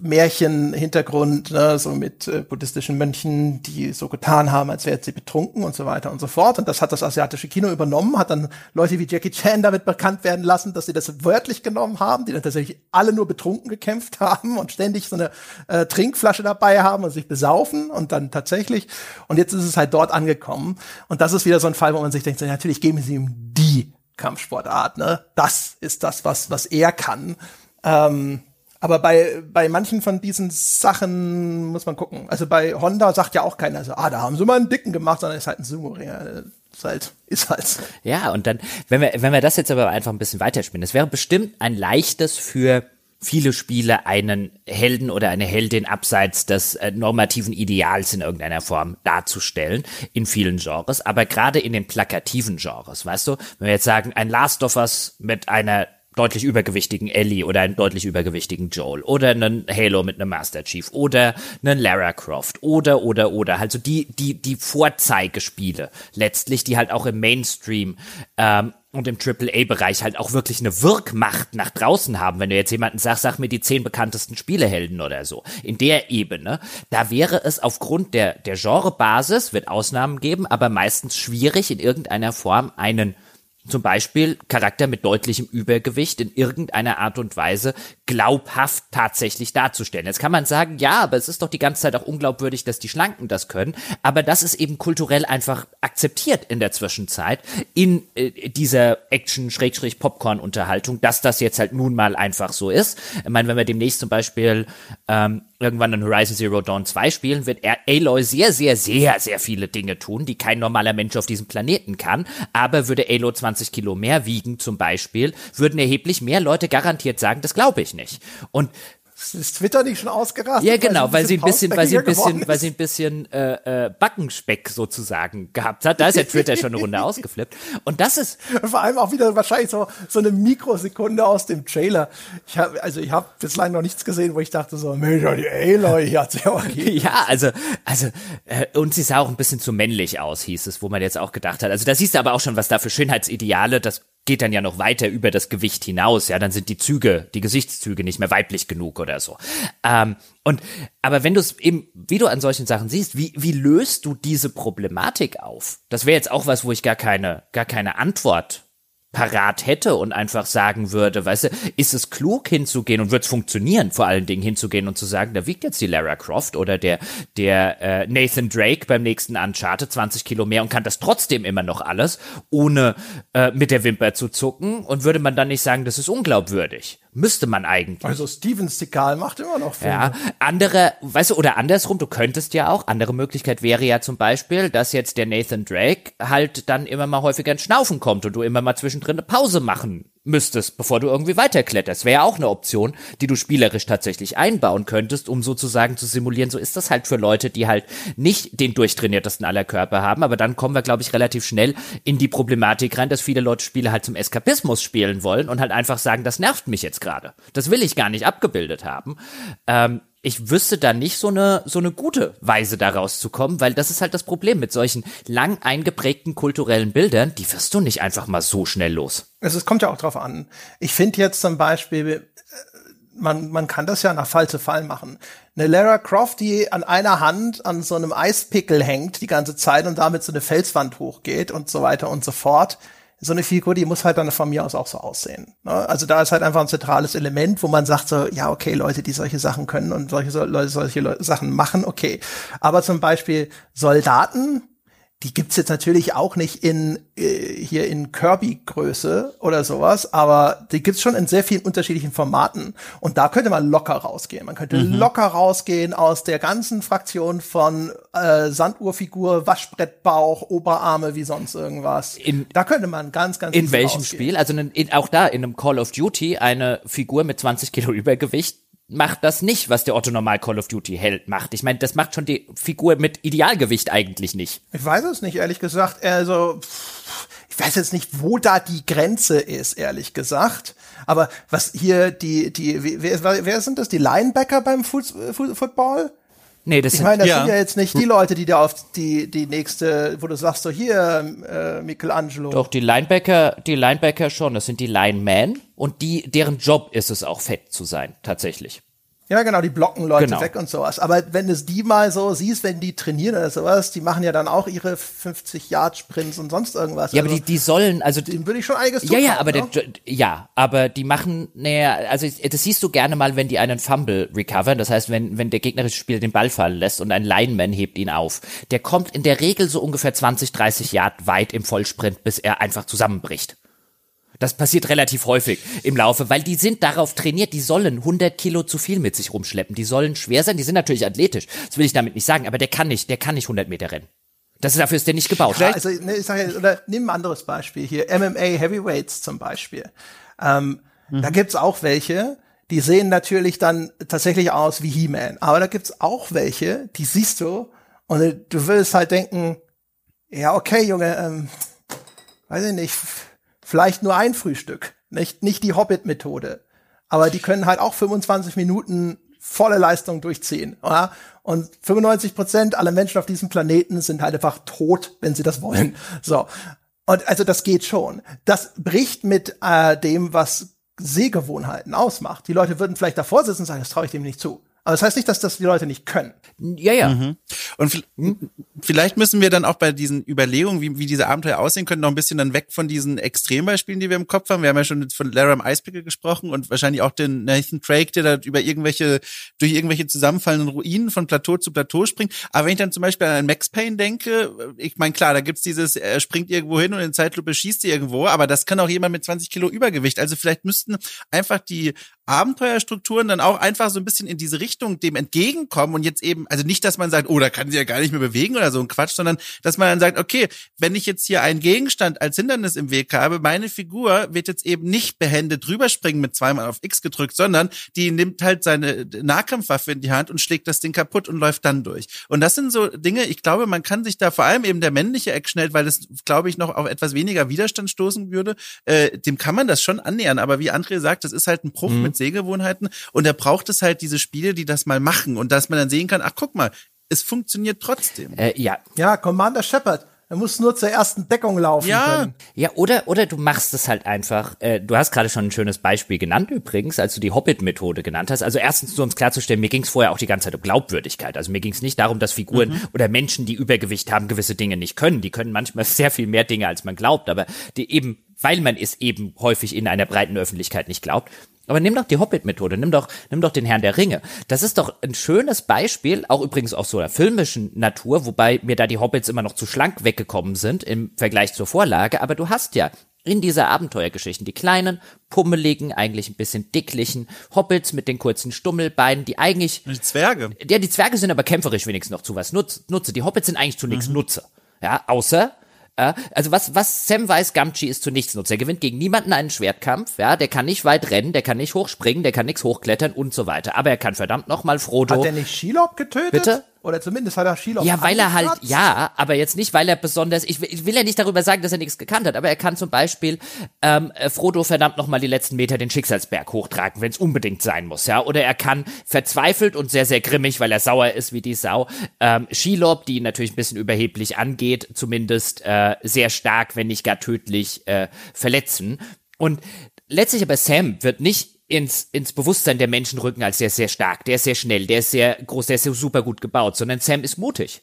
Märchen-Hintergrund, ne, so mit äh, buddhistischen Mönchen, die so getan haben, als wären sie betrunken und so weiter und so fort. Und das hat das asiatische Kino übernommen, hat dann Leute wie Jackie Chan damit bekannt werden lassen, dass sie das wörtlich genommen haben, die dann tatsächlich alle nur betrunken gekämpft haben und ständig so eine äh, Trinkflasche dabei haben und sich besaufen und dann tatsächlich. Und jetzt ist es halt dort angekommen. Und das ist wieder so ein Fall, wo man sich denkt, natürlich geben sie ihm die Kampfsportart, ne? Das ist das, was, was er kann. Ähm, aber bei, bei manchen von diesen Sachen muss man gucken. Also bei Honda sagt ja auch keiner so, ah, da haben sie mal einen Dicken gemacht, sondern ist halt ein Sumo-Ringer. Ist halt, ist halt. Ja, und dann, wenn wir, wenn wir das jetzt aber einfach ein bisschen weiterspielen, das wäre bestimmt ein leichtes für viele Spiele einen Helden oder eine Heldin abseits des äh, normativen Ideals in irgendeiner Form darzustellen, in vielen Genres, aber gerade in den plakativen Genres, weißt du, wenn wir jetzt sagen, ein Last of Us mit einer deutlich übergewichtigen Ellie oder einen deutlich übergewichtigen Joel oder einen Halo mit einem Master Chief oder einen Lara Croft oder oder oder. Also die die die Vorzeigespiele letztlich die halt auch im Mainstream ähm, und im AAA-Bereich halt auch wirklich eine Wirkmacht nach draußen haben. Wenn du jetzt jemanden sagst, sag mir die zehn bekanntesten Spielehelden oder so. In der Ebene, da wäre es aufgrund der, der Genrebasis, wird Ausnahmen geben, aber meistens schwierig in irgendeiner Form einen zum Beispiel Charakter mit deutlichem Übergewicht in irgendeiner Art und Weise glaubhaft tatsächlich darzustellen. Jetzt kann man sagen, ja, aber es ist doch die ganze Zeit auch unglaubwürdig, dass die Schlanken das können. Aber das ist eben kulturell einfach akzeptiert in der Zwischenzeit in äh, dieser Action-Popcorn-Unterhaltung, dass das jetzt halt nun mal einfach so ist. Ich meine, wenn wir demnächst zum Beispiel ähm, irgendwann in Horizon Zero Dawn 2 spielen, wird Aloy sehr, sehr, sehr, sehr viele Dinge tun, die kein normaler Mensch auf diesem Planeten kann. Aber würde Aloy 20 Kilo mehr wiegen zum Beispiel, würden erheblich mehr Leute garantiert sagen, das glaube ich nicht. Und ist Twitter nicht schon ausgerastet? Ja, genau, weil sie ein bisschen, weil sie ein bisschen, weil sie ein bisschen äh, äh, Backenspeck sozusagen gehabt hat. Da ist ja Twitter schon eine Runde ausgeflippt. Und das ist vor allem auch wieder wahrscheinlich so so eine Mikrosekunde aus dem Trailer. Ich habe also ich habe bislang noch nichts gesehen, wo ich dachte so, Mensch, die Aloy hat sie auch Ja, also also äh, und sie sah auch ein bisschen zu männlich aus, hieß es, wo man jetzt auch gedacht hat. Also da siehst du aber auch schon, was da für Schönheitsideale, das geht dann ja noch weiter über das Gewicht hinaus. Ja, dann sind die Züge, die Gesichtszüge nicht mehr weiblich genug oder so. Ähm, und aber wenn du es eben, wie du an solchen Sachen siehst, wie wie löst du diese Problematik auf? Das wäre jetzt auch was, wo ich gar keine gar keine Antwort parat hätte und einfach sagen würde, weißt du, ist es klug hinzugehen und wird es funktionieren, vor allen Dingen hinzugehen und zu sagen, da wiegt jetzt die Lara Croft oder der, der äh, Nathan Drake beim nächsten Uncharted 20 Kilo mehr und kann das trotzdem immer noch alles, ohne äh, mit der Wimper zu zucken und würde man dann nicht sagen, das ist unglaubwürdig. Müsste man eigentlich. Also Steven Seagal macht immer noch Filme. Ja, andere, weißt du, oder andersrum, du könntest ja auch, andere Möglichkeit wäre ja zum Beispiel, dass jetzt der Nathan Drake halt dann immer mal häufiger ins Schnaufen kommt und du immer mal zwischendrin eine Pause machen müsstest, bevor du irgendwie weiterkletterst. Wäre auch eine Option, die du spielerisch tatsächlich einbauen könntest, um sozusagen zu simulieren, so ist das halt für Leute, die halt nicht den durchtrainiertesten aller Körper haben. Aber dann kommen wir, glaube ich, relativ schnell in die Problematik rein, dass viele Leute Spiele halt zum Eskapismus spielen wollen und halt einfach sagen, das nervt mich jetzt gerade. Das will ich gar nicht abgebildet haben. Ähm, ich wüsste da nicht so eine, so eine gute Weise da rauszukommen, weil das ist halt das Problem mit solchen lang eingeprägten kulturellen Bildern, die wirst du nicht einfach mal so schnell los. Also es kommt ja auch drauf an. Ich finde jetzt zum Beispiel, äh, man, man kann das ja nach Fall zu Fall machen. Eine Lara Croft, die an einer Hand an so einem Eispickel hängt die ganze Zeit und damit so eine Felswand hochgeht und so weiter und so fort so eine Figur, die muss halt dann von mir aus auch so aussehen. Ne? Also da ist halt einfach ein zentrales Element, wo man sagt so, ja, okay, Leute, die solche Sachen können und solche Leute solche Sachen machen, okay. Aber zum Beispiel Soldaten, die gibt's jetzt natürlich auch nicht in äh, hier in Kirby-Größe oder sowas, aber die gibt's schon in sehr vielen unterschiedlichen Formaten. Und da könnte man locker rausgehen. Man könnte mhm. locker rausgehen aus der ganzen Fraktion von äh, Sanduhrfigur, Waschbrettbauch, Oberarme, wie sonst irgendwas. In, da könnte man ganz, ganz In welchem rausgehen. Spiel? Also in, in, auch da in einem Call of Duty eine Figur mit 20 Kilo Übergewicht macht das nicht, was der Otto Normal Call of Duty Held macht. Ich meine, das macht schon die Figur mit Idealgewicht eigentlich nicht. Ich weiß es nicht, ehrlich gesagt. Also, ich weiß jetzt nicht, wo da die Grenze ist, ehrlich gesagt. Aber was hier die, die, wer, wer sind das? Die Linebacker beim Football? Nee, das ich meine, das ja. sind ja jetzt nicht die Leute, die da auf die, die nächste, wo du sagst, so hier, äh, Michelangelo. Doch, die Linebacker, die Linebacker schon, das sind die Linemen und die, deren Job ist es auch fett zu sein, tatsächlich. Ja, genau, die blocken Leute genau. weg und sowas. Aber wenn es die mal so siehst, wenn die trainieren oder sowas, die machen ja dann auch ihre 50 Yard Sprints und sonst irgendwas. Ja, also, aber die, die sollen, also dem würde ich schon einiges Ja, ja, aber ne? der, ja, aber die machen, naja, also das siehst du gerne mal, wenn die einen Fumble recovern. Das heißt, wenn wenn der gegnerische Spieler den Ball fallen lässt und ein Lineman hebt ihn auf, der kommt in der Regel so ungefähr 20, 30 Yard weit im Vollsprint, bis er einfach zusammenbricht. Das passiert relativ häufig im Laufe, weil die sind darauf trainiert, die sollen 100 Kilo zu viel mit sich rumschleppen. Die sollen schwer sein, die sind natürlich athletisch. Das will ich damit nicht sagen, aber der kann nicht, der kann nicht 100 Meter rennen. Das ist, dafür ist der nicht gebaut. Ja, also, ne, ich sage, oder nimm ein anderes Beispiel hier. MMA Heavyweights zum Beispiel. Ähm, mhm. Da gibt's auch welche, die sehen natürlich dann tatsächlich aus wie He-Man. Aber da gibt's auch welche, die siehst du und du willst halt denken, ja, okay, Junge, ähm, weiß ich nicht, vielleicht nur ein Frühstück, nicht, nicht die Hobbit-Methode. Aber die können halt auch 25 Minuten volle Leistung durchziehen. Oder? Und 95 Prozent aller Menschen auf diesem Planeten sind halt einfach tot, wenn sie das wollen. So. Und also das geht schon. Das bricht mit äh, dem, was Sehgewohnheiten ausmacht. Die Leute würden vielleicht davor sitzen und sagen, das traue ich dem nicht zu. Aber das heißt nicht, dass das die Leute nicht können. Ja, ja. Mhm. Und hm? vielleicht müssen wir dann auch bei diesen Überlegungen, wie, wie diese Abenteuer aussehen können, noch ein bisschen dann weg von diesen Extrembeispielen, die wir im Kopf haben. Wir haben ja schon von Laram Icepickle gesprochen und wahrscheinlich auch den Nathan Drake, der da über irgendwelche, durch irgendwelche zusammenfallenden Ruinen von Plateau zu Plateau springt. Aber wenn ich dann zum Beispiel an Max Payne denke, ich meine, klar, da gibt's dieses, er springt irgendwo hin und in Zeitlupe schießt er irgendwo, aber das kann auch jemand mit 20 Kilo Übergewicht. Also vielleicht müssten einfach die Abenteuerstrukturen dann auch einfach so ein bisschen in diese Richtung dem entgegenkommen und jetzt eben, also nicht, dass man sagt, oh, da kann sie ja gar nicht mehr bewegen oder so ein Quatsch, sondern dass man dann sagt, okay, wenn ich jetzt hier einen Gegenstand als Hindernis im Weg habe, meine Figur wird jetzt eben nicht behändet rüberspringen mit zweimal auf X gedrückt, sondern die nimmt halt seine Nahkampfwaffe in die Hand und schlägt das Ding kaputt und läuft dann durch. Und das sind so Dinge, ich glaube, man kann sich da vor allem eben der männliche Eckschnell, weil es, glaube ich, noch auf etwas weniger Widerstand stoßen würde, äh, dem kann man das schon annähern. Aber wie André sagt, das ist halt ein Bruch mhm. mit mit Sehgewohnheiten und er braucht es halt diese Spiele, die das mal machen und dass man dann sehen kann, ach guck mal, es funktioniert trotzdem. Äh, ja. Ja, Commander Shepard. Er muss nur zur ersten Deckung laufen ja. können. Ja, oder, oder du machst es halt einfach. Äh, du hast gerade schon ein schönes Beispiel genannt übrigens, als du die Hobbit-Methode genannt hast. Also erstens, nur um es klarzustellen, mir ging es vorher auch die ganze Zeit um Glaubwürdigkeit. Also mir ging es nicht darum, dass Figuren mhm. oder Menschen, die Übergewicht haben, gewisse Dinge nicht können. Die können manchmal sehr viel mehr Dinge, als man glaubt. Aber die eben weil man es eben häufig in einer breiten Öffentlichkeit nicht glaubt. Aber nimm doch die Hobbit-Methode, nimm doch, nimm doch den Herrn der Ringe. Das ist doch ein schönes Beispiel, auch übrigens aus so einer filmischen Natur, wobei mir da die Hobbits immer noch zu schlank weggekommen sind im Vergleich zur Vorlage. Aber du hast ja in dieser Abenteuergeschichten die kleinen, pummeligen, eigentlich ein bisschen dicklichen Hobbits mit den kurzen Stummelbeinen, die eigentlich. Die Zwerge. Ja, die Zwerge sind aber kämpferisch wenigstens noch zu was Nutze. Die Hobbits sind eigentlich zu nichts mhm. Nutze. Ja, außer ja, also was, was Sam weiß, Gamgee ist zu nichts nutzt. Er gewinnt gegen niemanden einen Schwertkampf, ja, der kann nicht weit rennen, der kann nicht hochspringen, der kann nichts hochklettern und so weiter. Aber er kann verdammt nochmal Frodo. Hat der nicht Shelob getötet? Bitte? Oder zumindest hat er Shelob Ja, weil er halt, ja, aber jetzt nicht, weil er besonders, ich, ich will ja nicht darüber sagen, dass er nichts gekannt hat, aber er kann zum Beispiel ähm, äh, Frodo verdammt nochmal die letzten Meter den Schicksalsberg hochtragen, wenn es unbedingt sein muss, ja. Oder er kann verzweifelt und sehr, sehr grimmig, weil er sauer ist wie die Sau, ähm, Shelob, die natürlich ein bisschen überheblich angeht, zumindest äh, sehr stark, wenn nicht gar tödlich äh, verletzen. Und letztlich aber Sam wird nicht ins, ins Bewusstsein der Menschen rücken als der ist sehr stark, der ist sehr schnell, der ist sehr groß, der ist super gut gebaut, sondern Sam ist mutig.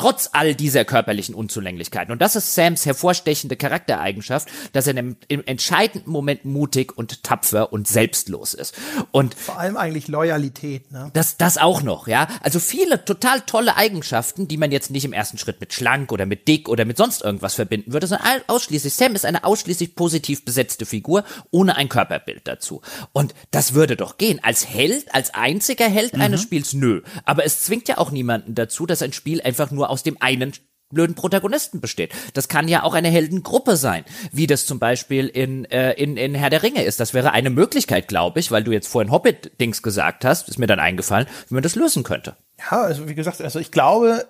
Trotz all dieser körperlichen Unzulänglichkeiten. Und das ist Sams hervorstechende Charaktereigenschaft, dass er im, im entscheidenden Moment mutig und tapfer und selbstlos ist. Und vor allem eigentlich Loyalität, ne? Das, das auch noch, ja. Also viele total tolle Eigenschaften, die man jetzt nicht im ersten Schritt mit schlank oder mit dick oder mit sonst irgendwas verbinden würde, sondern ausschließlich, Sam ist eine ausschließlich positiv besetzte Figur, ohne ein Körperbild dazu. Und das würde doch gehen. Als Held, als einziger Held mhm. eines Spiels, nö. Aber es zwingt ja auch niemanden dazu, dass ein Spiel einfach nur aus dem einen blöden Protagonisten besteht. Das kann ja auch eine Heldengruppe sein, wie das zum Beispiel in, äh, in, in Herr der Ringe ist. Das wäre eine Möglichkeit, glaube ich, weil du jetzt vorhin Hobbit-Dings gesagt hast, ist mir dann eingefallen, wie man das lösen könnte. Ja, also wie gesagt, also ich glaube,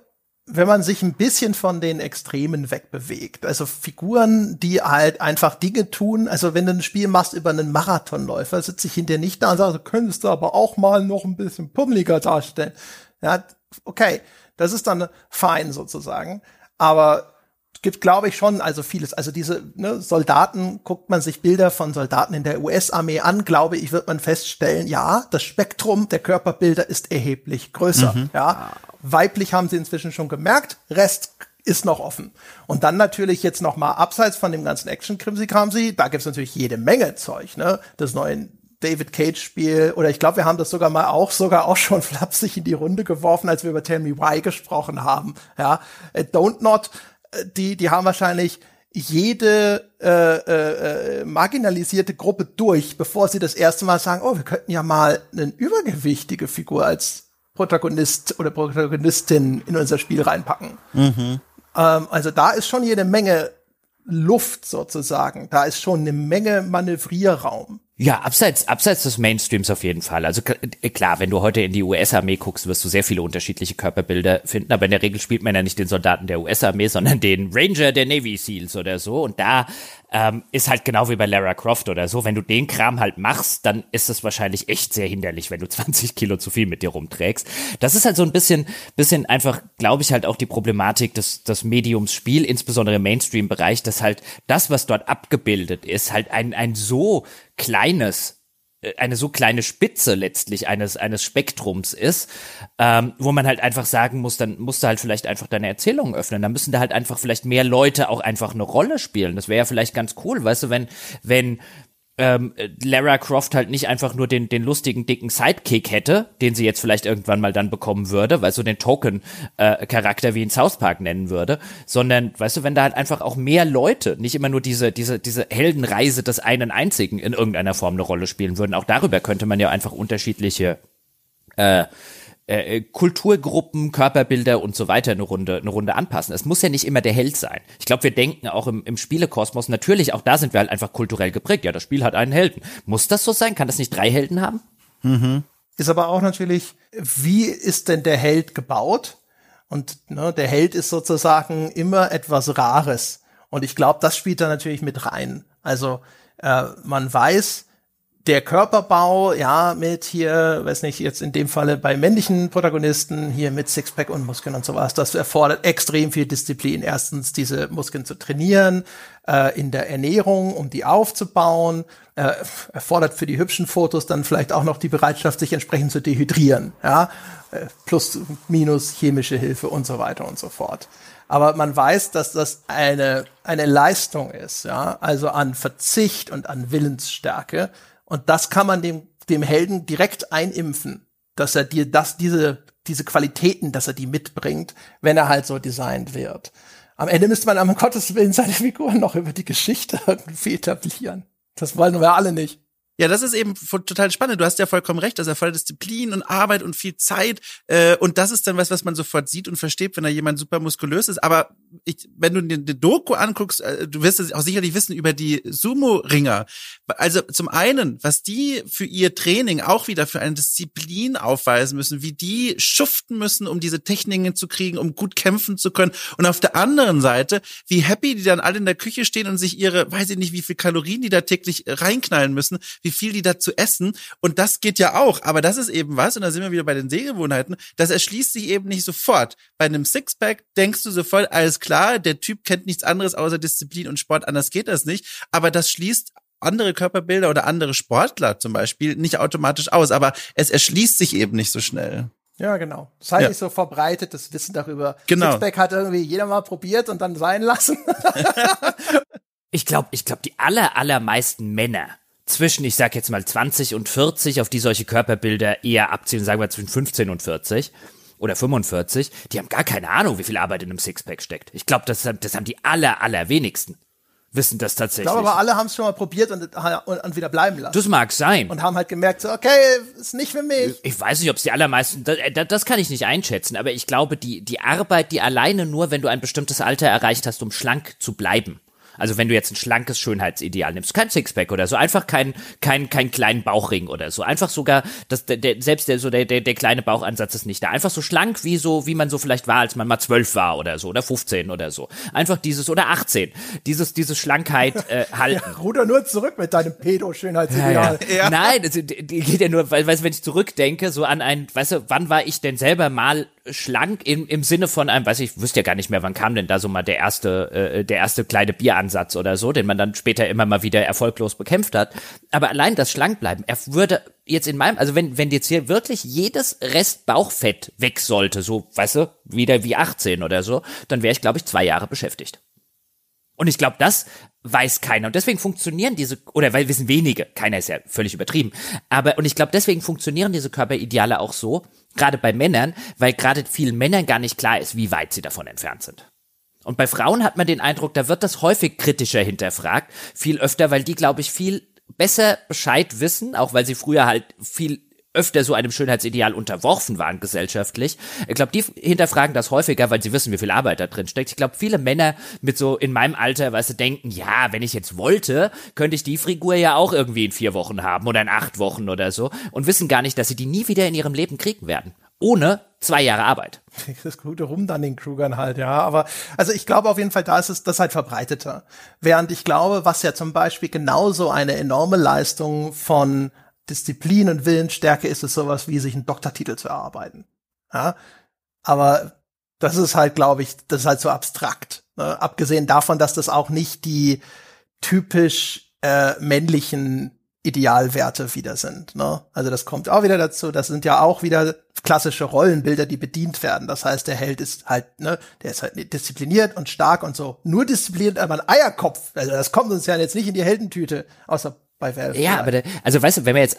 wenn man sich ein bisschen von den Extremen wegbewegt, also Figuren, die halt einfach Dinge tun, also wenn du ein Spiel machst über einen Marathonläufer, sitze ich hinter nicht da und sage, könntest du aber auch mal noch ein bisschen pummeliger darstellen. Ja, okay das ist dann fein sozusagen. Aber gibt, glaube ich, schon also vieles. Also diese ne, Soldaten, guckt man sich Bilder von Soldaten in der US-Armee an, glaube ich, wird man feststellen, ja, das Spektrum der Körperbilder ist erheblich größer. Mhm. Ja, weiblich haben sie inzwischen schon gemerkt, Rest ist noch offen. Und dann natürlich jetzt noch mal abseits von dem ganzen Action-Krimsi-Kramsi, da gibt's natürlich jede Menge Zeug, ne? Das neue David Cage Spiel oder ich glaube, wir haben das sogar mal auch sogar auch schon flapsig in die Runde geworfen, als wir über Tell Me Why gesprochen haben. Ja, äh, Don't Not, äh, die die haben wahrscheinlich jede äh, äh, marginalisierte Gruppe durch, bevor sie das erste Mal sagen, oh, wir könnten ja mal eine übergewichtige Figur als Protagonist oder Protagonistin in unser Spiel reinpacken. Mhm. Ähm, also da ist schon jede Menge Luft sozusagen. Da ist schon eine Menge Manövrierraum. Ja, abseits, abseits des Mainstreams auf jeden Fall. Also äh, klar, wenn du heute in die US-Armee guckst, wirst du sehr viele unterschiedliche Körperbilder finden, aber in der Regel spielt man ja nicht den Soldaten der US-Armee, sondern den Ranger der Navy Seals oder so. Und da ähm, ist halt genau wie bei Lara Croft oder so. Wenn du den Kram halt machst, dann ist es wahrscheinlich echt sehr hinderlich, wenn du 20 Kilo zu viel mit dir rumträgst. Das ist halt so ein bisschen, bisschen einfach, glaube ich, halt auch die Problematik des, des Mediums Spiel, insbesondere im Mainstream-Bereich, dass halt das, was dort abgebildet ist, halt ein, ein so kleines äh, eine so kleine Spitze letztlich eines eines Spektrums ist, ähm, wo man halt einfach sagen muss, dann musst du halt vielleicht einfach deine Erzählungen öffnen. Dann müssen da halt einfach vielleicht mehr Leute auch einfach eine Rolle spielen. Das wäre ja vielleicht ganz cool, weißt du, wenn wenn ähm, Lara Croft halt nicht einfach nur den, den lustigen, dicken Sidekick hätte, den sie jetzt vielleicht irgendwann mal dann bekommen würde, weil so den Token-Charakter äh, wie in South Park nennen würde, sondern, weißt du, wenn da halt einfach auch mehr Leute, nicht immer nur diese, diese, diese Heldenreise des einen einzigen in irgendeiner Form eine Rolle spielen würden. Auch darüber könnte man ja einfach unterschiedliche äh, äh, äh, Kulturgruppen, Körperbilder und so weiter eine Runde, eine Runde anpassen. Es muss ja nicht immer der Held sein. Ich glaube, wir denken auch im, im Spielekosmos, natürlich, auch da sind wir halt einfach kulturell geprägt. Ja, das Spiel hat einen Helden. Muss das so sein? Kann das nicht drei Helden haben? Mhm. Ist aber auch natürlich, wie ist denn der Held gebaut? Und ne, der Held ist sozusagen immer etwas Rares. Und ich glaube, das spielt da natürlich mit rein. Also äh, man weiß, der Körperbau, ja, mit hier, weiß nicht, jetzt in dem Falle bei männlichen Protagonisten, hier mit Sixpack und Muskeln und sowas, das erfordert extrem viel Disziplin. Erstens, diese Muskeln zu trainieren, äh, in der Ernährung, um die aufzubauen, äh, erfordert für die hübschen Fotos dann vielleicht auch noch die Bereitschaft, sich entsprechend zu dehydrieren, ja, äh, plus, minus chemische Hilfe und so weiter und so fort. Aber man weiß, dass das eine, eine Leistung ist, ja, also an Verzicht und an Willensstärke. Und das kann man dem, dem Helden direkt einimpfen, dass er dir das, diese, diese Qualitäten, dass er die mitbringt, wenn er halt so designt wird. Am Ende müsste man am Gottes Willen seine Figuren noch über die Geschichte irgendwie etablieren. Das wollen wir alle nicht. Ja, das ist eben total spannend. Du hast ja vollkommen recht. Das erfordert Disziplin und Arbeit und viel Zeit. Äh, und das ist dann was, was man sofort sieht und versteht, wenn da jemand super muskulös ist. Aber ich, wenn du dir die Doku anguckst, äh, du wirst es auch sicherlich wissen über die Sumo-Ringer. Also zum einen, was die für ihr Training auch wieder für eine Disziplin aufweisen müssen, wie die schuften müssen, um diese Techniken zu kriegen, um gut kämpfen zu können. Und auf der anderen Seite, wie happy die dann alle in der Küche stehen und sich ihre, weiß ich nicht, wie viel Kalorien die da täglich reinknallen müssen, wie wie viel die dazu essen. Und das geht ja auch. Aber das ist eben was, und da sind wir wieder bei den Sehgewohnheiten, das erschließt sich eben nicht sofort. Bei einem Sixpack denkst du sofort, alles klar, der Typ kennt nichts anderes außer Disziplin und Sport, anders geht das nicht. Aber das schließt andere Körperbilder oder andere Sportler zum Beispiel nicht automatisch aus. Aber es erschließt sich eben nicht so schnell. Ja, genau. Das ist halt ja. nicht so verbreitetes Wissen darüber. Genau. Sixpack hat irgendwie jeder mal probiert und dann sein lassen. ich glaube, ich glaube, die aller, allermeisten Männer zwischen, ich sag jetzt mal 20 und 40, auf die solche Körperbilder eher abzielen, sagen wir zwischen 15 und 40 oder 45, die haben gar keine Ahnung, wie viel Arbeit in einem Sixpack steckt. Ich glaube, das, das haben die aller, allerwenigsten wissen das tatsächlich. Ich glaube aber, alle haben es schon mal probiert und, und, wieder bleiben lassen. Das mag sein. Und haben halt gemerkt, so, okay, ist nicht für mich. Ich weiß nicht, ob es die allermeisten, das, das, kann ich nicht einschätzen, aber ich glaube, die, die Arbeit, die alleine nur, wenn du ein bestimmtes Alter erreicht hast, um schlank zu bleiben, also wenn du jetzt ein schlankes Schönheitsideal nimmst, kein Sixpack oder so, einfach kein kein kein kleinen Bauchring oder so, einfach sogar das der, der selbst der so der, der der kleine Bauchansatz ist nicht da, einfach so schlank wie so wie man so vielleicht war, als man mal zwölf war oder so oder 15 oder so, einfach dieses oder 18, dieses diese Schlankheit äh, halten. Ja, ruder nur zurück mit deinem Pedo Schönheitsideal. Ja, ja. Nein, das, die geht ja nur, weil weißt, wenn ich zurückdenke, so an ein, weißt du, wann war ich denn selber mal schlank im, im Sinne von einem, weiß ich, wüsste ja gar nicht mehr, wann kam denn da so mal der erste, äh, der erste kleine Bieransatz oder so, den man dann später immer mal wieder erfolglos bekämpft hat. Aber allein das Schlankbleiben, er würde jetzt in meinem, also wenn, wenn jetzt hier wirklich jedes Rest Bauchfett weg sollte, so, weißt du, wieder wie 18 oder so, dann wäre ich, glaube ich, zwei Jahre beschäftigt. Und ich glaube, das weiß keiner. Und deswegen funktionieren diese, oder weil wissen wenige, keiner ist ja völlig übertrieben. Aber, und ich glaube, deswegen funktionieren diese Körperideale auch so, gerade bei Männern, weil gerade vielen Männern gar nicht klar ist, wie weit sie davon entfernt sind. Und bei Frauen hat man den Eindruck, da wird das häufig kritischer hinterfragt, viel öfter, weil die, glaube ich, viel besser Bescheid wissen, auch weil sie früher halt viel öfter so einem Schönheitsideal unterworfen waren gesellschaftlich. Ich glaube, die hinterfragen das häufiger, weil sie wissen, wie viel Arbeit da drin steckt. Ich glaube, viele Männer mit so in meinem Alter, weißt du, denken, ja, wenn ich jetzt wollte, könnte ich die Figur ja auch irgendwie in vier Wochen haben oder in acht Wochen oder so und wissen gar nicht, dass sie die nie wieder in ihrem Leben kriegen werden. Ohne zwei Jahre Arbeit. Das gute rum dann den Krugern halt, ja. Aber also ich glaube auf jeden Fall, da ist es das halt verbreiteter. Während ich glaube, was ja zum Beispiel genauso eine enorme Leistung von Disziplin und Willensstärke ist es sowas wie sich einen Doktortitel zu erarbeiten. Ja, aber das ist halt, glaube ich, das ist halt so abstrakt. Ne? Abgesehen davon, dass das auch nicht die typisch äh, männlichen Idealwerte wieder sind. Ne? Also das kommt auch wieder dazu. Das sind ja auch wieder klassische Rollenbilder, die bedient werden. Das heißt, der Held ist halt, ne, der ist halt diszipliniert und stark und so. Nur diszipliniert, aber ein Eierkopf. Also das kommt uns ja jetzt nicht in die Heldentüte, außer bei Valve. Ja, aber, der, also weißt du, wenn wir jetzt,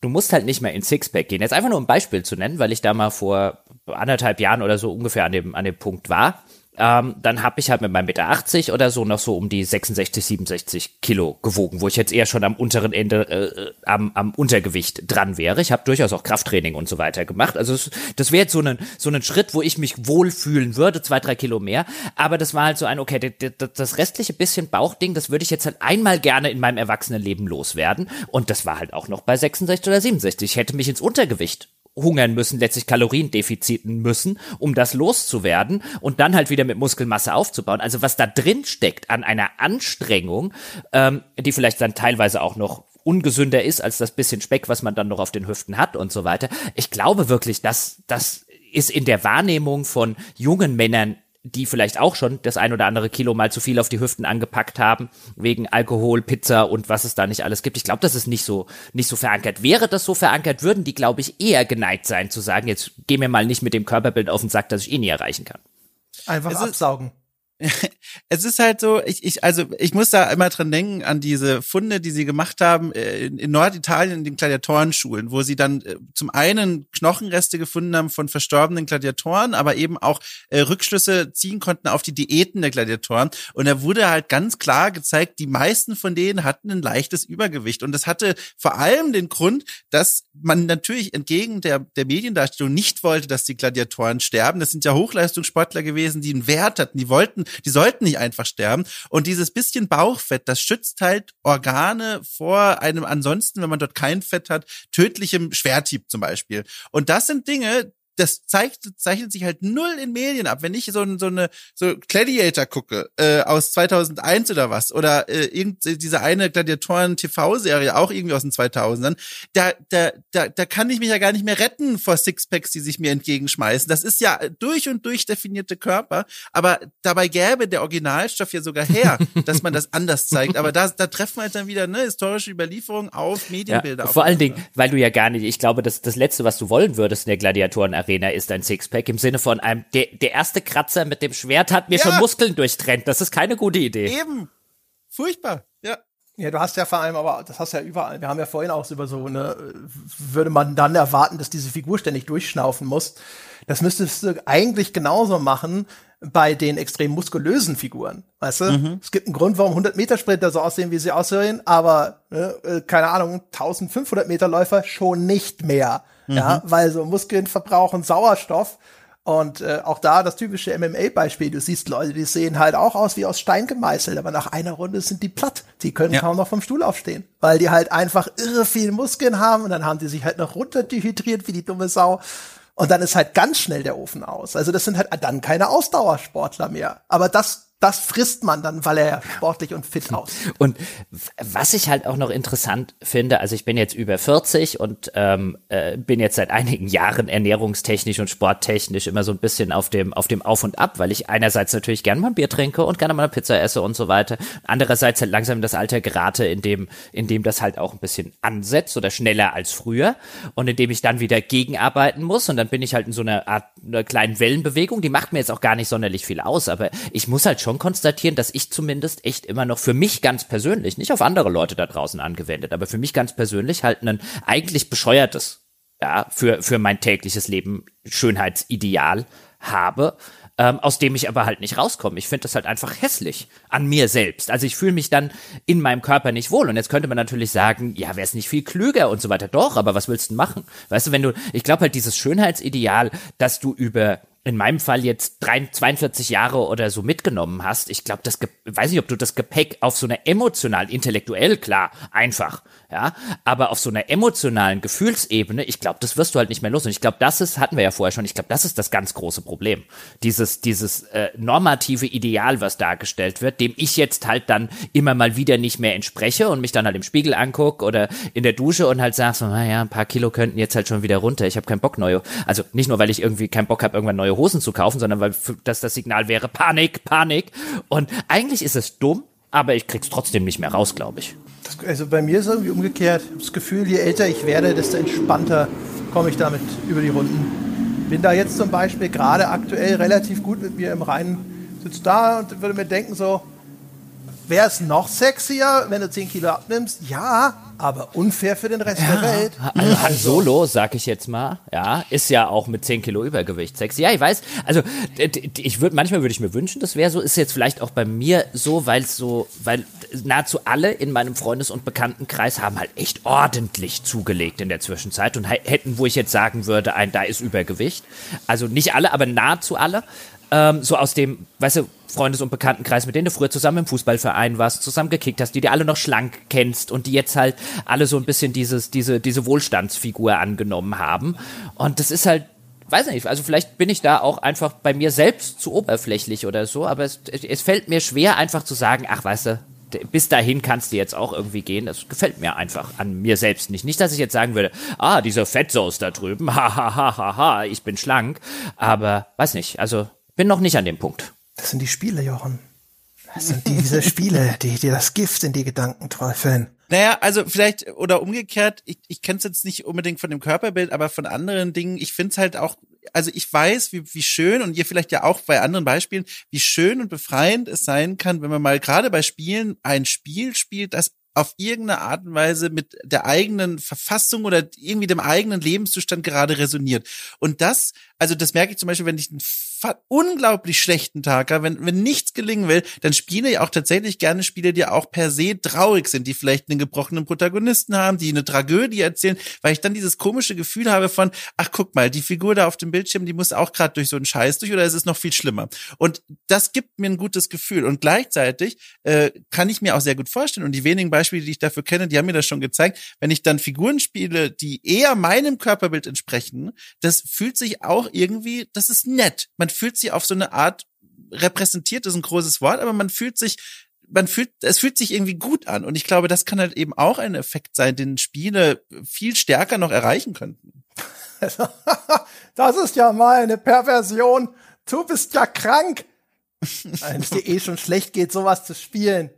du musst halt nicht mehr in Sixpack gehen. Jetzt einfach nur ein Beispiel zu nennen, weil ich da mal vor anderthalb Jahren oder so ungefähr an dem, an dem Punkt war ähm, dann habe ich halt mit meinem Meter 80 oder so noch so um die 66, 67 Kilo gewogen, wo ich jetzt eher schon am unteren Ende, äh, am, am Untergewicht dran wäre. Ich habe durchaus auch Krafttraining und so weiter gemacht. Also das, das wäre jetzt so ein, so ein Schritt, wo ich mich wohlfühlen würde, zwei, drei Kilo mehr. Aber das war halt so ein, okay, das restliche bisschen Bauchding, das würde ich jetzt halt einmal gerne in meinem Erwachsenenleben loswerden. Und das war halt auch noch bei 66 oder 67. Ich hätte mich ins Untergewicht hungern müssen, letztlich Kaloriendefiziten müssen, um das loszuwerden und dann halt wieder mit Muskelmasse aufzubauen. Also was da drin steckt an einer Anstrengung, ähm, die vielleicht dann teilweise auch noch ungesünder ist als das bisschen Speck, was man dann noch auf den Hüften hat und so weiter. Ich glaube wirklich, dass das ist in der Wahrnehmung von jungen Männern die vielleicht auch schon das ein oder andere Kilo mal zu viel auf die Hüften angepackt haben, wegen Alkohol, Pizza und was es da nicht alles gibt. Ich glaube, das ist nicht so, nicht so verankert. Wäre das so verankert, würden die, glaube ich, eher geneigt sein zu sagen, jetzt geh mir mal nicht mit dem Körperbild auf den Sack, das ich eh nie erreichen kann. Einfach es absaugen. Ist, es ist halt so, ich, ich, also ich muss da immer dran denken an diese Funde, die sie gemacht haben äh, in, in Norditalien in den Gladiatorenschulen, wo sie dann äh, zum einen Knochenreste gefunden haben von verstorbenen Gladiatoren, aber eben auch äh, Rückschlüsse ziehen konnten auf die Diäten der Gladiatoren. Und da wurde halt ganz klar gezeigt, die meisten von denen hatten ein leichtes Übergewicht. Und das hatte vor allem den Grund, dass man natürlich entgegen der, der Mediendarstellung nicht wollte, dass die Gladiatoren sterben. Das sind ja Hochleistungssportler gewesen, die einen Wert hatten, die wollten die sollten nicht einfach sterben. Und dieses bisschen Bauchfett, das schützt halt Organe vor einem ansonsten, wenn man dort kein Fett hat, tödlichem Schwertieb zum Beispiel. Und das sind Dinge, das zeigt, zeichnet sich halt null in Medien ab. Wenn ich so, so eine so Gladiator gucke äh, aus 2001 oder was oder äh, irgend diese eine Gladiatoren TV-Serie auch irgendwie aus den 2000ern, da da da da kann ich mich ja gar nicht mehr retten vor Sixpacks, die sich mir entgegenschmeißen. Das ist ja durch und durch definierte Körper, aber dabei gäbe der Originalstoff ja sogar her, dass man das anders zeigt. Aber da da treffen wir halt dann wieder ne historische Überlieferung auf Medienbilder. Ja, vor allen Dingen, weil du ja gar nicht, ich glaube, das das letzte, was du wollen würdest in der Gladiatoren Arena ist ein Sixpack im Sinne von einem, der, der erste Kratzer mit dem Schwert hat mir ja. schon Muskeln durchtrennt. Das ist keine gute Idee. Eben. Furchtbar. Ja. Ja, du hast ja vor allem, aber das hast du ja überall. Wir haben ja vorhin auch über so eine, würde man dann erwarten, dass diese Figur ständig durchschnaufen muss. Das müsstest du eigentlich genauso machen bei den extrem muskulösen Figuren. Weißt du? Mhm. Es gibt einen Grund, warum 100 Meter Sprinter so aussehen, wie sie aussehen, aber, ne, äh, keine Ahnung, 1500 Meter Läufer schon nicht mehr. Mhm. Ja, weil so Muskeln verbrauchen Sauerstoff. Und äh, auch da das typische MMA-Beispiel. Du siehst Leute, die sehen halt auch aus wie aus Stein gemeißelt, aber nach einer Runde sind die platt. Die können ja. kaum noch vom Stuhl aufstehen, weil die halt einfach irre viel Muskeln haben und dann haben die sich halt noch runter dehydriert wie die dumme Sau. Und dann ist halt ganz schnell der Ofen aus. Also das sind halt dann keine Ausdauersportler mehr. Aber das das frisst man dann, weil er sportlich und fit aus. Und was ich halt auch noch interessant finde, also ich bin jetzt über 40 und ähm, äh, bin jetzt seit einigen Jahren ernährungstechnisch und sporttechnisch immer so ein bisschen auf dem auf dem Auf und Ab, weil ich einerseits natürlich gerne mal ein Bier trinke und gerne mal eine Pizza esse und so weiter. Andererseits halt langsam das Alter gerate, in dem in dem das halt auch ein bisschen ansetzt oder schneller als früher und in dem ich dann wieder gegenarbeiten muss und dann bin ich halt in so einer Art einer kleinen Wellenbewegung. Die macht mir jetzt auch gar nicht sonderlich viel aus, aber ich muss halt schon schon konstatieren, dass ich zumindest echt immer noch für mich ganz persönlich, nicht auf andere Leute da draußen angewendet, aber für mich ganz persönlich halt ein eigentlich bescheuertes, ja, für, für mein tägliches Leben Schönheitsideal habe. Ähm, aus dem ich aber halt nicht rauskomme. Ich finde das halt einfach hässlich an mir selbst. Also ich fühle mich dann in meinem Körper nicht wohl. Und jetzt könnte man natürlich sagen, ja, wäre es nicht viel klüger und so weiter. Doch, aber was willst du machen? Weißt du, wenn du, ich glaube halt dieses Schönheitsideal, dass du über in meinem Fall jetzt 42 Jahre oder so mitgenommen hast, ich glaube, das, weiß nicht, ob du das Gepäck auf so einer emotional, intellektuell, klar, einfach, ja, aber auf so einer emotionalen Gefühlsebene, ich glaube, das wirst du halt nicht mehr los. Und ich glaube, das ist, hatten wir ja vorher schon, ich glaube, das ist das ganz große Problem. Dieses, dieses äh, normative Ideal, was dargestellt wird, dem ich jetzt halt dann immer mal wieder nicht mehr entspreche und mich dann halt im Spiegel anguck oder in der Dusche und halt sag so, naja, ein paar Kilo könnten jetzt halt schon wieder runter. Ich habe keinen Bock neue, also nicht nur, weil ich irgendwie keinen Bock habe, irgendwann neue Hosen zu kaufen, sondern weil das das Signal wäre Panik, Panik. Und eigentlich ist es dumm, aber ich krieg's trotzdem nicht mehr raus, glaube ich. Das, also bei mir ist es irgendwie umgekehrt. Ich habe das Gefühl, je älter ich werde, desto entspannter komme ich damit über die Runden. Bin da jetzt zum Beispiel gerade aktuell relativ gut mit mir im Reinen. Sitze da und würde mir denken so, wäre es noch sexier, wenn du 10 Kilo abnimmst? Ja, aber unfair für den Rest ja. der Welt. Also Han Solo, sag ich jetzt mal, ja, ist ja auch mit 10 Kilo Übergewicht sexy. Ja, ich weiß, also ich würde, manchmal würde ich mir wünschen, das wäre so, ist jetzt vielleicht auch bei mir so, weil es so, weil nahezu alle in meinem Freundes- und Bekanntenkreis haben halt echt ordentlich zugelegt in der Zwischenzeit und hätten, wo ich jetzt sagen würde, ein, da ist Übergewicht. Also nicht alle, aber nahezu alle ähm, so aus dem, weißt du, Freundes- und Bekanntenkreis, mit denen du früher zusammen im Fußballverein warst, zusammen gekickt hast, die dir alle noch schlank kennst und die jetzt halt alle so ein bisschen dieses, diese, diese Wohlstandsfigur angenommen haben. Und das ist halt, weiß nicht, also vielleicht bin ich da auch einfach bei mir selbst zu oberflächlich oder so, aber es, es fällt mir schwer, einfach zu sagen, ach, weißt du, bis dahin kannst du jetzt auch irgendwie gehen. Das gefällt mir einfach an mir selbst nicht. Nicht, dass ich jetzt sagen würde, ah, dieser Fettsaus da drüben, ha, ha, ha, ha, ha, ich bin schlank. Aber weiß nicht, also bin noch nicht an dem Punkt. Das sind die Spiele, Jochen. Das sind diese Spiele, die dir das Gift in die Gedanken träufeln. Naja, also vielleicht oder umgekehrt, ich, ich kenne es jetzt nicht unbedingt von dem Körperbild, aber von anderen Dingen, ich finde es halt auch also ich weiß, wie, wie schön und ihr vielleicht ja auch bei anderen Beispielen, wie schön und befreiend es sein kann, wenn man mal gerade bei Spielen ein Spiel spielt, das auf irgendeine Art und Weise mit der eigenen Verfassung oder irgendwie dem eigenen Lebenszustand gerade resoniert. Und das, also das merke ich zum Beispiel, wenn ich einen unglaublich schlechten Tag habe, wenn, wenn nichts gelingen will, dann spiele ich auch tatsächlich gerne Spiele, die auch per se traurig sind, die vielleicht einen gebrochenen Protagonisten haben, die eine Tragödie erzählen, weil ich dann dieses komische Gefühl habe von, ach guck mal, die Figur da auf dem Bildschirm, die muss auch gerade durch so einen Scheiß durch oder ist es noch viel schlimmer? Und das gibt mir ein gutes Gefühl. Und gleichzeitig äh, kann ich mir auch sehr gut vorstellen, und die wenigen Beispiele, die ich dafür kenne, die haben mir das schon gezeigt, wenn ich dann Figuren spiele, die eher meinem Körperbild entsprechen, das fühlt sich auch irgendwie, das ist nett. Man fühlt sich auf so eine Art repräsentiert, ist ein großes Wort, aber man fühlt sich man fühlt, es fühlt sich irgendwie gut an. Und ich glaube, das kann halt eben auch ein Effekt sein, den Spiele viel stärker noch erreichen könnten. Das ist ja mal eine Perversion. Du bist ja krank. Wenn es dir eh schon schlecht geht, sowas zu spielen.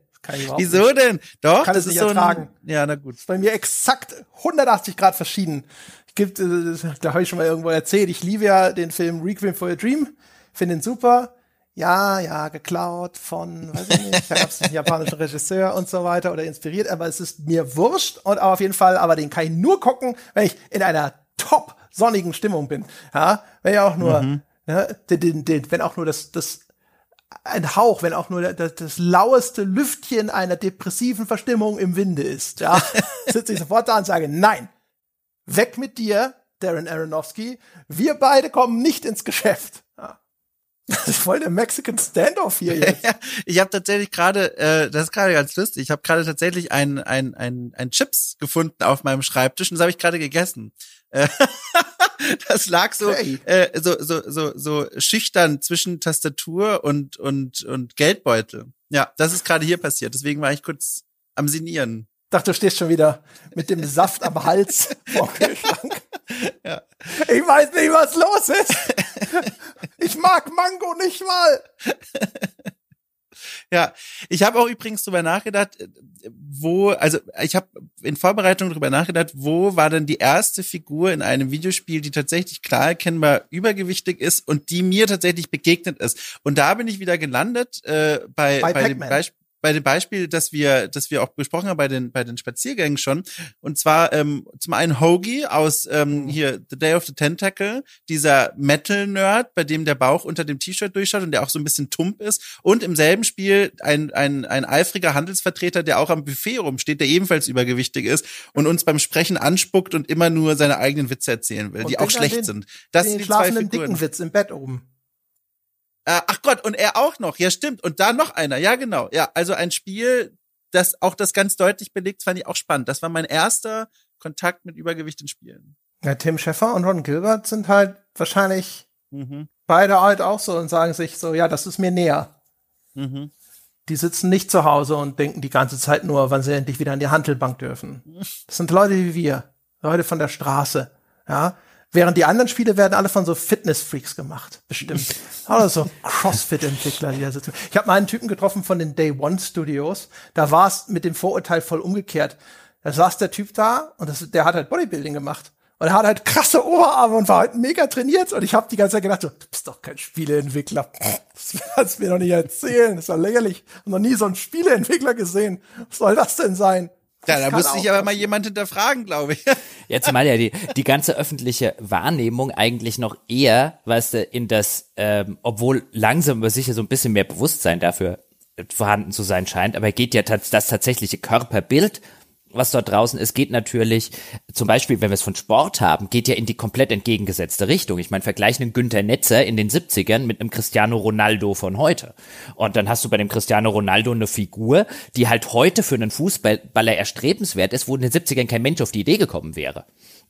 Wieso nicht. denn? Doch, kann es nicht so ertragen. Ein, ja, na gut. Das ist bei mir exakt 180 Grad verschieden. Gibt, äh, da habe ich schon mal irgendwo erzählt, ich liebe ja den Film Requiem for a Dream, finde ihn super. Ja, ja, geklaut von, weiß ich nicht, da gab es einen japanischen Regisseur und so weiter oder inspiriert, aber es ist mir wurscht und auf jeden Fall, aber den kann ich nur gucken, wenn ich in einer top sonnigen Stimmung bin. Ja, wenn ich auch nur, mhm. ja, den, den, den, wenn auch nur das, das ein Hauch, wenn auch nur das, das laueste Lüftchen einer depressiven Verstimmung im Winde ist, ja, sitze ich sofort da und sage, nein, weg mit dir, Darren Aronofsky, wir beide kommen nicht ins Geschäft. Ja. Das ist voll der Mexican Standoff hier jetzt. ich habe tatsächlich gerade, äh, das ist gerade ganz lustig, ich habe gerade tatsächlich ein, ein, ein, ein Chips gefunden auf meinem Schreibtisch und das habe ich gerade gegessen. Äh, das lag so, hey. äh, so, so, so, so schüchtern zwischen Tastatur und, und, und Geldbeutel. Ja, das ist gerade hier passiert. Deswegen war ich kurz am Sinieren. Dachte, du stehst schon wieder mit dem Saft am Hals vor Kühlschrank. Ja. Ich weiß nicht, was los ist. Ich mag Mango nicht mal. Ja, ich habe auch übrigens drüber nachgedacht, wo, also ich habe in Vorbereitung drüber nachgedacht, wo war denn die erste Figur in einem Videospiel, die tatsächlich klar erkennbar übergewichtig ist und die mir tatsächlich begegnet ist. Und da bin ich wieder gelandet äh, bei, bei, bei dem Beispiel bei dem Beispiel, dass wir, dass wir auch besprochen haben bei den, bei den Spaziergängen schon. Und zwar ähm, zum einen Hoagie aus ähm, mhm. hier The Day of the Tentacle, dieser Metal-Nerd, bei dem der Bauch unter dem T-Shirt durchschaut und der auch so ein bisschen tump ist. Und im selben Spiel ein, ein, ein eifriger Handelsvertreter, der auch am Buffet rumsteht, der ebenfalls übergewichtig ist und uns beim Sprechen anspuckt und immer nur seine eigenen Witze erzählen will, und die auch schlecht den, sind. Das den sind die zwei Figuren. dicken Witz im Bett oben. Äh, ach Gott, und er auch noch. Ja, stimmt. Und da noch einer. Ja, genau. Ja, also ein Spiel, das auch das ganz deutlich belegt, fand ich auch spannend. Das war mein erster Kontakt mit Übergewicht in Spielen. Ja, Tim Schäffer und Ron Gilbert sind halt wahrscheinlich mhm. beide halt auch so und sagen sich so, ja, das ist mir näher. Mhm. Die sitzen nicht zu Hause und denken die ganze Zeit nur, wann sie endlich wieder an die Handelbank dürfen. Das sind Leute wie wir. Leute von der Straße. Ja, Während die anderen Spiele werden alle von so Fitness-Freaks gemacht, bestimmt. Oder so Crossfit-Entwickler, die da sitzen. Ich habe mal einen Typen getroffen von den Day One Studios. Da war es mit dem Vorurteil voll umgekehrt. Da saß der Typ da und das, der hat halt Bodybuilding gemacht. Und er hat halt krasse Oberarme und war halt mega trainiert. Und ich habe die ganze Zeit gedacht, so, du bist doch kein Spieleentwickler. Das kannst du mir doch nicht erzählen. Das ist doch lächerlich. Ich habe noch nie so einen Spieleentwickler gesehen. Was soll das denn sein? Ja, da muss sich aber mal jemand hinterfragen, glaube ich. Jetzt mal ja die, die ganze öffentliche Wahrnehmung eigentlich noch eher, weißt du, in das, ähm, obwohl langsam aber sicher so ein bisschen mehr Bewusstsein dafür vorhanden zu sein scheint, aber geht ja das tatsächliche Körperbild was dort draußen ist, geht natürlich, zum Beispiel, wenn wir es von Sport haben, geht ja in die komplett entgegengesetzte Richtung. Ich meine, vergleichen einen Günther Netzer in den 70ern mit einem Cristiano Ronaldo von heute. Und dann hast du bei dem Cristiano Ronaldo eine Figur, die halt heute für einen Fußballer erstrebenswert ist, wo in den 70ern kein Mensch auf die Idee gekommen wäre.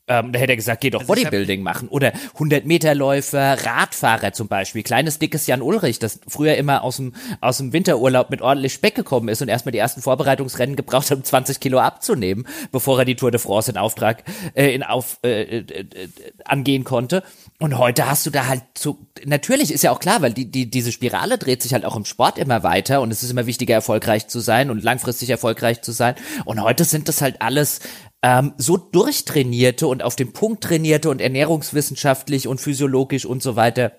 Ähm, da hätte er gesagt, geh doch also Bodybuilding machen. Oder 100-Meter-Läufer, Radfahrer zum Beispiel. Kleines, dickes Jan Ulrich, das früher immer aus dem, aus dem Winterurlaub mit ordentlich Speck gekommen ist und erstmal die ersten Vorbereitungsrennen gebraucht hat, um 20 Kilo abzunehmen zunehmen, bevor er die Tour de France in Auftrag äh, in auf äh, äh, äh, angehen konnte. Und heute hast du da halt so natürlich ist ja auch klar, weil die die diese Spirale dreht sich halt auch im Sport immer weiter und es ist immer wichtiger erfolgreich zu sein und langfristig erfolgreich zu sein. Und heute sind das halt alles ähm, so durchtrainierte und auf den Punkt trainierte und ernährungswissenschaftlich und physiologisch und so weiter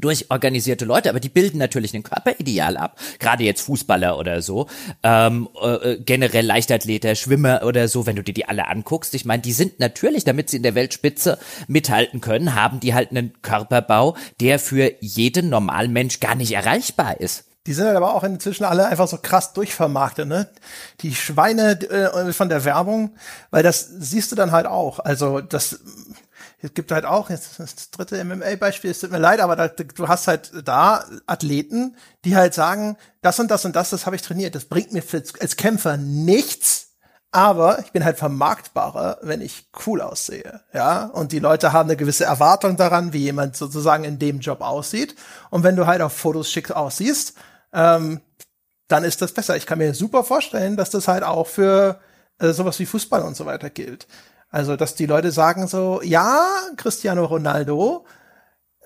durchorganisierte Leute, aber die bilden natürlich ein Körperideal ab. Gerade jetzt Fußballer oder so, ähm, äh, äh, generell Leichtathleter, Schwimmer oder so, wenn du dir die alle anguckst. Ich meine, die sind natürlich, damit sie in der Weltspitze mithalten können, haben die halt einen Körperbau, der für jeden normalen Mensch gar nicht erreichbar ist. Die sind halt aber auch inzwischen alle einfach so krass durchvermarktet, ne? Die Schweine äh, von der Werbung, weil das siehst du dann halt auch. Also das es gibt halt auch, jetzt das dritte MMA-Beispiel, es tut mir leid, aber da, du hast halt da Athleten, die halt sagen, das und das und das, das habe ich trainiert, das bringt mir als Kämpfer nichts, aber ich bin halt vermarktbarer, wenn ich cool aussehe, ja. Und die Leute haben eine gewisse Erwartung daran, wie jemand sozusagen in dem Job aussieht. Und wenn du halt auf Fotos schick aussiehst, ähm, dann ist das besser. Ich kann mir super vorstellen, dass das halt auch für äh, sowas wie Fußball und so weiter gilt. Also, dass die Leute sagen so, ja, Cristiano Ronaldo,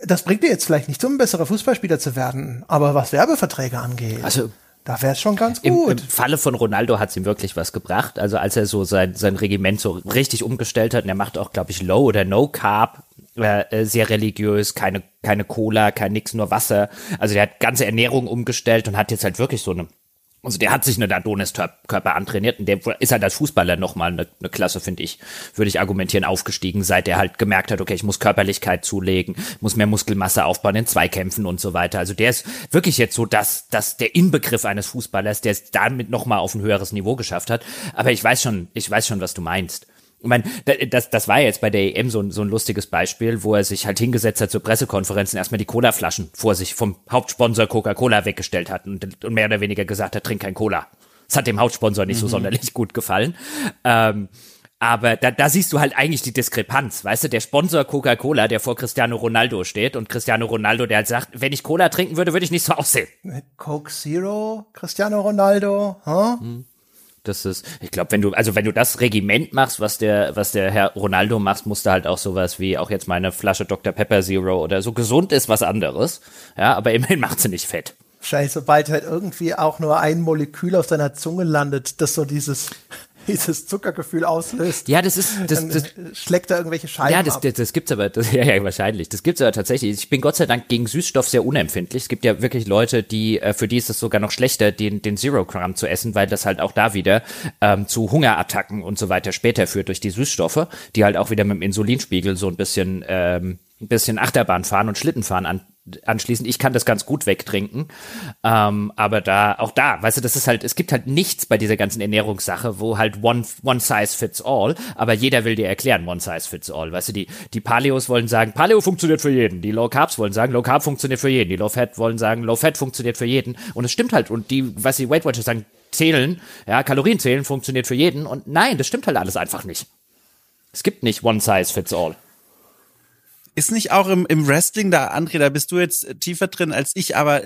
das bringt dir jetzt vielleicht nicht, um ein besserer Fußballspieler zu werden, aber was Werbeverträge angeht. Also da wäre es schon ganz gut. Im, Im Falle von Ronaldo hat es ihm wirklich was gebracht. Also als er so sein, sein Regiment so richtig umgestellt hat, und er macht auch, glaube ich, Low oder No Carb, äh, sehr religiös, keine, keine Cola, kein nix, nur Wasser. Also der hat ganze Ernährung umgestellt und hat jetzt halt wirklich so eine also der hat sich einen Adonis-Körper antrainiert und der ist halt als Fußballer nochmal eine, eine Klasse, finde ich, würde ich argumentieren, aufgestiegen, seit er halt gemerkt hat, okay, ich muss Körperlichkeit zulegen, muss mehr Muskelmasse aufbauen in Zweikämpfen und so weiter. Also der ist wirklich jetzt so dass dass der Inbegriff eines Fußballers, der es damit nochmal auf ein höheres Niveau geschafft hat. Aber ich weiß schon, ich weiß schon, was du meinst. Ich meine, das, das war jetzt bei der EM so, so ein lustiges Beispiel, wo er sich halt hingesetzt hat zur Pressekonferenz und erstmal die Cola-Flaschen vor sich vom Hauptsponsor Coca-Cola weggestellt hat und, und, mehr oder weniger gesagt hat, trink kein Cola. Das hat dem Hauptsponsor nicht mhm. so sonderlich gut gefallen. Ähm, aber da, da siehst du halt eigentlich die Diskrepanz, weißt du, der Sponsor Coca-Cola, der vor Cristiano Ronaldo steht und Cristiano Ronaldo, der halt sagt, wenn ich Cola trinken würde, würde ich nicht so aussehen. Coke Zero, Cristiano Ronaldo, huh? Hm. Das ist, ich glaube, wenn du, also wenn du das Regiment machst, was der, was der Herr Ronaldo macht, musst du halt auch sowas wie auch jetzt meine Flasche Dr. Pepper Zero oder so gesund ist was anderes. Ja, aber immerhin macht sie nicht fett. Wahrscheinlich, sobald halt irgendwie auch nur ein Molekül auf deiner Zunge landet, das so dieses dieses Zuckergefühl auslöst. Ja, das ist, das, das schlägt da irgendwelche Scheiben Ja, das, das, das gibt's aber, das, ja, ja, wahrscheinlich. Das gibt's aber tatsächlich. Ich bin Gott sei Dank gegen Süßstoff sehr unempfindlich. Es gibt ja wirklich Leute, die, äh, für die ist es sogar noch schlechter, den, den Zero Gramm zu essen, weil das halt auch da wieder ähm, zu Hungerattacken und so weiter später führt durch die Süßstoffe, die halt auch wieder mit dem Insulinspiegel so ein bisschen, ähm, ein bisschen Achterbahn fahren und Schlittenfahren an, anschließend. Ich kann das ganz gut wegtrinken. Ähm, aber da, auch da, weißt du, das ist halt, es gibt halt nichts bei dieser ganzen Ernährungssache, wo halt one, one size fits all, aber jeder will dir erklären, one size fits all. Weißt du, die, die Paleos wollen sagen, Paleo funktioniert für jeden. Die Low Carbs wollen sagen, Low Carb funktioniert für jeden. Die Low Fat wollen sagen, Low Fat funktioniert für jeden. Und es stimmt halt. Und die, was die Weight Watchers sagen, zählen, ja, Kalorien zählen funktioniert für jeden. Und nein, das stimmt halt alles einfach nicht. Es gibt nicht one size fits all. Ist nicht auch im, im Wrestling, da, André, da bist du jetzt tiefer drin als ich, aber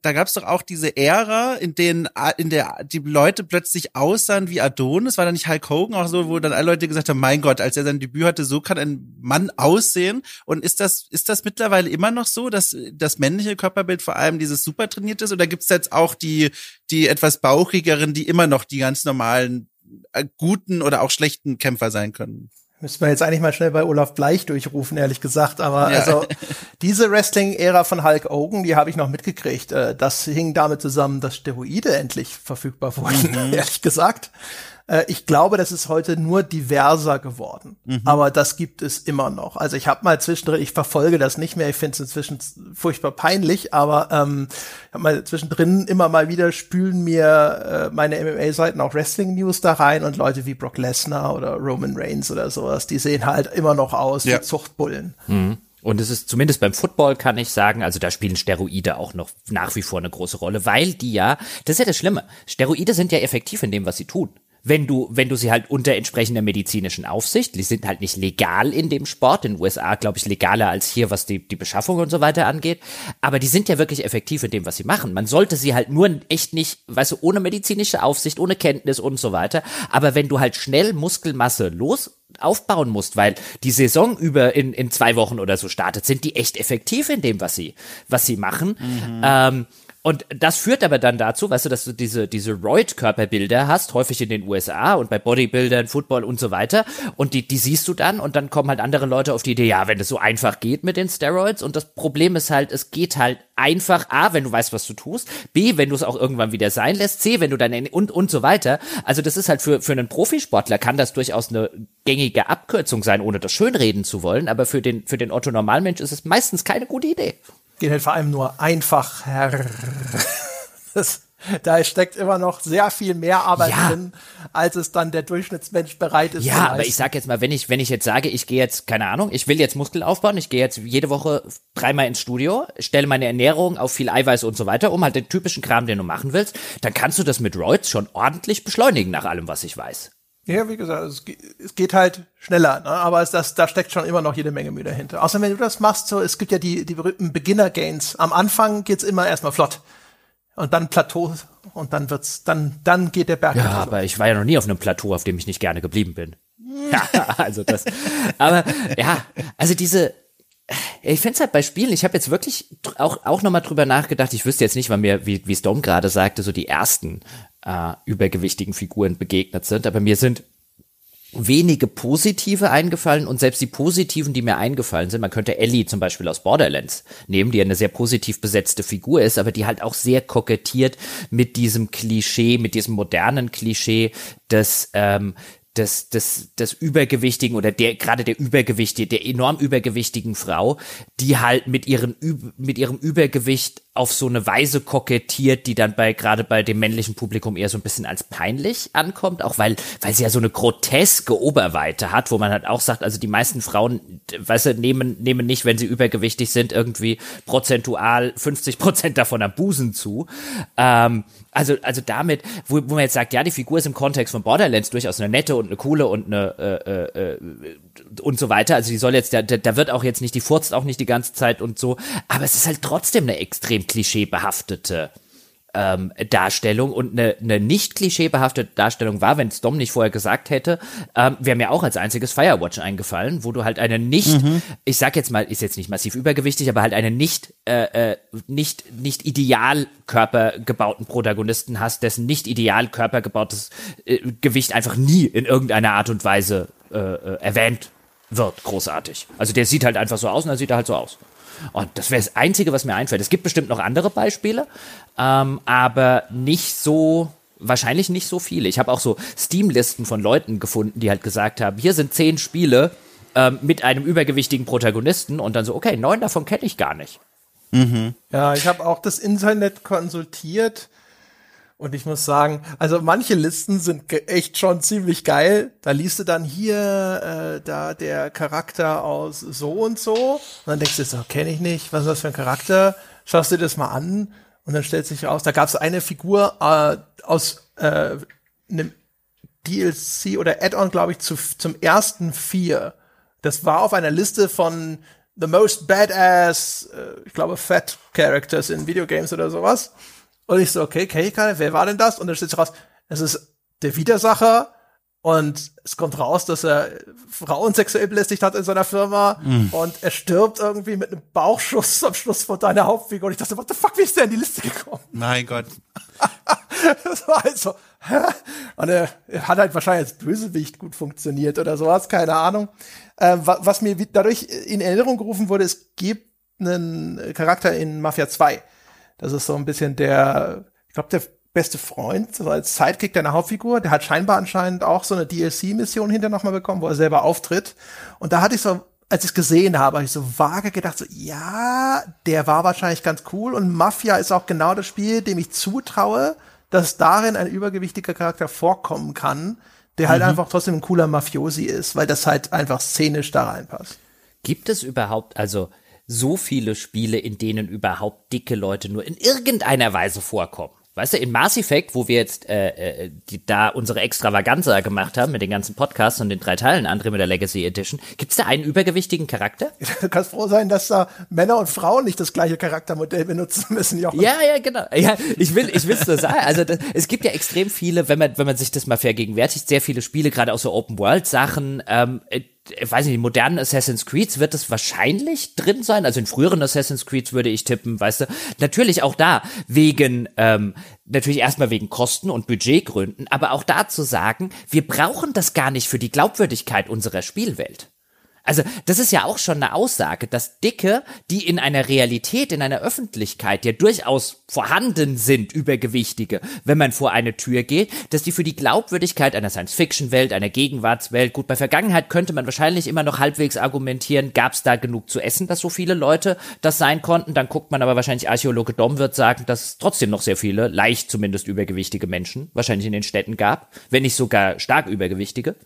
da gab es doch auch diese Ära, in denen in der die Leute plötzlich aussahen wie Adonis. War da nicht Hulk Hogan auch so, wo dann alle Leute gesagt haben, mein Gott, als er sein Debüt hatte, so kann ein Mann aussehen. Und ist das, ist das mittlerweile immer noch so, dass das männliche Körperbild vor allem dieses super trainiert ist? Oder gibt es jetzt auch die, die etwas bauchigeren, die immer noch die ganz normalen, äh, guten oder auch schlechten Kämpfer sein können? Müssen wir jetzt eigentlich mal schnell bei Olaf Bleich durchrufen, ehrlich gesagt. Aber ja. also diese Wrestling-Ära von Hulk Hogan, die habe ich noch mitgekriegt. Äh, das hing damit zusammen, dass Steroide endlich verfügbar wurden, mhm. ehrlich gesagt. Äh, ich glaube, das ist heute nur diverser geworden. Mhm. Aber das gibt es immer noch. Also ich habe mal zwischendrin, ich verfolge das nicht mehr, ich finde es inzwischen furchtbar peinlich, aber ähm, ich habe mal zwischendrin immer mal wieder spülen mir äh, meine MMA-Seiten auch Wrestling-News da rein und Leute wie Brock Lesnar oder Roman Reigns oder sowas, die sehen halt immer noch aus ja. wie Zuchtbullen. Mhm. Und es ist zumindest beim Football kann ich sagen, also da spielen Steroide auch noch nach wie vor eine große Rolle, weil die ja, das ist ja das Schlimme. Steroide sind ja effektiv in dem, was sie tun wenn du, wenn du sie halt unter entsprechender medizinischen Aufsicht, die sind halt nicht legal in dem Sport, in den USA glaube ich legaler als hier, was die, die Beschaffung und so weiter angeht, aber die sind ja wirklich effektiv in dem, was sie machen. Man sollte sie halt nur echt nicht, weißt du, ohne medizinische Aufsicht, ohne Kenntnis und so weiter, aber wenn du halt schnell Muskelmasse los aufbauen musst, weil die Saison über in, in zwei Wochen oder so startet, sind die echt effektiv in dem, was sie, was sie machen. Mhm. Ähm, und das führt aber dann dazu, weißt du, dass du diese, diese Roid-Körperbilder hast, häufig in den USA und bei Bodybuildern, Football und so weiter. Und die, die siehst du dann und dann kommen halt andere Leute auf die Idee, ja, wenn es so einfach geht mit den Steroids. Und das Problem ist halt, es geht halt einfach, A, wenn du weißt, was du tust, B, wenn du es auch irgendwann wieder sein lässt, C, wenn du dann und, und so weiter. Also das ist halt für, für einen Profisportler kann das durchaus eine gängige Abkürzung sein, ohne das schönreden zu wollen. Aber für den, für den Otto Normalmensch ist es meistens keine gute Idee geht halt vor allem nur einfach her. Das, da steckt immer noch sehr viel mehr Arbeit ja. drin, als es dann der Durchschnittsmensch bereit ist. Ja, aber ich sag jetzt mal, wenn ich, wenn ich jetzt sage, ich gehe jetzt, keine Ahnung, ich will jetzt Muskel aufbauen, ich gehe jetzt jede Woche dreimal ins Studio, stelle meine Ernährung auf viel Eiweiß und so weiter, um halt den typischen Kram, den du machen willst, dann kannst du das mit Roids schon ordentlich beschleunigen, nach allem, was ich weiß. Ja, wie gesagt, es, geht, es geht halt schneller, ne? aber es, das, da steckt schon immer noch jede Menge Mühe dahinter. Außer wenn du das machst, so, es gibt ja die, die berühmten Beginner-Gains. Am Anfang geht's immer erstmal flott. Und dann Plateau und dann wird's, dann, dann geht der Berg. Ja, aber ich war ja noch nie auf einem Plateau, auf dem ich nicht gerne geblieben bin. ja, also das. Aber ja, also diese, ich finde es halt bei Spielen, ich habe jetzt wirklich auch, auch nochmal drüber nachgedacht, ich wüsste jetzt nicht, weil mir, wie, wie Storm gerade sagte, so die ersten äh, übergewichtigen Figuren begegnet sind. Aber mir sind wenige positive eingefallen und selbst die positiven, die mir eingefallen sind, man könnte Ellie zum Beispiel aus Borderlands nehmen, die eine sehr positiv besetzte Figur ist, aber die halt auch sehr kokettiert mit diesem Klischee, mit diesem modernen Klischee des ähm, des, des, des übergewichtigen oder der gerade der übergewichtige, der enorm übergewichtigen Frau, die halt mit ihren mit ihrem Übergewicht auf so eine Weise kokettiert, die dann bei gerade bei dem männlichen Publikum eher so ein bisschen als peinlich ankommt, auch weil weil sie ja so eine groteske Oberweite hat, wo man halt auch sagt, also die meisten Frauen, weißt du, nehmen nehmen nicht, wenn sie übergewichtig sind, irgendwie prozentual 50 Prozent davon am Busen zu. Ähm, also, also damit, wo, wo man jetzt sagt, ja, die Figur ist im Kontext von Borderlands durchaus eine nette und eine coole und eine äh, äh, äh und so weiter. Also die soll jetzt, da, da wird auch jetzt nicht, die furzt auch nicht die ganze Zeit und so, aber es ist halt trotzdem eine extrem klischeebehaftete ähm, Darstellung und eine, eine nicht klischeebehaftete Darstellung war, wenn es Dom nicht vorher gesagt hätte, ähm, wäre mir auch als einziges Firewatch eingefallen, wo du halt eine nicht, mhm. ich sag jetzt mal, ist jetzt nicht massiv übergewichtig, aber halt eine nicht, äh, äh, nicht, nicht ideal körpergebauten Protagonisten hast, dessen nicht ideal körpergebautes äh, Gewicht einfach nie in irgendeiner Art und Weise äh, äh erwähnt wird, großartig. Also der sieht halt einfach so aus und dann sieht er halt so aus. Und das wäre das Einzige, was mir einfällt. Es gibt bestimmt noch andere Beispiele, ähm, aber nicht so, wahrscheinlich nicht so viele. Ich habe auch so Steam-Listen von Leuten gefunden, die halt gesagt haben, hier sind zehn Spiele ähm, mit einem übergewichtigen Protagonisten und dann so, okay, neun davon kenne ich gar nicht. Mhm. Ja, ich habe auch das Internet konsultiert und ich muss sagen, also manche Listen sind echt schon ziemlich geil. Da liest du dann hier, äh, da der Charakter aus so und so. Und dann denkst du so, kenne ich nicht, was ist das für ein Charakter? Schaust du dir das mal an und dann stellt sich raus, da gab es eine Figur äh, aus äh, einem DLC oder Add-on, glaube ich, zu, zum ersten vier. Das war auf einer Liste von The Most Badass, äh, ich glaube, Fat Characters in Videogames oder sowas. Und ich so, okay, kenn ich gar wer war denn das? Und dann steht raus, es ist der Widersacher und es kommt raus, dass er Frauen sexuell belästigt hat in seiner Firma mm. und er stirbt irgendwie mit einem Bauchschuss am Schluss von deiner Hauptfigur. Und ich dachte, what the fuck, wie ist der in die Liste gekommen? Mein Gott. das war halt so, hä? Und er, er hat halt wahrscheinlich als Bösewicht gut funktioniert oder sowas, keine Ahnung. Ähm, was mir dadurch in Erinnerung gerufen wurde, es gibt einen Charakter in Mafia 2 das ist so ein bisschen der, ich glaube, der beste Freund, so als Sidekick deiner Hauptfigur. Der hat scheinbar anscheinend auch so eine DLC-Mission hinter nochmal bekommen, wo er selber auftritt. Und da hatte ich so, als ich es gesehen habe, habe ich so vage gedacht, so, ja, der war wahrscheinlich ganz cool. Und Mafia ist auch genau das Spiel, dem ich zutraue, dass darin ein übergewichtiger Charakter vorkommen kann, der halt mhm. einfach trotzdem ein cooler Mafiosi ist, weil das halt einfach szenisch da reinpasst. Gibt es überhaupt, also so viele Spiele, in denen überhaupt dicke Leute nur in irgendeiner Weise vorkommen. Weißt du, in Mass Effect, wo wir jetzt äh, äh, die, da unsere Extravaganza gemacht haben mit den ganzen Podcasts und den drei Teilen Andromeda Legacy Edition, gibt's da einen übergewichtigen Charakter? Du kannst froh sein, dass da Männer und Frauen nicht das gleiche Charaktermodell benutzen müssen, Jochen. Ja, ja, genau. Ja, ich will, ich will's nur sagen. Also das, es gibt ja extrem viele, wenn man, wenn man sich das mal vergegenwärtigt, sehr viele Spiele, gerade auch so Open World Sachen. Ähm, ich weiß nicht, in modernen Assassin's Creeds wird es wahrscheinlich drin sein. Also in früheren Assassin's Creeds würde ich tippen, weißt du. Natürlich auch da wegen, ähm, natürlich erstmal wegen Kosten und Budgetgründen, aber auch da zu sagen, wir brauchen das gar nicht für die Glaubwürdigkeit unserer Spielwelt. Also das ist ja auch schon eine Aussage, dass Dicke, die in einer Realität, in einer Öffentlichkeit ja durchaus vorhanden sind, übergewichtige, wenn man vor eine Tür geht, dass die für die Glaubwürdigkeit einer Science-Fiction-Welt, einer Gegenwartswelt, gut, bei Vergangenheit könnte man wahrscheinlich immer noch halbwegs argumentieren, gab es da genug zu essen, dass so viele Leute das sein konnten, dann guckt man aber wahrscheinlich, Archäologe Dom wird sagen, dass es trotzdem noch sehr viele, leicht zumindest übergewichtige Menschen wahrscheinlich in den Städten gab, wenn nicht sogar stark übergewichtige.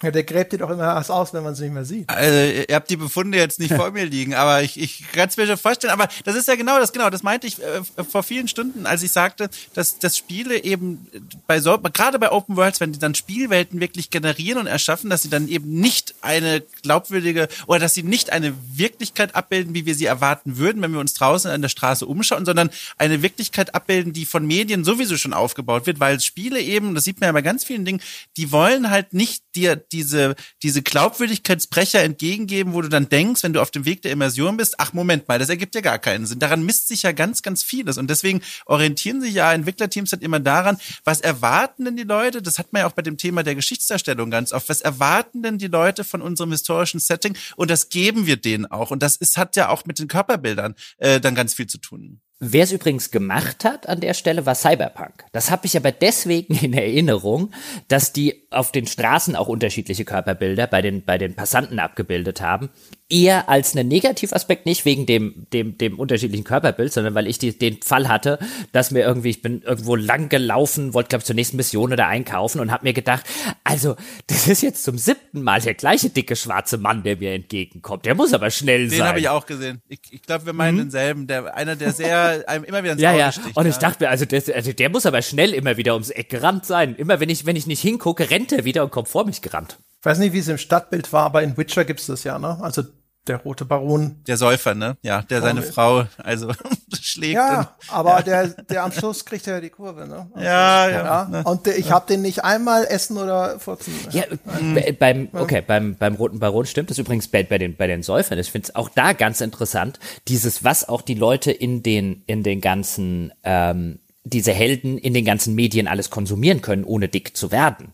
Ja, der gräbt dir doch immer erst aus, wenn man es nicht mehr sieht. Also, ihr habt die Befunde jetzt nicht vor mir liegen, aber ich, ich kann es mir schon vorstellen. Aber das ist ja genau das, genau, das meinte ich äh, vor vielen Stunden, als ich sagte, dass, dass Spiele eben bei so, gerade bei Open Worlds, wenn die dann Spielwelten wirklich generieren und erschaffen, dass sie dann eben nicht eine glaubwürdige oder dass sie nicht eine Wirklichkeit abbilden, wie wir sie erwarten würden, wenn wir uns draußen an der Straße umschauen, sondern eine Wirklichkeit abbilden, die von Medien sowieso schon aufgebaut wird, weil Spiele eben, das sieht man ja bei ganz vielen Dingen, die wollen halt nicht dir diese, diese Glaubwürdigkeitsbrecher entgegengeben, wo du dann denkst, wenn du auf dem Weg der Immersion bist, ach Moment mal, das ergibt ja gar keinen Sinn. Daran misst sich ja ganz, ganz vieles. Und deswegen orientieren sich ja Entwicklerteams dann immer daran, was erwarten denn die Leute, das hat man ja auch bei dem Thema der Geschichtsdarstellung ganz oft, was erwarten denn die Leute von unserem historischen Setting? Und das geben wir denen auch. Und das ist, hat ja auch mit den Körperbildern äh, dann ganz viel zu tun. Wer es übrigens gemacht hat an der Stelle, war Cyberpunk. Das habe ich aber deswegen in Erinnerung, dass die auf den Straßen auch unterschiedliche Körperbilder bei den, bei den Passanten abgebildet haben eher als einen Negativaspekt, nicht wegen dem, dem, dem unterschiedlichen Körperbild, sondern weil ich die, den Fall hatte, dass mir irgendwie, ich bin irgendwo lang gelaufen, wollte, glaube ich, zur nächsten Mission oder einkaufen und habe mir gedacht, also, das ist jetzt zum siebten Mal der gleiche dicke schwarze Mann, der mir entgegenkommt. Der muss aber schnell den sein. Den habe ich auch gesehen. Ich, ich glaube, wir meinen mhm. denselben. Der, einer, der sehr, einem immer wieder ins ja, Auge ja. sticht. Und ich dachte mir, also, das, also der muss aber schnell immer wieder ums Eck gerannt sein. Immer wenn ich, wenn ich nicht hingucke, rennt er wieder und kommt vor mich gerannt. Ich weiß nicht, wie es im Stadtbild war, aber in Witcher gibt's das ja, ne? Also der rote Baron. Der Säufer, ne? Ja, der seine oh, Frau also schlägt. Ja, aber der, der am Schluss kriegt ja die Kurve, ne? Also, ja, ja, ja. Ne? Und der, ich habe den nicht einmal essen oder furzen. Ja, mhm. beim, okay, beim, beim roten Baron stimmt das übrigens bei, bei den, bei den Säufern. Ich finde es auch da ganz interessant, dieses, was auch die Leute in den, in den ganzen, ähm, diese Helden in den ganzen Medien alles konsumieren können, ohne dick zu werden.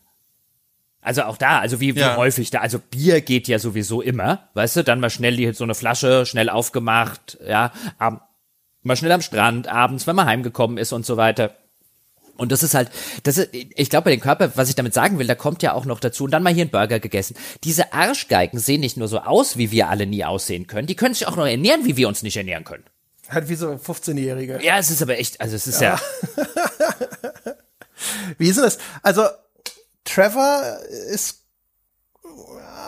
Also auch da, also wie, wie ja. häufig da, also Bier geht ja sowieso immer, weißt du, dann mal schnell die, so eine Flasche, schnell aufgemacht, ja, am, mal schnell am Strand, abends, wenn man heimgekommen ist und so weiter. Und das ist halt, das ist, ich glaube, bei den Körper, was ich damit sagen will, da kommt ja auch noch dazu, und dann mal hier einen Burger gegessen. Diese Arschgeigen sehen nicht nur so aus, wie wir alle nie aussehen können, die können sich auch noch ernähren, wie wir uns nicht ernähren können. Halt wie so 15-Jährige. Ja, es ist aber echt, also es ist ja. ja. wie ist das? Also, Trevor ist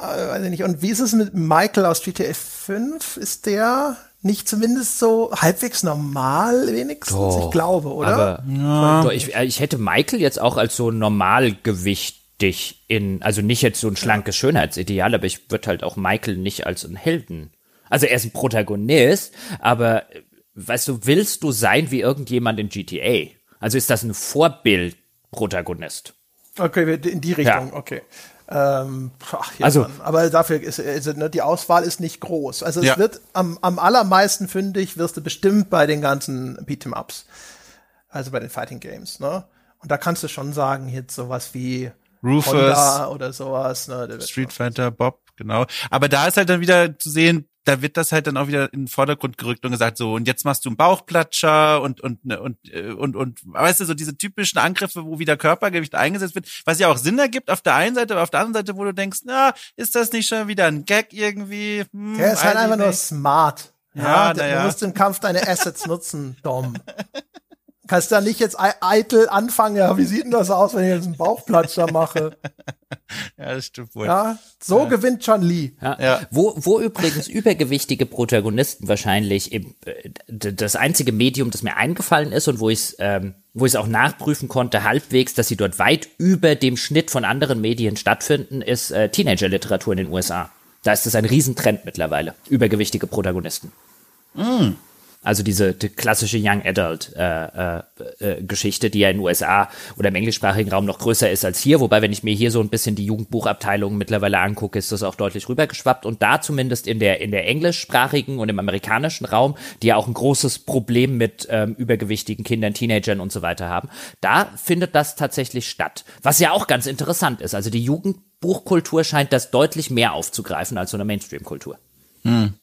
weiß ich nicht. Und wie ist es mit Michael aus GTA 5? Ist der nicht zumindest so halbwegs normal wenigstens? Doch, ich glaube, oder? Aber, ja. doch, ich, ich hätte Michael jetzt auch als so normalgewichtig in, also nicht jetzt so ein schlankes Schönheitsideal, aber ich würde halt auch Michael nicht als einen Helden. Also er ist ein Protagonist, aber weißt du, willst du sein wie irgendjemand in GTA? Also ist das ein Vorbildprotagonist? Okay, in die Richtung, ja. okay. Ähm, ach, ja, also, Mann. aber dafür ist also, ne, die Auswahl ist nicht groß. Also es ja. wird am, am allermeisten fündig wirst du bestimmt bei den ganzen Beat'em Ups, also bei den Fighting Games. Ne? Und da kannst du schon sagen jetzt sowas wie Rufus Honda oder sowas. Ne? Street Fighter Bob, genau. Aber da ist halt dann wieder zu sehen, da wird das halt dann auch wieder in den Vordergrund gerückt und gesagt, so, und jetzt machst du einen Bauchplatscher und, und, ne, und, äh, und, und, weißt du, so diese typischen Angriffe, wo wieder Körpergewicht eingesetzt wird, was ja auch Sinn ergibt auf der einen Seite, aber auf der anderen Seite, wo du denkst, na, ist das nicht schon wieder ein Gag irgendwie? Hm, der ist halt einfach nicht. nur smart. Ja, ja, ja. Du musst im Kampf deine Assets nutzen, Dom. Kannst da nicht jetzt eitel anfangen, ja, wie sieht denn das aus, wenn ich jetzt einen Bauchplatscher mache? Ja, das stimmt wohl. Ja, so ja. gewinnt John Lee. Ja. ja. Wo, wo übrigens übergewichtige Protagonisten wahrscheinlich im, äh, das einzige Medium, das mir eingefallen ist und wo ich es ähm, wo ich auch nachprüfen konnte, halbwegs, dass sie dort weit über dem Schnitt von anderen Medien stattfinden, ist äh, Teenager-Literatur in den USA. Da ist es ein Riesentrend mittlerweile. Übergewichtige Protagonisten. Mm. Also diese die klassische Young Adult äh, äh, äh, Geschichte, die ja in den USA oder im englischsprachigen Raum noch größer ist als hier. Wobei, wenn ich mir hier so ein bisschen die Jugendbuchabteilung mittlerweile angucke, ist das auch deutlich rübergeschwappt. Und da zumindest in der in der englischsprachigen und im amerikanischen Raum, die ja auch ein großes Problem mit ähm, übergewichtigen Kindern, Teenagern und so weiter haben, da findet das tatsächlich statt. Was ja auch ganz interessant ist. Also die Jugendbuchkultur scheint das deutlich mehr aufzugreifen als so eine Mainstream-Kultur. Hm.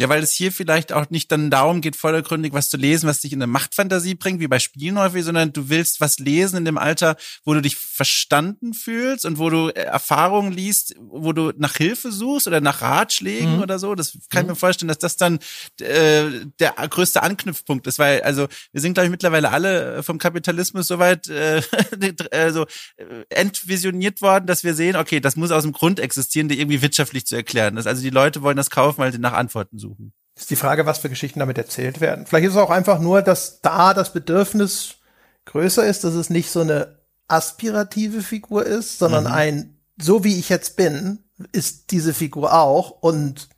Ja, weil es hier vielleicht auch nicht dann darum geht, vordergründig was zu lesen, was dich in eine Machtfantasie bringt, wie bei Spielen häufig, sondern du willst was lesen in dem Alter, wo du dich verstanden fühlst und wo du äh, Erfahrungen liest, wo du nach Hilfe suchst oder nach Ratschlägen mhm. oder so. Das kann ich mir mhm. vorstellen, dass das dann äh, der größte Anknüpfpunkt ist, weil also wir sind, glaube ich, mittlerweile alle vom Kapitalismus soweit äh, also, äh, entvisioniert worden, dass wir sehen, okay, das muss aus dem Grund existieren, der irgendwie wirtschaftlich zu erklären ist. Also die Leute wollen das kaufen, weil sie nach Antworten suchen suchen. Ist die Frage, was für Geschichten damit erzählt werden. Vielleicht ist es auch einfach nur, dass da das Bedürfnis größer ist, dass es nicht so eine aspirative Figur ist, sondern mhm. ein, so wie ich jetzt bin, ist diese Figur auch und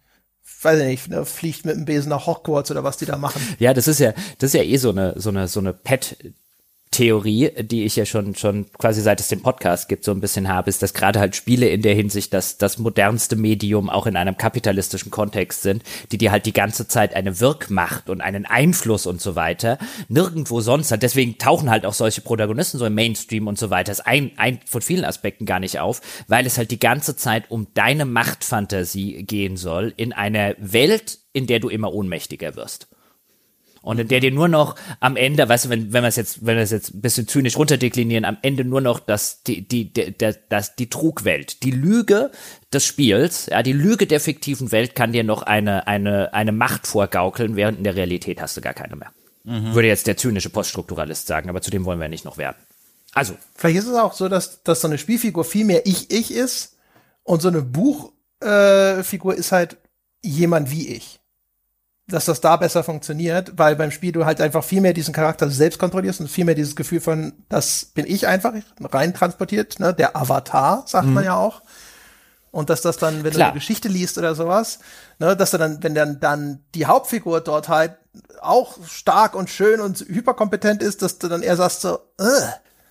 weiß ich nicht, ne, fliegt mit dem Besen nach Hogwarts oder was die da machen. Ja, das ist ja, das ist ja eh so eine, so eine, so eine Pet Theorie, die ich ja schon schon quasi seit es den Podcast gibt, so ein bisschen habe, ist, dass gerade halt Spiele in der Hinsicht das das modernste Medium auch in einem kapitalistischen Kontext sind, die dir halt die ganze Zeit eine Wirkmacht und einen Einfluss und so weiter nirgendwo sonst hat. Deswegen tauchen halt auch solche Protagonisten so im Mainstream und so weiter. Ist ein, ein von vielen Aspekten gar nicht auf, weil es halt die ganze Zeit um deine Machtfantasie gehen soll in einer Welt, in der du immer ohnmächtiger wirst und in der dir nur noch am Ende, weißt du, wenn, wenn wir es jetzt, wenn wir es jetzt ein bisschen zynisch runterdeklinieren, am Ende nur noch das, die, die, die, das, die Trugwelt, die Lüge des Spiels, ja, die Lüge der fiktiven Welt kann dir noch eine, eine, eine Macht vorgaukeln, während in der Realität hast du gar keine mehr. Mhm. Würde jetzt der zynische Poststrukturalist sagen, aber zu dem wollen wir nicht noch werden. Also. Vielleicht ist es auch so, dass, dass so eine Spielfigur viel mehr ich-ich ist und so eine Buchfigur äh, ist halt jemand wie ich dass das da besser funktioniert, weil beim Spiel du halt einfach viel mehr diesen Charakter selbst kontrollierst und viel mehr dieses Gefühl von, das bin ich einfach rein transportiert, ne? der Avatar, sagt mhm. man ja auch. Und dass das dann, wenn Klar. du eine Geschichte liest oder sowas, ne, dass du dann, wenn dann, dann die Hauptfigur dort halt auch stark und schön und hyperkompetent ist, dass du dann eher sagst so, äh,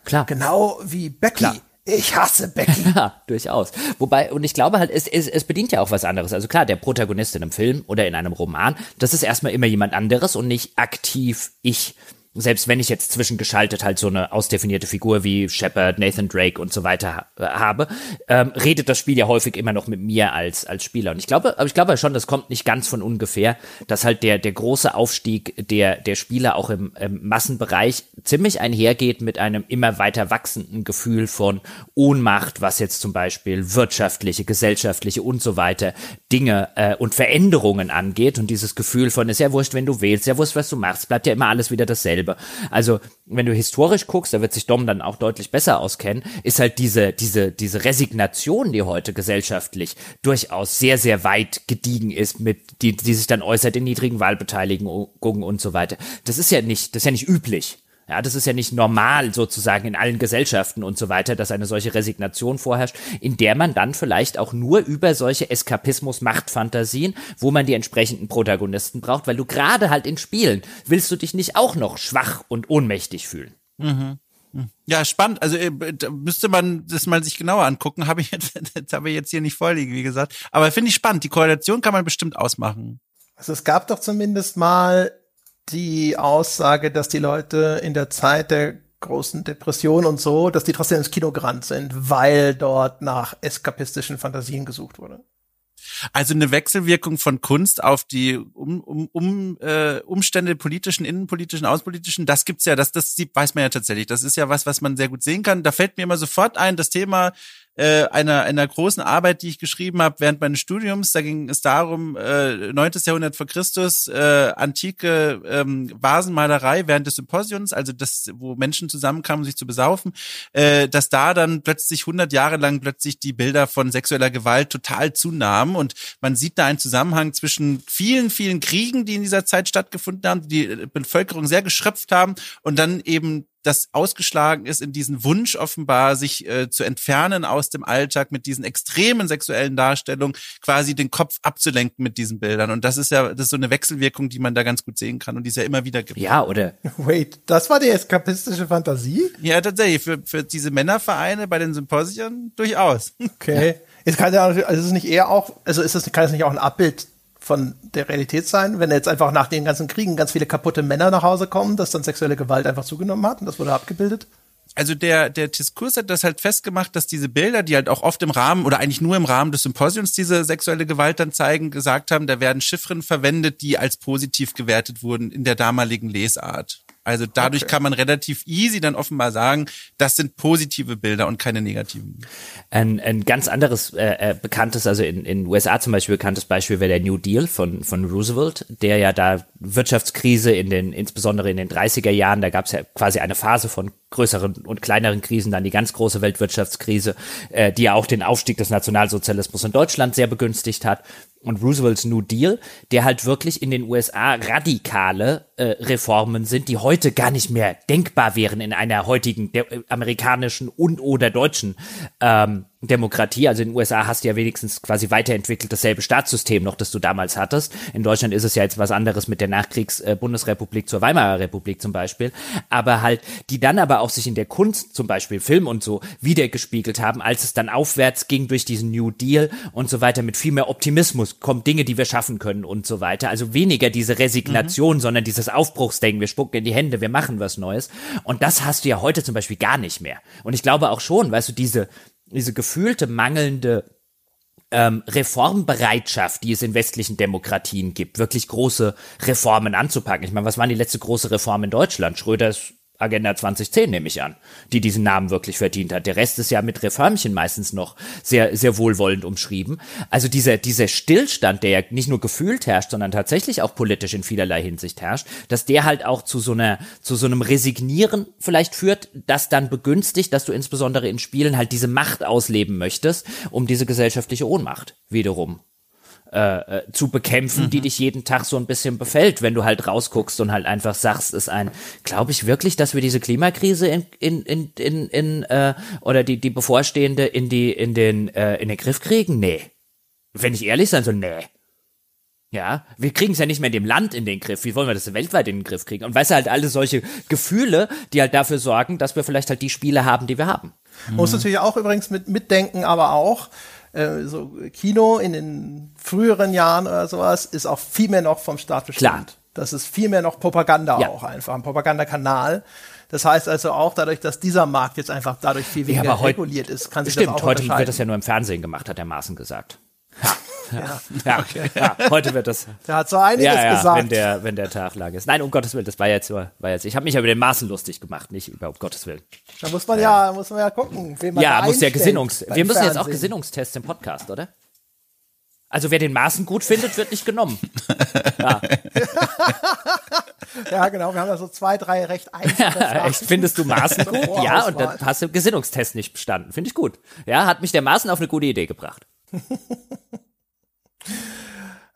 Klar. genau wie Becky. Klar. Ich hasse Becky. Ja, durchaus. Wobei, und ich glaube halt, es, es, es bedient ja auch was anderes. Also klar, der Protagonist in einem Film oder in einem Roman, das ist erstmal immer jemand anderes und nicht aktiv ich selbst wenn ich jetzt zwischengeschaltet halt so eine ausdefinierte Figur wie Shepard, Nathan Drake und so weiter äh, habe, ähm, redet das Spiel ja häufig immer noch mit mir als als Spieler. Und ich glaube, aber ich glaube schon, das kommt nicht ganz von ungefähr, dass halt der der große Aufstieg der der Spieler auch im, im Massenbereich ziemlich einhergeht mit einem immer weiter wachsenden Gefühl von Ohnmacht, was jetzt zum Beispiel wirtschaftliche, gesellschaftliche und so weiter Dinge äh, und Veränderungen angeht und dieses Gefühl von ist ja wurscht, wenn du wählst, ja wurscht, was du machst, bleibt ja immer alles wieder dasselbe dasselbe. Also, wenn du historisch guckst, da wird sich Dom dann auch deutlich besser auskennen, ist halt diese, diese, diese Resignation, die heute gesellschaftlich durchaus sehr, sehr weit gediegen ist, mit, die, die sich dann äußert in niedrigen Wahlbeteiligungen und so weiter. Das ist ja nicht, das ist ja nicht üblich. Ja, das ist ja nicht normal sozusagen in allen Gesellschaften und so weiter, dass eine solche Resignation vorherrscht, in der man dann vielleicht auch nur über solche Eskapismus-Machtfantasien, wo man die entsprechenden Protagonisten braucht, weil du gerade halt in Spielen willst du dich nicht auch noch schwach und ohnmächtig fühlen. Mhm. Ja, spannend. Also äh, da müsste man das mal sich genauer angucken. Habe ich jetzt, jetzt habe ich jetzt hier nicht vorliegen, wie gesagt. Aber finde ich spannend. Die Korrelation kann man bestimmt ausmachen. Also es gab doch zumindest mal die Aussage, dass die Leute in der Zeit der großen Depression und so, dass die trotzdem ins Kino gerannt sind, weil dort nach eskapistischen Fantasien gesucht wurde. Also eine Wechselwirkung von Kunst auf die um, um, um, äh, Umstände politischen, innenpolitischen, außenpolitischen, das gibt's ja, das, das weiß man ja tatsächlich. Das ist ja was, was man sehr gut sehen kann. Da fällt mir immer sofort ein, das Thema äh, einer, einer großen Arbeit, die ich geschrieben habe während meines Studiums. Da ging es darum, äh, 9. Jahrhundert vor Christus, äh, antike ähm, Vasenmalerei während des Symposions, also das, wo Menschen zusammenkamen, um sich zu besaufen, äh, dass da dann plötzlich 100 Jahre lang plötzlich die Bilder von sexueller Gewalt total zunahmen und man sieht da einen Zusammenhang zwischen vielen, vielen Kriegen, die in dieser Zeit stattgefunden haben, die die Bevölkerung sehr geschröpft haben und dann eben das ausgeschlagen ist in diesen Wunsch offenbar, sich äh, zu entfernen aus dem Alltag mit diesen extremen sexuellen Darstellungen, quasi den Kopf abzulenken mit diesen Bildern. Und das ist ja, das ist so eine Wechselwirkung, die man da ganz gut sehen kann und die es ja immer wieder gibt. Ja, oder? Wait, das war die eskapistische Fantasie? Ja, tatsächlich. Für, für diese Männervereine bei den Symposien durchaus. Okay. Jetzt kann ja, also ist es nicht eher auch, also ist es, kann es nicht auch ein Abbild von der Realität sein, wenn jetzt einfach nach den ganzen Kriegen ganz viele kaputte Männer nach Hause kommen, dass dann sexuelle Gewalt einfach zugenommen hat und das wurde abgebildet? also der, der Diskurs hat das halt festgemacht, dass diese Bilder, die halt auch oft im Rahmen oder eigentlich nur im Rahmen des Symposiums diese sexuelle Gewalt dann zeigen, gesagt haben, da werden Chiffren verwendet, die als positiv gewertet wurden in der damaligen Lesart. Also dadurch okay. kann man relativ easy dann offenbar sagen, das sind positive Bilder und keine negativen. Ein, ein ganz anderes äh, äh bekanntes, also in in USA zum Beispiel bekanntes Beispiel wäre der New Deal von von Roosevelt, der ja da Wirtschaftskrise in den insbesondere in den 30er Jahren, da gab es ja quasi eine Phase von größeren und kleineren Krisen, dann die ganz große Weltwirtschaftskrise, äh, die ja auch den Aufstieg des Nationalsozialismus in Deutschland sehr begünstigt hat. Und Roosevelts New Deal, der halt wirklich in den USA radikale äh, Reformen sind, die heute gar nicht mehr denkbar wären in einer heutigen äh, amerikanischen und oder deutschen ähm, Demokratie. Also in den USA hast du ja wenigstens quasi weiterentwickelt dasselbe Staatssystem noch, das du damals hattest. In Deutschland ist es ja jetzt was anderes mit der Nachkriegs-Bundesrepublik äh, zur Weimarer Republik zum Beispiel. Aber halt, die dann aber auch sich in der Kunst, zum Beispiel Film und so, wiedergespiegelt haben, als es dann aufwärts ging durch diesen New Deal und so weiter mit viel mehr Optimismus kommt Dinge, die wir schaffen können und so weiter. Also weniger diese Resignation, mhm. sondern dieses Aufbruchsdenken. Wir spucken in die Hände, wir machen was Neues. Und das hast du ja heute zum Beispiel gar nicht mehr. Und ich glaube auch schon, weißt du, diese, diese gefühlte mangelnde ähm, Reformbereitschaft, die es in westlichen Demokratien gibt, wirklich große Reformen anzupacken. Ich meine, was war die letzte große Reform in Deutschland? Schröders Agenda 2010 nehme ich an, die diesen Namen wirklich verdient hat. Der Rest ist ja mit Reformchen meistens noch sehr, sehr wohlwollend umschrieben. Also dieser, dieser Stillstand, der ja nicht nur gefühlt herrscht, sondern tatsächlich auch politisch in vielerlei Hinsicht herrscht, dass der halt auch zu so einer, zu so einem Resignieren vielleicht führt, das dann begünstigt, dass du insbesondere in Spielen halt diese Macht ausleben möchtest, um diese gesellschaftliche Ohnmacht wiederum äh, äh, zu bekämpfen, mhm. die dich jeden Tag so ein bisschen befällt, wenn du halt rausguckst und halt einfach sagst, ist ein, glaube ich wirklich, dass wir diese Klimakrise in, in, in, in, in äh, oder die, die bevorstehende in die, in den, äh, in den Griff kriegen? Nee. Wenn ich ehrlich sein soll, nee. Ja, wir kriegen es ja nicht mehr in dem Land in den Griff. Wie wollen wir das weltweit in den Griff kriegen? Und weißt du, halt alle solche Gefühle, die halt dafür sorgen, dass wir vielleicht halt die Spiele haben, die wir haben. Mhm. Muss natürlich auch übrigens mit mitdenken, aber auch, äh, so Kino in den früheren Jahren oder sowas ist auch viel mehr noch vom Staat bestimmt. Klar. Das ist viel mehr noch Propaganda ja. auch einfach, ein Propagandakanal. Das heißt also auch dadurch, dass dieser Markt jetzt einfach dadurch viel weniger ja, reguliert ist, kann sich stimmt, das auch heute wird das ja nur im Fernsehen gemacht, hat der Maaßen gesagt. Ja. Ja, ja, okay. ja, heute wird das. Der hat so einiges ja, ja, gesagt. Wenn der, wenn der Tag lang ist. Nein, um Gottes Willen, das war jetzt, war jetzt. Ich habe mich ja über den Maßen lustig gemacht, nicht über um Gottes Willen. Da muss man ja, muss man ja gucken, wen man Ja, muss ja Gesinnungs. Wir müssen jetzt auch Gesinnungstests im Podcast, oder? Also wer den Maßen gut findet, wird nicht genommen. Ja. ja, genau. Wir haben da so zwei, drei recht einfache Echt, findest du Maßen gut? Ja, und dann hast du Gesinnungstest nicht bestanden. Finde ich gut. Ja, hat mich der Maßen auf eine gute Idee gebracht.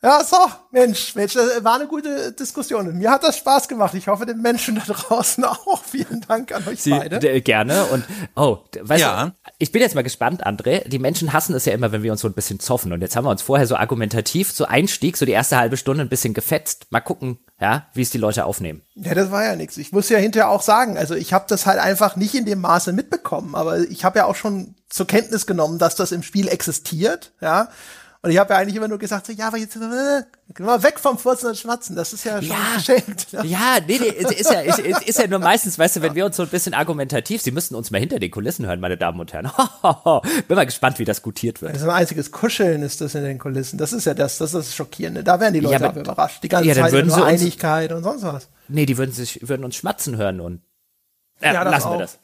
Ja, so, Mensch, Mensch, das war eine gute Diskussion. Mir hat das Spaß gemacht. Ich hoffe, den Menschen da draußen auch. Vielen Dank an euch Sie, beide. Gerne. Und, oh, weißt ja. du, ich bin jetzt mal gespannt, André. Die Menschen hassen es ja immer, wenn wir uns so ein bisschen zoffen. Und jetzt haben wir uns vorher so argumentativ, so Einstieg, so die erste halbe Stunde ein bisschen gefetzt. Mal gucken, ja, wie es die Leute aufnehmen. Ja, das war ja nichts. Ich muss ja hinterher auch sagen, also ich habe das halt einfach nicht in dem Maße mitbekommen, aber ich habe ja auch schon zur Kenntnis genommen, dass das im Spiel existiert, ja. Und ich habe ja eigentlich immer nur gesagt, so, ja, aber jetzt äh, mal weg vom Furzen und Schwatzen, das ist ja schon ja, geschenkt. Ne? Ja, nee, nee, ist ja, ist, ist ja nur meistens, weißt du, wenn wir uns so ein bisschen argumentativ, Sie müssten uns mal hinter den Kulissen hören, meine Damen und Herren. Bin mal gespannt, wie das gutiert wird. Das ist ein einziges Kuscheln ist das in den Kulissen. Das ist ja das, das ist das Schockierende. Da werden die Leute ja, aber, überrascht. Die ganze ja, Zeit würden nur Einigkeit und sonst was. Nee, die würden sich, würden uns schmatzen hören und äh, ja, lassen auch. wir das.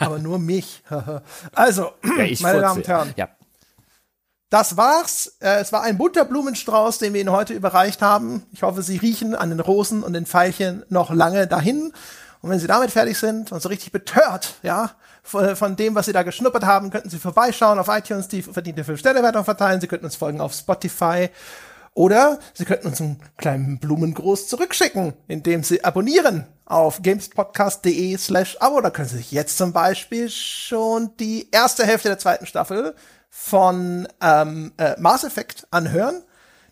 Aber nur mich. also, Ja, ich meine. Damen und Herren, Ja. Das war's. Äh, es war ein bunter Blumenstrauß, den wir Ihnen heute überreicht haben. Ich hoffe, Sie riechen an den Rosen und den Veilchen noch lange dahin. Und wenn Sie damit fertig sind und so richtig betört, ja, von, dem, was Sie da geschnuppert haben, könnten Sie vorbeischauen auf iTunes, die verdiente 5-Sterne-Wertung verteilen. Sie könnten uns folgen auf Spotify. Oder Sie könnten uns einen kleinen Blumengruß zurückschicken, indem Sie abonnieren auf gamespodcast.de slash Abo. Da können Sie sich jetzt zum Beispiel schon die erste Hälfte der zweiten Staffel von ähm, äh, Mass Effect anhören.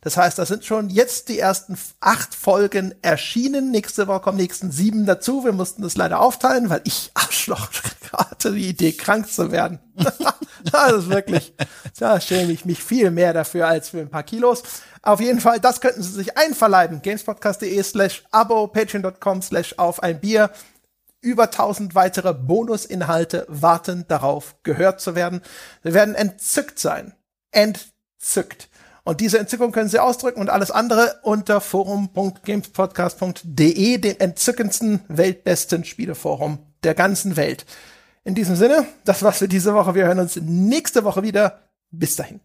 Das heißt, da sind schon jetzt die ersten acht Folgen erschienen. Nächste Woche kommen nächsten sieben dazu. Wir mussten das leider aufteilen, weil ich Arschloch hatte die Idee, krank zu werden. das ist wirklich, da schäme ich mich viel mehr dafür als für ein paar Kilos. Auf jeden Fall, das könnten Sie sich einverleiben. Gamespodcast.de slash Abo, patreon.com slash auf ein Bier. Über 1000 weitere Bonusinhalte warten darauf, gehört zu werden. Wir werden entzückt sein. Entzückt. Und diese Entzückung können Sie ausdrücken und alles andere unter forum.gamespodcast.de, dem entzückendsten, weltbesten Spieleforum der ganzen Welt. In diesem Sinne, das war's für diese Woche. Wir hören uns nächste Woche wieder. Bis dahin.